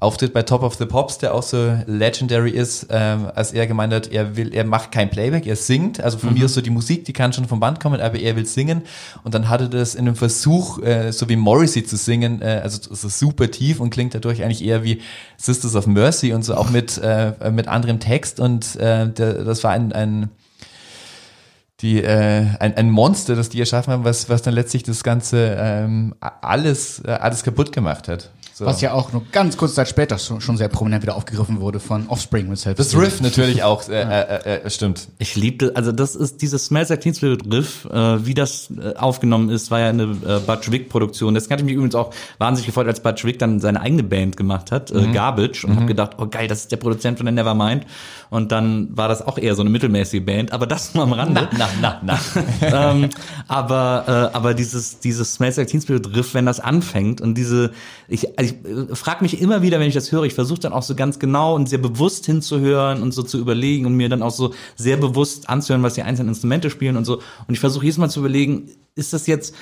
Auftritt bei Top of the Pops, der auch so legendary ist, ähm, als er gemeint hat, er will, er macht kein Playback, er singt, also von mir ist so die Musik, die kann schon vom Band kommen, aber er will singen. Und dann hatte das in einem Versuch, äh, so wie Morrissey zu singen, äh, also so super tief und klingt dadurch eigentlich eher wie Sisters of Mercy und so auch mit äh, mit anderem Text. Und äh, der, das war ein, ein die äh, ein, ein Monster, das die erschaffen haben, was was dann letztlich das ganze ähm, alles äh, alles kaputt gemacht hat. So. Was ja auch nur ganz kurze Zeit später schon, schon sehr prominent wieder aufgegriffen wurde von Offspring mit Self das Riff natürlich auch, äh, äh, äh, stimmt. Ich liebte, also das ist dieses Smells Like Teen Spirit Riff, äh, wie das äh, aufgenommen ist, war ja eine äh, Butch Vig Produktion. Das hatte mich übrigens auch wahnsinnig gefreut, als Butch Vig dann seine eigene Band gemacht hat, äh, Garbage, und hab gedacht, oh geil, das ist der Produzent von der Nevermind. Und dann war das auch eher so eine mittelmäßige Band, aber das nur am Rande. Na, na, na. ähm, aber äh, aber dieses dieses Smells Like Teen Spirit Riff, wenn das anfängt und diese ich also ich äh, frage mich immer wieder, wenn ich das höre, ich versuche dann auch so ganz genau und sehr bewusst hinzuhören und so zu überlegen und mir dann auch so sehr bewusst anzuhören, was die einzelnen Instrumente spielen und so. Und ich versuche jedes Mal zu überlegen, ist das jetzt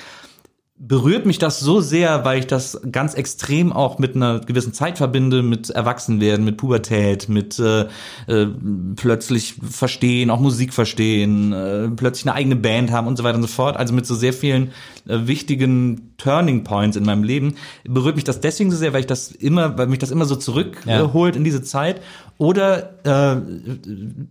berührt mich das so sehr, weil ich das ganz extrem auch mit einer gewissen Zeit verbinde, mit Erwachsenwerden, mit Pubertät, mit äh, äh, plötzlich verstehen, auch Musik verstehen, äh, plötzlich eine eigene Band haben und so weiter und so fort. Also mit so sehr vielen äh, wichtigen Turning Points in meinem Leben berührt mich das deswegen so sehr, weil ich das immer, weil mich das immer so zurückholt Ja. in diese Zeit. Oder äh,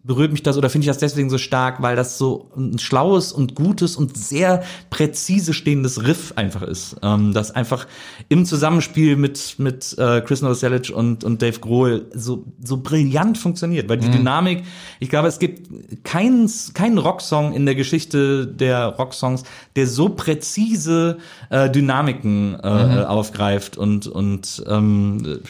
berührt mich das oder finde ich das deswegen so stark, weil das so ein schlaues und gutes und sehr präzise stehendes Riff einfach ist. Ähm, das einfach im Zusammenspiel mit mit äh, Chris Novoselic und und Dave Grohl so so brillant funktioniert, weil die Dynamik, ich glaube, es gibt keinen keinen Rocksong in der Geschichte der Rocksongs, der so präzise äh, Dynamiken äh, aufgreift und und ähm,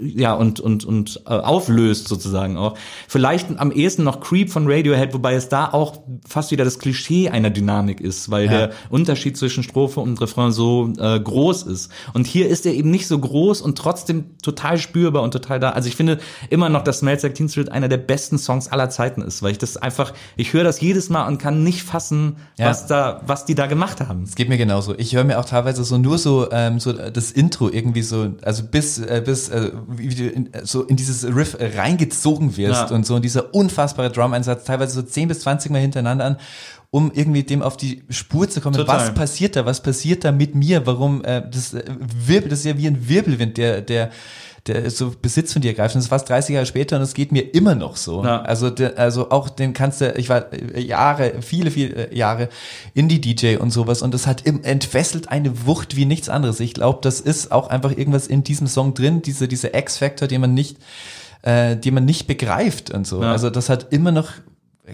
ja und und und äh, auflöst sozusagen auch. Vielleicht am ehesten noch Creep von Radiohead, wobei es da auch fast wieder das Klischee einer Dynamik ist, weil der Unterschied zwischen Strophe und Refrain so äh, groß ist. Und hier ist er eben nicht so groß und trotzdem total spürbar und total da. Also ich finde immer noch, dass Smells Like Teen Spirit einer der besten Songs aller Zeiten ist, weil ich das einfach, ich höre das jedes Mal und kann nicht fassen, Ja. was da, was die da gemacht haben. Es geht mir genauso. Ich höre mir auch teilweise so nur so ähm, so das Intro irgendwie so, also bis äh, bis äh, so in dieses Riff reingezogen wirst Ja. und so und dieser unfassbare Drum-Einsatz teilweise so 10 bis 20 Mal hintereinander an, um irgendwie dem auf die Spur zu kommen. Total. Was passiert da? Was passiert da mit mir? Warum äh, das äh, Wirbel, das ist ja wie ein Wirbelwind, der der der so Besitz von dir ergreift. Und das ist fast 30 Jahre später und es geht mir immer noch so. Ja. Also, der, also auch den kannst du, ich war äh, Jahre, viele, viele äh, Jahre Indie-DJ und sowas und das hat im, entfesselt eine Wucht wie nichts anderes. Ich glaube, das ist auch einfach irgendwas in diesem Song drin, diese, diese X-Factor, den man nicht, äh, den man nicht begreift und so. Ja. Also das hat immer noch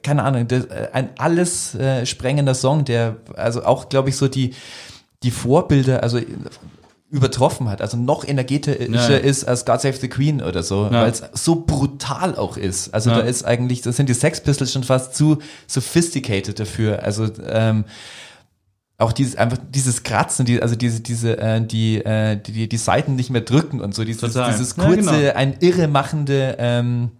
keine Ahnung, das, äh, ein alles äh, sprengender Song, der also auch, glaube ich, so die, die Vorbilder, also übertroffen hat, also noch energetischer Ja. ist als God Save the Queen oder so, Ja. weil es so brutal auch ist. Also Ja. da ist eigentlich, da sind die Sex Pistols schon fast zu sophisticated dafür. Also ähm, auch dieses einfach dieses Kratzen, die, also diese diese äh, die, äh, die die die Seiten nicht mehr drücken und so dieses Total. dieses Ja, kurze genau. ein irre machende ähm,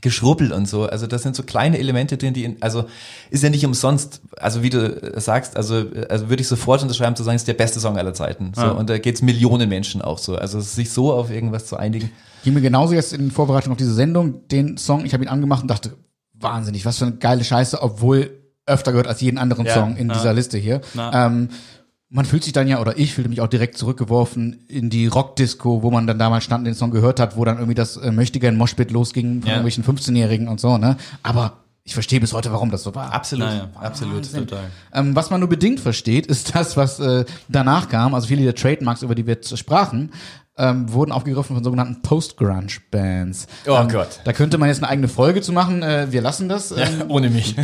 Geschrubbel und so. Also das sind so kleine Elemente drin, die, in, also ist ja nicht umsonst, also wie du sagst, also, also würde ich sofort unterschreiben zu sagen, es ist der beste Song aller Zeiten. So, Ja. Und da geht's Millionen Menschen auch so. Also sich so auf irgendwas zu einigen. Ging mir genauso jetzt in Vorbereitung auf diese Sendung, den Song, ich habe ihn angemacht und dachte, wahnsinnig, was für eine geile Scheiße, obwohl öfter gehört als jeden anderen Ja, Song in ja. dieser Liste hier. Ja. Ähm, man fühlt sich dann ja, oder ich fühlte mich auch direkt zurückgeworfen in die Rockdisco, wo man dann damals stand und den Song gehört hat, wo dann irgendwie das äh, Möchtegern Moshpit losging von Ja. irgendwelchen 15-Jährigen und so, ne? Aber ich verstehe bis heute, warum das so war. Absolut, Naja, absolut. Total. Ähm, was man nur bedingt versteht, ist das, was äh, danach kam. Also viele der Trademarks, über die wir jetzt sprachen, ähm, wurden aufgegriffen von sogenannten Post-Grunge-Bands. Oh ähm, Gott. Da könnte man jetzt eine eigene Folge zu machen. Äh, wir lassen das. Ähm, Ohne mich.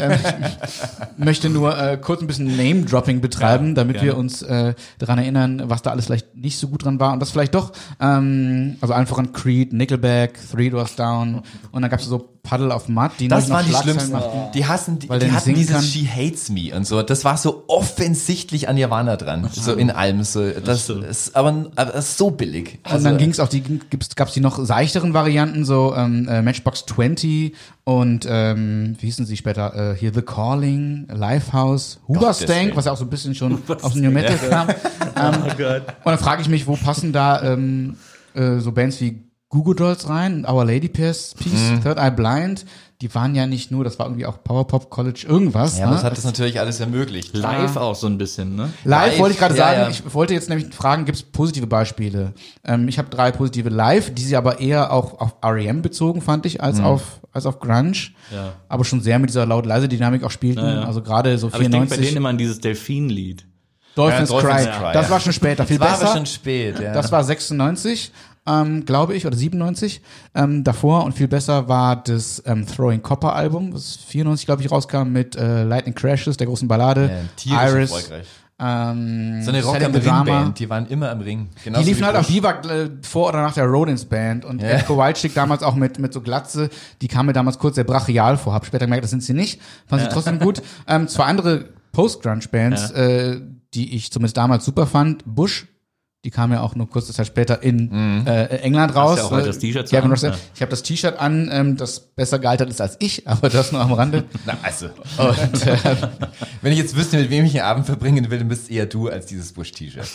möchte nur äh, kurz ein bisschen Name-Dropping betreiben, damit gerne. wir uns äh, daran erinnern, was da alles vielleicht nicht so gut dran war und das vielleicht doch, ähm, also einfach an Creed, Nickelback, Three Doors Down und dann gab's so Puddle of Mud, die Das waren die schlimmsten. machten. Die hassen, die, Weil die hatten singen dieses kann. She Hates Me und so. Das war so offensichtlich an Nirvana dran. So in allem. So, das stimmt. ist aber, aber das ist so billig. Und Also, dann ging's auch die gab's die noch seichteren Varianten so ähm, äh, Matchbox 20 und ähm, wie hießen sie später äh, hier The Calling, Lifehouse, Hoobastank, Willen. was ja auch so ein bisschen schon aus dem New Metal kam. Ähm, und dann frage ich mich, wo passen da ähm, äh, so Bands wie Google Dolls rein, Our Lady Peace, Peace, Third Eye Blind, die waren ja nicht nur, das war irgendwie auch Power Pop College irgendwas. ja, ne? das hat das natürlich alles ermöglicht. Live auch so ein bisschen, ne? Live, Live, wollte ich gerade ja, sagen, ja. ich wollte jetzt nämlich fragen, gibt es positive Beispiele? Ähm, ich habe drei positive Live, die sie aber eher auch auf REM bezogen, fand ich, als auf als auf Grunge. Ja. Aber schon sehr mit dieser laut-leise Dynamik auch spielten. Ja, ja. Also gerade so Aber ich denke bei 94. denen immer an dieses Delfin-Lied. Dolphins, Ja, Dolphins Cry. Cry, Das ja. war schon später, viel Das war besser. aber schon spät, ja. Das war 96, ähm, glaube ich, oder 97 ähm, davor. Und viel besser war das ähm, Throwing Copper Album, das 94, glaube ich, rauskam mit äh, Lightning Crashes, der großen Ballade. Ja, Iris. erfolgreich. Ähm, so eine Rock am the Ring Drama. Band, die waren immer am Ring. Die Genauso liefen wie halt auf Bush. Diva äh, vor oder nach der Rodins Band und Ja. Ed Kowalczyk damals auch mit, mit so Glatze, die kam mir damals kurz sehr brachial vor, hab später gemerkt, das sind sie nicht, fand sie trotzdem gut. Ähm, zwei andere Post-Grunge-Bands, äh, die ich zumindest damals super fand, Bush, die kam ja auch nur kurze Zeit später in äh, England raus. ja auch heute Äh, das T-Shirt Gavin an, Rossdale. ja. Ich habe das T-Shirt an, ähm, das besser gealtert ist als ich, aber das nur am Rande. Na, also. Und, äh, Wenn ich jetzt wüsste, mit wem ich den Abend verbringen will, dann bist eher du als dieses Bush-T-Shirt.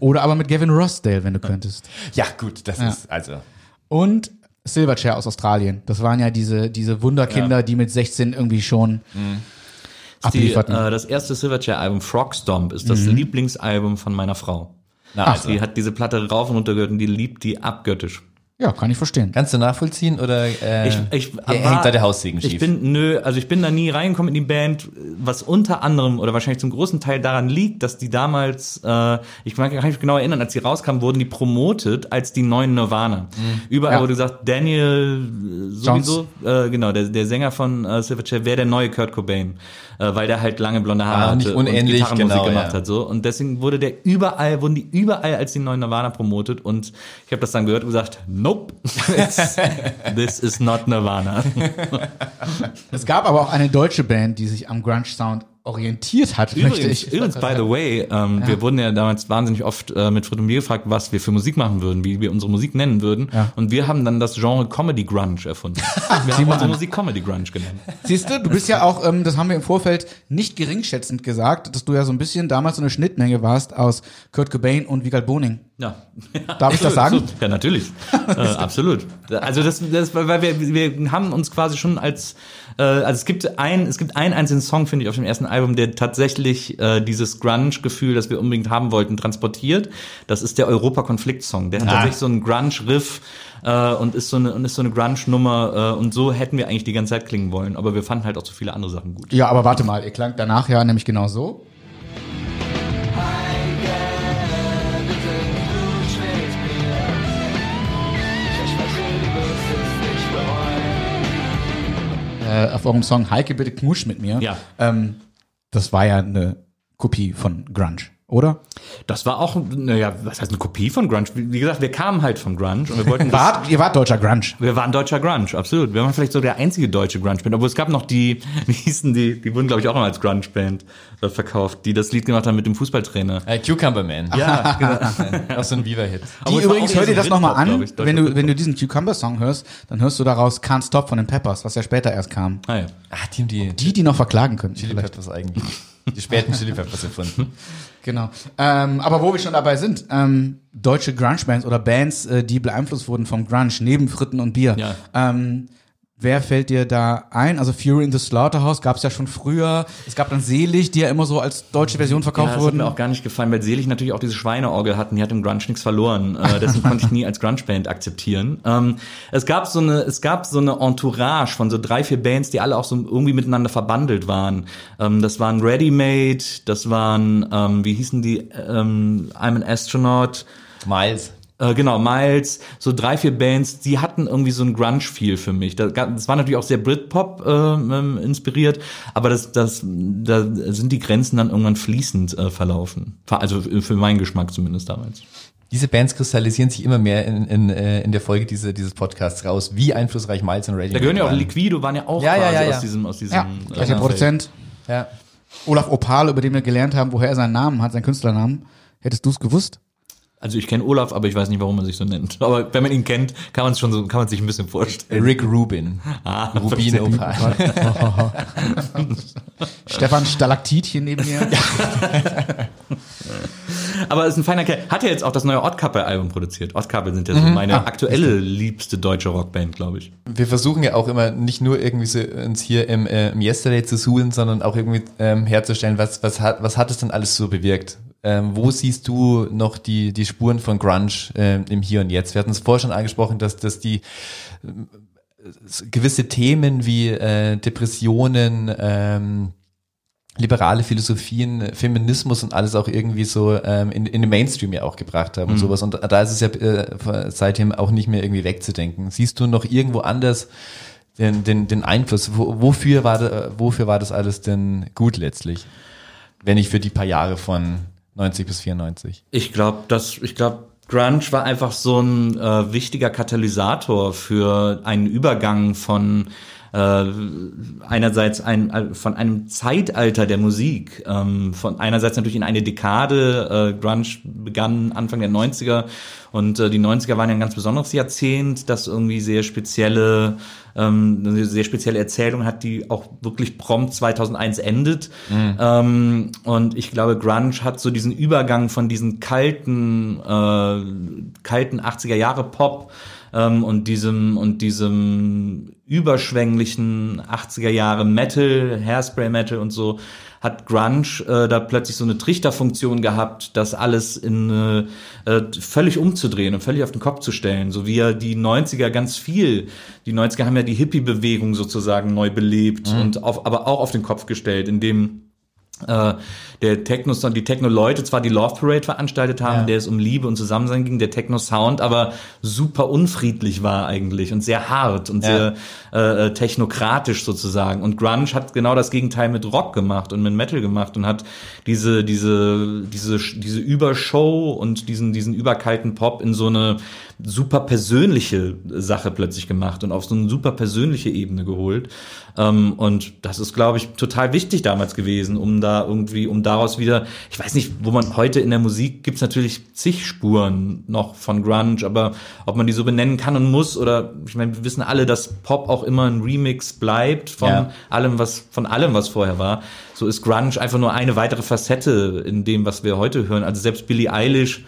oder aber mit Gavin Rossdale, wenn du könntest. ja, gut, das ist, also. Und Silverchair aus Australien. Das waren ja diese, diese Wunderkinder, die mit 16 irgendwie schon Die, ablieferten. äh, das erste Silverchair-Album, Frog Stomp, ist das Lieblingsalbum von meiner Frau. Na, also. Die hat diese Platte rauf und runter gehört und die liebt die abgöttisch. Ja, kann ich verstehen. Kannst du nachvollziehen oder äh, Ich, ich hängt war- da der Haussegen Ich schief? bin, nö, also ich bin da nie reingekommen in die Band, was unter anderem oder wahrscheinlich zum großen Teil daran liegt, dass die damals, äh, ich kann mich genau erinnern, als die rauskamen, wurden die promotet als die neuen Nirvana. Überall Ja. wurde gesagt, Daniel äh, sowieso, äh, genau, der, der Sänger von äh, Silverchair wäre der neue Kurt Cobain, äh, weil der halt lange blonde Haare Ah, hatte nicht unähnlich, und Gitarrenmusik genau, gemacht ja. hat. So. Und deswegen wurde der überall, wurden die überall als die neuen Nirvana promotet und ich habe das dann gehört und gesagt, nope, this is not Nirvana. Es gab aber auch eine deutsche Band, die sich am Grunge-Sound orientiert hat, möchte Übrigens, ich. übrigens, by the way, ähm, wir wurden ja damals wahnsinnig oft äh, mit Fred und mir gefragt, was wir für Musik machen würden, wie wir unsere Musik nennen würden. Ja. Und wir haben dann das Genre Comedy Grunge erfunden. wir haben unsere. Musik Comedy Grunge genannt. Siehst du, du bist ja auch, ähm, das haben wir im Vorfeld nicht geringschätzend gesagt, dass du ja so ein bisschen damals so eine Schnittmenge warst aus Kurt Cobain und Vigal Boning. Ja. Darf ich das sagen? Ja, natürlich. äh, absolut. Also das, das weil wir, wir haben uns quasi schon als, äh, also es gibt ein, es gibt einen einzigen Song, finde ich, auf dem ersten Album, der tatsächlich äh, dieses Grunge-Gefühl, das wir unbedingt haben wollten, transportiert. Das ist der Europa-Konflikt-Song. Der hat tatsächlich so einen Grunge-Riff äh, und ist so eine, und ist so eine Grunge-Nummer äh, und so hätten wir eigentlich die ganze Zeit klingen wollen. Aber wir fanden halt auch so viele andere Sachen gut. Ja, aber warte mal, ihr klang danach ja nämlich genau so. Äh, auf eurem Song Heike, bitte knusch mit mir. Ja. Ähm, das war ja eine Kopie von Grunge, oder? Das war auch, naja, was heißt eine Kopie von Grunge? Wie gesagt, wir kamen halt vom Grunge und wir wollten das Wart, ihr wart deutscher Grunge. Wir waren deutscher Grunge, absolut. Wir waren vielleicht so der einzige deutsche Grunge-Band. Obwohl es gab noch die, wie hießen die, die wurden, glaube ich, auch immer als Grunge-Band verkauft, die das Lied gemacht haben mit dem Fußballtrainer. Äh, Cucumber Man. Ja, genau. Auch so ein Viva-Hit. Die übrigens, hör dir das nochmal an, ich, wenn du, wenn du diesen Cucumber-Song hörst, dann hörst du daraus Can't Stop von den Peppers, was ja später erst kam. Ah, ja. Ah, die die Die, die noch verklagen können. Chili vielleicht. Peppers eigentlich. Die späten Chili Peppers erfunden. Genau. Ähm, aber wo wir schon dabei sind, ähm, deutsche Grunge-Bands oder Bands, äh, die beeinflusst wurden vom Grunge, neben Fritten und Bier. Ja. Ähm, wer fällt dir da ein? Also Fury in the Slaughterhouse gab es ja schon früher. Es gab dann Selig, die ja immer so als deutsche Version Ja, verkauft das hat wurden. mir auch gar nicht gefallen, weil Selig natürlich auch diese Schweineorgel hatten, die hat im Grunge nichts verloren. Äh, deswegen konnte ich nie als Grunge-Band akzeptieren. Ähm, es gab so eine, es gab so eine Entourage von so drei, vier Bands, die alle auch so irgendwie miteinander verbandelt waren. Ähm, das waren Ready Made, das waren, ähm, wie hießen die, ähm, I'm an Astronaut, Miles. Äh, genau, Miles, so drei, vier Bands, die hatten irgendwie so ein Grunge-Feel für mich. Das, das war natürlich auch sehr Britpop ähm, inspiriert, aber das, das, da sind die Grenzen dann irgendwann fließend äh, verlaufen. Also für meinen Geschmack zumindest damals. Diese Bands kristallisieren sich immer mehr in, in, äh, in der Folge diese, dieses Podcasts raus, wie einflussreich Miles und Radio Da gehören ja auch waren. Liquido, waren ja auch Ja, ja, quasi ja, ja. aus diesem, aus diesem ja, äh, gleicher Produzent. Ja. Olaf Opal, über den wir gelernt haben, woher er seinen Namen hat, seinen Künstlernamen. Hättest du es gewusst? Also ich kenne Olaf, aber ich weiß nicht, warum er sich so nennt. Aber wenn man ihn kennt, kann man es schon so, kann man sich ein bisschen vorstellen. Rick Rubin. Ah, Rubin. Opal. Stefan Stalaktit hier neben mir. Aber ist ein feiner Kerl. Hat ja jetzt auch das neue Oddcouple-Album produziert. Oddcouple sind ja so meine aktuelle liebste deutsche Rockband, glaube ich. Wir versuchen ja auch immer nicht nur irgendwie so uns hier im, äh, im Yesterday zu suhlen, sondern auch irgendwie ähm, herzustellen, was, was, hat, was hat es denn alles so bewirkt? Ähm, wo siehst du noch die, die Spuren von Grunge ähm, im Hier und Jetzt? Wir hatten es vorher schon angesprochen, dass, dass die s- gewisse Themen wie äh, Depressionen, ähm, liberale Philosophien, Feminismus und alles auch irgendwie so ähm, in, in den Mainstream ja auch gebracht haben und sowas. Und da ist es ja äh, seitdem auch nicht mehr irgendwie wegzudenken. Siehst du noch irgendwo anders den, den, den Einfluss? Wo, wofür, war da, wofür war das alles denn gut letztlich? Wenn nicht für die paar Jahre von 90 bis 94. Ich glaube, dass ich glaube, Grunge war einfach so ein äh, wichtiger Katalysator für einen Übergang von äh, einerseits ein, äh, von einem Zeitalter der Musik, ähm, von einerseits natürlich in eine Dekade. Äh, Grunge begann Anfang der 90er und äh, die 90er waren ja ein ganz besonderes Jahrzehnt, das irgendwie sehr spezielle, ähm, eine sehr spezielle Erzählung hat, die auch wirklich prompt 2001 endet. Ähm, und ich glaube, Grunge hat so diesen Übergang von diesen kalten, äh, kalten 80er Jahre Pop ähm, und diesem und diesem überschwänglichen 80er Jahre Metal, Hairspray Metal und so hat Grunge äh, da plötzlich so eine Trichterfunktion gehabt, das alles in äh, völlig umzudrehen und völlig auf den Kopf zu stellen, so wie ja die 90er ganz viel, die 90er haben ja die Hippie-Bewegung sozusagen neu belebt und auf, aber auch auf den Kopf gestellt, indem äh, der Techno die Techno-Leute zwar die Love Parade veranstaltet haben, Ja. in der es um Liebe und Zusammensein ging, der Techno-Sound aber super unfriedlich war eigentlich und sehr hart und Ja. sehr äh, äh, technokratisch sozusagen. Und Grunge hat genau das Gegenteil mit Rock gemacht und mit Metal gemacht und hat diese diese diese diese Übershow und diesen diesen überkalten Pop in so eine super persönliche Sache plötzlich gemacht und auf so eine super persönliche Ebene geholt. Ähm, und das ist, glaube ich, total wichtig damals gewesen, um da irgendwie, um daraus wieder, ich weiß nicht, wo man heute in der Musik gibt's natürlich zig Spuren noch von Grunge, aber ob man die so benennen kann und muss oder ich meine, wir wissen alle, dass Pop auch immer ein Remix bleibt von Ja. allem, was von allem, was vorher war. So ist Grunge einfach nur eine weitere Facette in dem, was wir heute hören. Also selbst Billie Eilish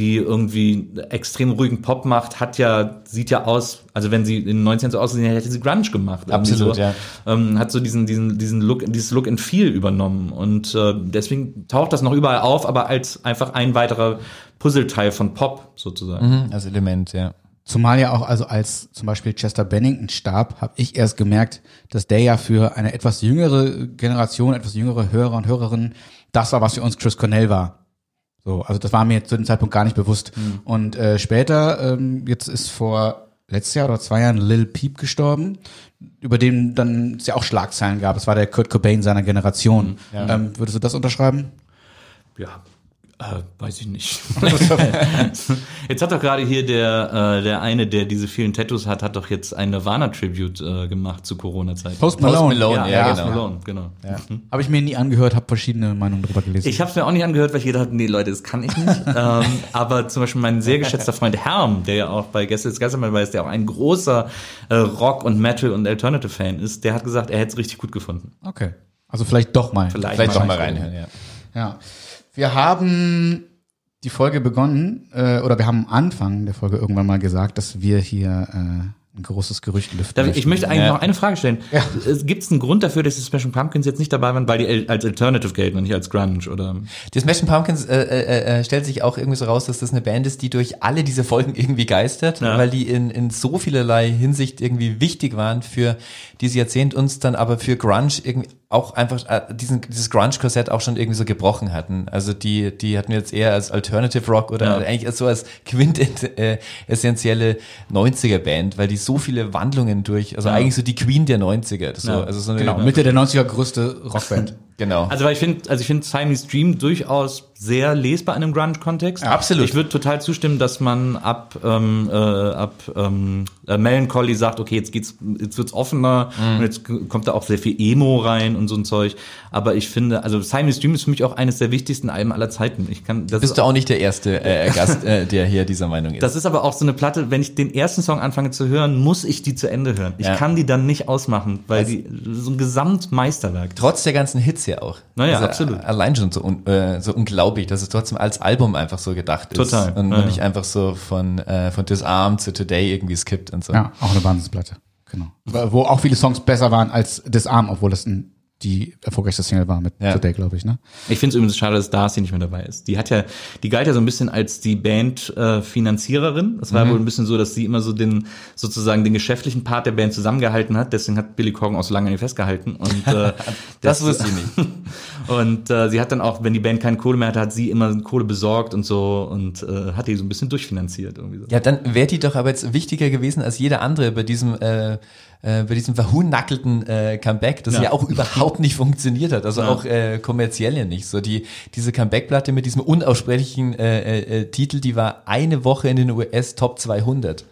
die irgendwie extrem ruhigen Pop macht, hat ja, sieht ja aus, also wenn sie in den 90ern so aussehen, hätte sie Grunge gemacht. Absolut, so. ja. Ähm, hat so diesen, diesen, diesen Look, dieses Look and Feel übernommen. Und äh, deswegen taucht das noch überall auf, aber als einfach ein weiterer Puzzleteil von Pop sozusagen. Als Element, ja. Zumal ja auch, also als zum Beispiel Chester Bennington starb, habe ich erst gemerkt, dass der ja für eine etwas jüngere Generation, etwas jüngere Hörer und Hörerinnen, das war, was für uns Chris Cornell war. So, also das war mir zu dem Zeitpunkt gar nicht bewusst. Und äh, später, ähm, jetzt ist vor letztes Jahr oder zwei Jahren Lil Peep gestorben, über den dann es ja auch Schlagzeilen gab. Es war der Kurt Cobain seiner Generation. Ähm, würdest du das unterschreiben? Ja. Äh, weiß ich nicht. jetzt hat doch gerade hier der, äh, der eine, der diese vielen Tattoos hat, hat doch jetzt ein Nirvana-Tribute äh, gemacht zu Corona-Zeiten. Post Post Malone. Malone, ja, Post genau. Malone, genau. Habe ich mir nie angehört, habe verschiedene Meinungen drüber gelesen. Ich habe es mir auch nicht angehört, weil ich gedacht habe, nee, Leute, das kann ich nicht. ähm, aber zum Beispiel mein sehr geschätzter Freund Herm, der ja auch bei Gäste des Geistermann weiß, der auch ein großer äh, Rock- und Metal- und Alternative-Fan ist, der hat gesagt, er hätte es richtig gut gefunden. okay. Also vielleicht doch mal. Vielleicht, Vielleicht doch mal reinhören, ja. Ja. Wir haben die Folge begonnen, äh, oder wir haben am Anfang der Folge irgendwann mal gesagt, dass wir hier äh, ein großes Gerücht lüften. Darf ich, ich möchte eigentlich Ja. noch eine Frage stellen. Ja. Gibt es einen Grund dafür, dass die Smashing Pumpkins jetzt nicht dabei waren, weil die al- als Alternative gelten und nicht als Grunge? Oder? Die Smashing Pumpkins äh, äh, äh, stellt sich auch irgendwie so raus, dass das eine Band ist, die durch alle diese Folgen irgendwie geistert, Ja. weil die in, in so vielerlei Hinsicht irgendwie wichtig waren für dieses Jahrzehnt, uns dann aber für Grunge irgendwie auch einfach äh, diesen, dieses Grunge-Korsett auch schon irgendwie so gebrochen hatten. Also die, die hatten wir jetzt eher als Alternative Rock oder Ja. eigentlich als so als quintessentielle 90er-Band, weil die so viele Wandlungen durch, also eigentlich so die Queen der 90er. So, Ja. also so eine, Genau, Mitte der 90er größte Rockband. genau. Also weil ich finde, also ich finde Siamese Dream durchaus sehr lesbar in einem Grunge-Kontext. Ja, absolut. Ich würde total zustimmen, dass man ab ähm, äh, ab ähm, äh, Melancholy sagt, okay, jetzt geht's, jetzt wird's offener Mhm. und jetzt kommt da auch sehr viel Emo rein und so ein Zeug. Aber ich finde, also Siamese Dream ist für mich auch eines der wichtigsten Alben aller Zeiten. Ich kann, das Bist ist du auch nicht der erste äh, Gast, äh, der hier dieser Meinung ist. Das ist aber auch so eine Platte, wenn ich den ersten Song anfange zu hören, muss ich die zu Ende hören. Ich Ja. kann die dann nicht ausmachen, weil Also- die so ein Gesamtmeisterwerk. Trotz der ganzen Hits ja auch. Naja, absolut. Allein schon so, un, äh, so unglaublich, dass es trotzdem als Album einfach so gedacht ist. Total, Und ja, man ja. nicht einfach so von, äh, von Disarm zu Today irgendwie skippt und so. ja, auch eine Wahnsinnsplatte. Genau. Wo auch viele Songs besser waren als Disarm, obwohl das ein die erfolgreichste Single war mit Ja. Today, glaube ich, ne? Ich finde es übrigens schade, dass Darcy nicht mehr dabei ist. Die hat ja, die galt ja so ein bisschen als die Band-Finanziererin. Äh, Finanziererin. das war wohl ein bisschen so, dass sie immer so den, sozusagen den geschäftlichen Part der Band zusammengehalten hat. Deswegen hat Billy Corgan auch so lange an ihr festgehalten. Und, äh, Das wusste ich nicht. Und äh, sie hat dann auch, wenn die Band keine Kohle mehr hatte, hat sie immer Kohle besorgt und so und äh, hat die so ein bisschen durchfinanziert irgendwie so. Ja, dann wäre die doch aber jetzt wichtiger gewesen als jeder andere bei diesem äh, äh, bei diesem verhuhnackelten äh, Comeback, das ja. Ja. auch überhaupt nicht funktioniert hat, also auch äh, kommerziell ja nicht. So die diese Comeback-Platte mit diesem unaussprechlichen äh, äh, äh, Titel, die war eine Woche in den US Top 200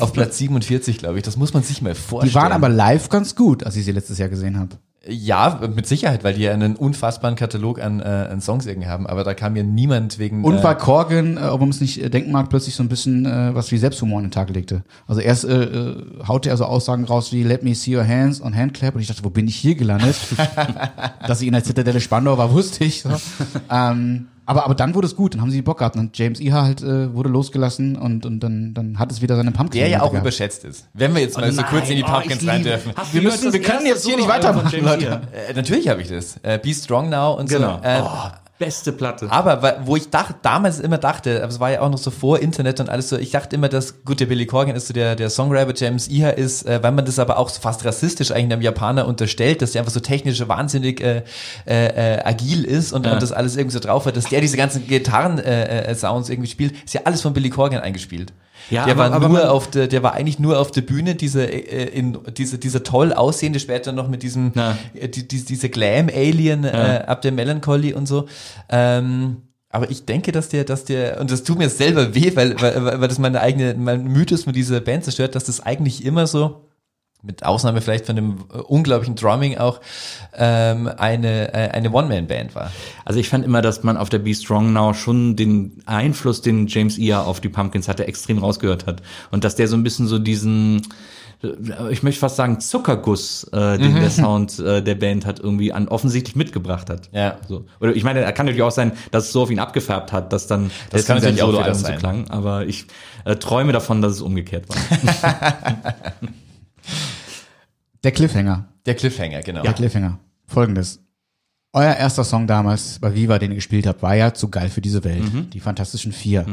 auf Platz 47, glaube ich. Das muss man sich mal vorstellen. Die waren aber live ganz gut, als ich sie letztes Jahr gesehen habe. Ja mit Sicherheit, weil die ja einen unfassbaren Katalog an, äh, an Songs irgendwie haben. Aber da kam ja niemand wegen Und äh, weil Corgan, äh, ob man es nicht äh, denken mag, plötzlich so ein bisschen äh, was wie Selbsthumor an den Tag legte. Also erst äh, äh, haute er so Aussagen raus wie Let me see your hands und Handclap und ich dachte, wo bin ich hier gelandet? Dass ich in der Zitadelle Spandau war, wusste ich. So. ähm, aber, aber dann wurde es gut, dann haben sie Bock gehabt und James Iha halt äh, wurde losgelassen und, und dann, dann hat es wieder seine Pumpkin. der ja auch gehabt. überschätzt ist. Wenn wir jetzt mal so kurz in die Pumpkins rein dürfen. Wir müssen- wir können jetzt hier nicht weitermachen, Leute. Äh, natürlich habe ich das. Äh, Be Strong Now und Genau. so. Äh, Beste Platte. Aber wo ich dach, damals immer dachte, aber es war ja auch noch so vor Internet und alles so, ich dachte immer, dass, gut, der Billy Corgan ist so der, der Songwriter, James Iha ist, äh, weil man das aber auch so fast rassistisch eigentlich einem Japaner unterstellt, dass der einfach so technisch wahnsinnig äh, äh, äh, agil ist und, und das alles irgendwie so drauf hat, dass der diese ganzen Gitarren-Sounds äh, äh, Sounds irgendwie spielt, ist ja alles von Billy Corgan eingespielt. Ja, der aber- war aber nur auf der, der war eigentlich nur auf der Bühne, diese, äh, in, diese, dieser toll aussehende, später noch mit diesem, äh, die, die, diese Glam-Alien äh, ab der Melancholy und so. Ähm, aber ich denke, dass der, dass der, und das tut mir selber weh, weil, weil, weil weil das meine eigene, mein Mythos mit dieser Band zerstört, dass das eigentlich immer so, mit Ausnahme vielleicht von dem äh, unglaublichen Drumming auch, ähm, eine, äh, eine One-Man-Band war. Also ich fand immer, dass man auf der Be Strong Now schon den Einfluss, den James Iha auf die Pumpkins hatte, extrem rausgehört hat. Und dass der so ein bisschen so diesen, äh, ich möchte fast sagen, Zuckerguss, äh, den der Sound äh, der Band hat, irgendwie an offensichtlich mitgebracht hat. Ja. So. Oder ich meine, er kann natürlich auch sein, dass es so auf ihn abgefärbt hat, dass dann Das kann natürlich auch so sein. klang. Aber ich äh, träume davon, dass es umgekehrt war. Der Cliffhanger. Der Cliffhanger, genau. Der Cliffhanger. Folgendes. Euer erster Song damals bei Viva, den ihr gespielt habt, war ja zu geil für diese Welt. Die Fantastischen Vier.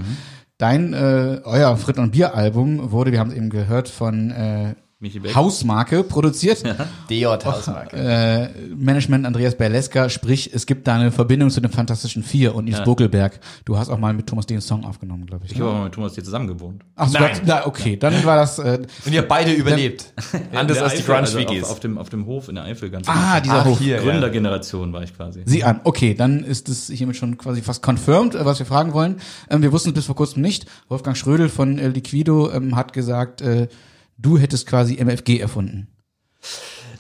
Dein, äh, euer Frit und Bier Album wurde, wir haben es eben gehört, von äh, Michi Beck. Hausmarke produziert. Deot Hausmarke. Äh, Management Andreas Berleska, sprich, es gibt da eine Verbindung zu den Fantastischen Vier und Nils Buckelberg. Du hast auch mal mit Thomas D. einen Song aufgenommen, glaube ich. Ich habe aber mit Thomas hier zusammen gewohnt. Ach so, Nein. na, okay, dann war das. Äh, Und ihr habt beide überlebt. Anders als die Eifel, also auf, auf, dem, auf dem Hof in der Eifel ganz ah, dieser Ach, Hof. hier, ja. Gründergeneration war ich quasi. Sie an. Okay, dann ist es hiermit schon quasi fast confirmed, äh, was wir fragen wollen. Ähm, wir wussten es bis vor kurzem nicht. Wolfgang Schrödel von äh, Liquido ähm, hat gesagt, äh, du hättest quasi MFG erfunden.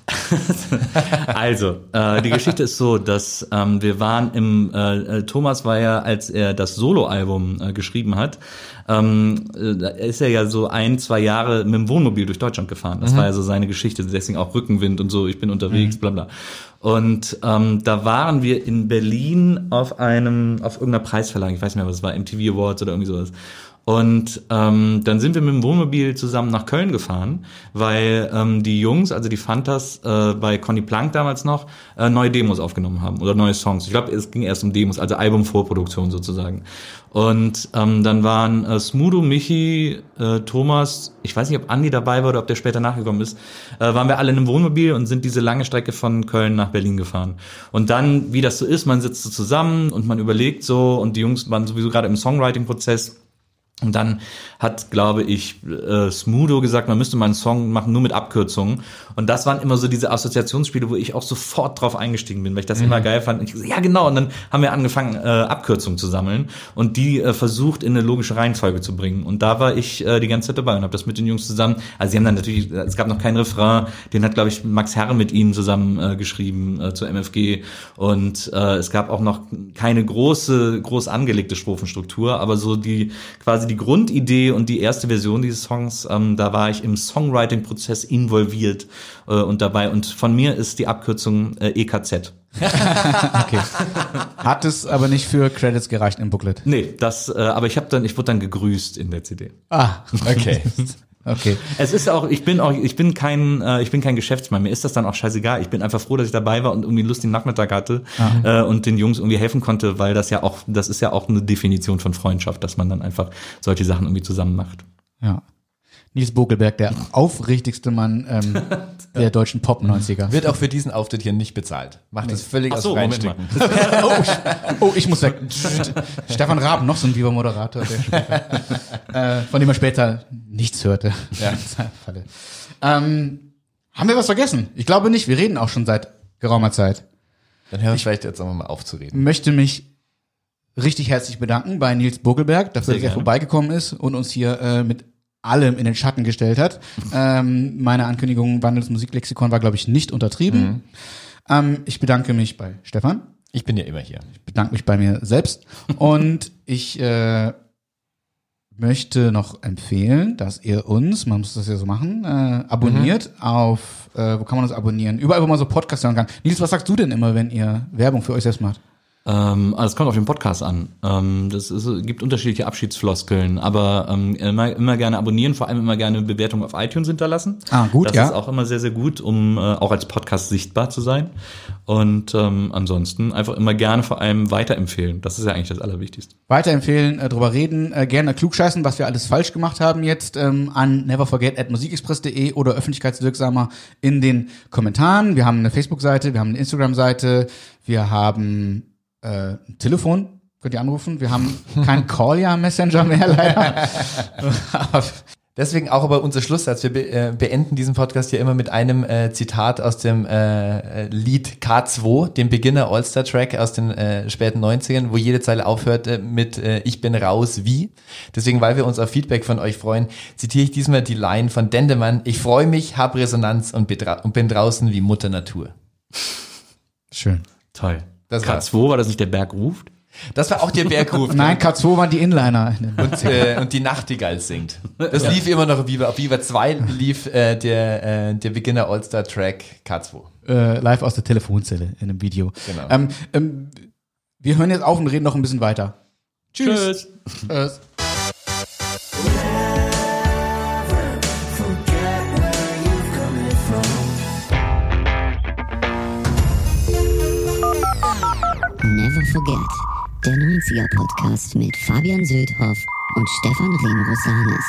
Also, äh, die Geschichte ist so, dass ähm, wir waren im, äh, äh, Thomas war ja, als er das Soloalbum äh, geschrieben hat, ähm, äh, ist er ja so ein, zwei Jahre mit dem Wohnmobil durch Deutschland gefahren. Das war ja so seine Geschichte, deswegen auch Rückenwind und so, ich bin unterwegs, bla bla. Und ähm, da waren wir in Berlin auf einem, auf irgendeiner Preisverleihung, ich weiß nicht mehr, was es war, MTV Awards oder irgendwie sowas. Und ähm, dann sind wir mit dem Wohnmobil zusammen nach Köln gefahren, weil ähm, die Jungs, also die Fantas, äh, bei Conny Plank damals noch, äh, neue Demos aufgenommen haben oder neue Songs. Ich glaube, es ging erst um Demos, also Albumvorproduktion sozusagen. Und ähm, dann waren äh, Smudo, Michi, äh, Thomas, ich weiß nicht, ob Andi dabei war oder ob der später nachgekommen ist, äh, waren wir alle in einem Wohnmobil und sind diese lange Strecke von Köln nach Berlin gefahren. Und dann, wie das so ist, man sitzt so zusammen und man überlegt so und die Jungs waren sowieso gerade im Songwriting-Prozess. Und dann hat, glaube ich, äh, Smudo gesagt, man müsste mal einen Song machen, nur mit Abkürzungen. Und das waren immer so diese Assoziationsspiele, wo ich auch sofort drauf eingestiegen bin, weil ich das immer geil fand. Und ich so, ja, genau. Und dann haben wir angefangen, äh, Abkürzungen zu sammeln und die äh, versucht, in eine logische Reihenfolge zu bringen. Und da war ich äh, die ganze Zeit dabei und habe das mit den Jungs zusammen. Also sie haben dann natürlich, es gab noch keinen Refrain, den hat, glaube ich, Max Herre mit ihnen zusammen äh, geschrieben äh, zur MFG. Und äh, es gab auch noch keine große, groß angelegte Strophenstruktur, aber so die quasi die Grundidee und die erste Version dieses Songs, ähm, da war ich im Songwriting-Prozess involviert äh, und dabei. Und von mir ist die Abkürzung äh, EKZ. Okay. Hat es aber nicht für Credits gereicht im Booklet. Nee, das, äh, aber ich habe dann, ich wurde dann gegrüßt in der CD. Ah, Okay. Okay. Es ist auch, ich bin auch, ich bin kein, äh, ich bin kein Geschäftsmann. Mir ist das dann auch scheißegal. Ich bin einfach froh, dass ich dabei war und irgendwie einen lustigen Nachmittag hatte äh, und den Jungs irgendwie helfen konnte, weil das ja auch, das ist ja auch eine Definition von Freundschaft, dass man dann einfach solche Sachen irgendwie zusammen macht. Ja. Nils Bogelberg, der aufrichtigste Mann ähm, der deutschen Pop-90er. Wird auch für diesen Auftritt hier nicht bezahlt. Macht das völlig Ach aus so, freien Moment Stücken. oh, ich- oh, ich muss weg. Stefan Raab, noch so ein Viva-Moderator, der später, äh, von dem er später nichts hörte. Ja. Falle. Ähm, haben wir was vergessen? Ich glaube nicht. Wir reden auch schon seit geraumer Zeit. Dann hören wir vielleicht jetzt auch mal auf zu reden. Möchte mich richtig herzlich bedanken bei Nils Bogelberg, dafür, dass er gerne. vorbeigekommen ist und uns hier äh, mit allem in den Schatten gestellt hat. ähm, meine Ankündigung Wandels Musiklexikon war, glaube ich, nicht untertrieben. Ähm, ich bedanke mich bei Stefan. Ich bin ja immer hier. bedanke mich bei mir selbst und ich äh, möchte noch empfehlen, dass ihr uns, man muss das ja so machen, äh, abonniert auf, äh, wo kann man uns abonnieren? Überall, wo man so Podcasts hören kann. Nils, was sagst du denn immer, wenn ihr Werbung für euch selbst macht? Ähm, also es kommt auf den Podcast an. Ähm, das ist, gibt unterschiedliche Abschiedsfloskeln, aber ähm, immer, immer gerne abonnieren, vor allem immer gerne eine Bewertung auf iTunes hinterlassen. Ah, gut, das ja. ist auch immer sehr, sehr gut, um äh, auch als Podcast sichtbar zu sein. Und ähm, ansonsten einfach immer gerne vor allem weiterempfehlen. Das ist ja eigentlich das Allerwichtigste. Weiterempfehlen, äh, drüber reden, äh, gerne klugscheißen, was wir alles falsch gemacht haben jetzt ähm, an neverforget at musikexpress.de oder öffentlichkeitswirksamer in den Kommentaren. Wir haben eine Facebook-Seite, wir haben eine Instagram-Seite, wir haben äh, ein Telefon, könnt ihr anrufen. Wir haben keinen Call-Ja-Messenger mehr leider. Deswegen auch aber unser Schlusssatz. Wir be äh, beenden diesen Podcast hier immer mit einem äh, Zitat aus dem äh, äh, Lied K2, dem Beginner All-Star-Track aus den äh, späten 90ern, wo jede Zeile aufhört äh, mit äh, Ich bin raus, wie. Deswegen, weil wir uns auf Feedback von euch freuen, zitiere ich diesmal die Line von Dendemann. Ich freue mich, hab Resonanz und, und bin draußen wie Mutter Natur. schön. Toll. Das war's. K2, war das nicht der Berg ruft? Das war auch der Bergruf. Nein, K2 waren die Inliner. Und, äh, und die Nachtigall singt. Das lief immer noch auf Viva. Auf Viva 2 lief äh, der, äh, der Beginner All-Star Track K2. äh, live aus der Telefonzelle in einem Video. Genau. Ähm, ähm, wir hören jetzt auf und reden noch ein bisschen weiter. Tschüss. Tschüss. Forget, der 90er Podcast mit Fabian Söldhoff und Stefan Remrosanis.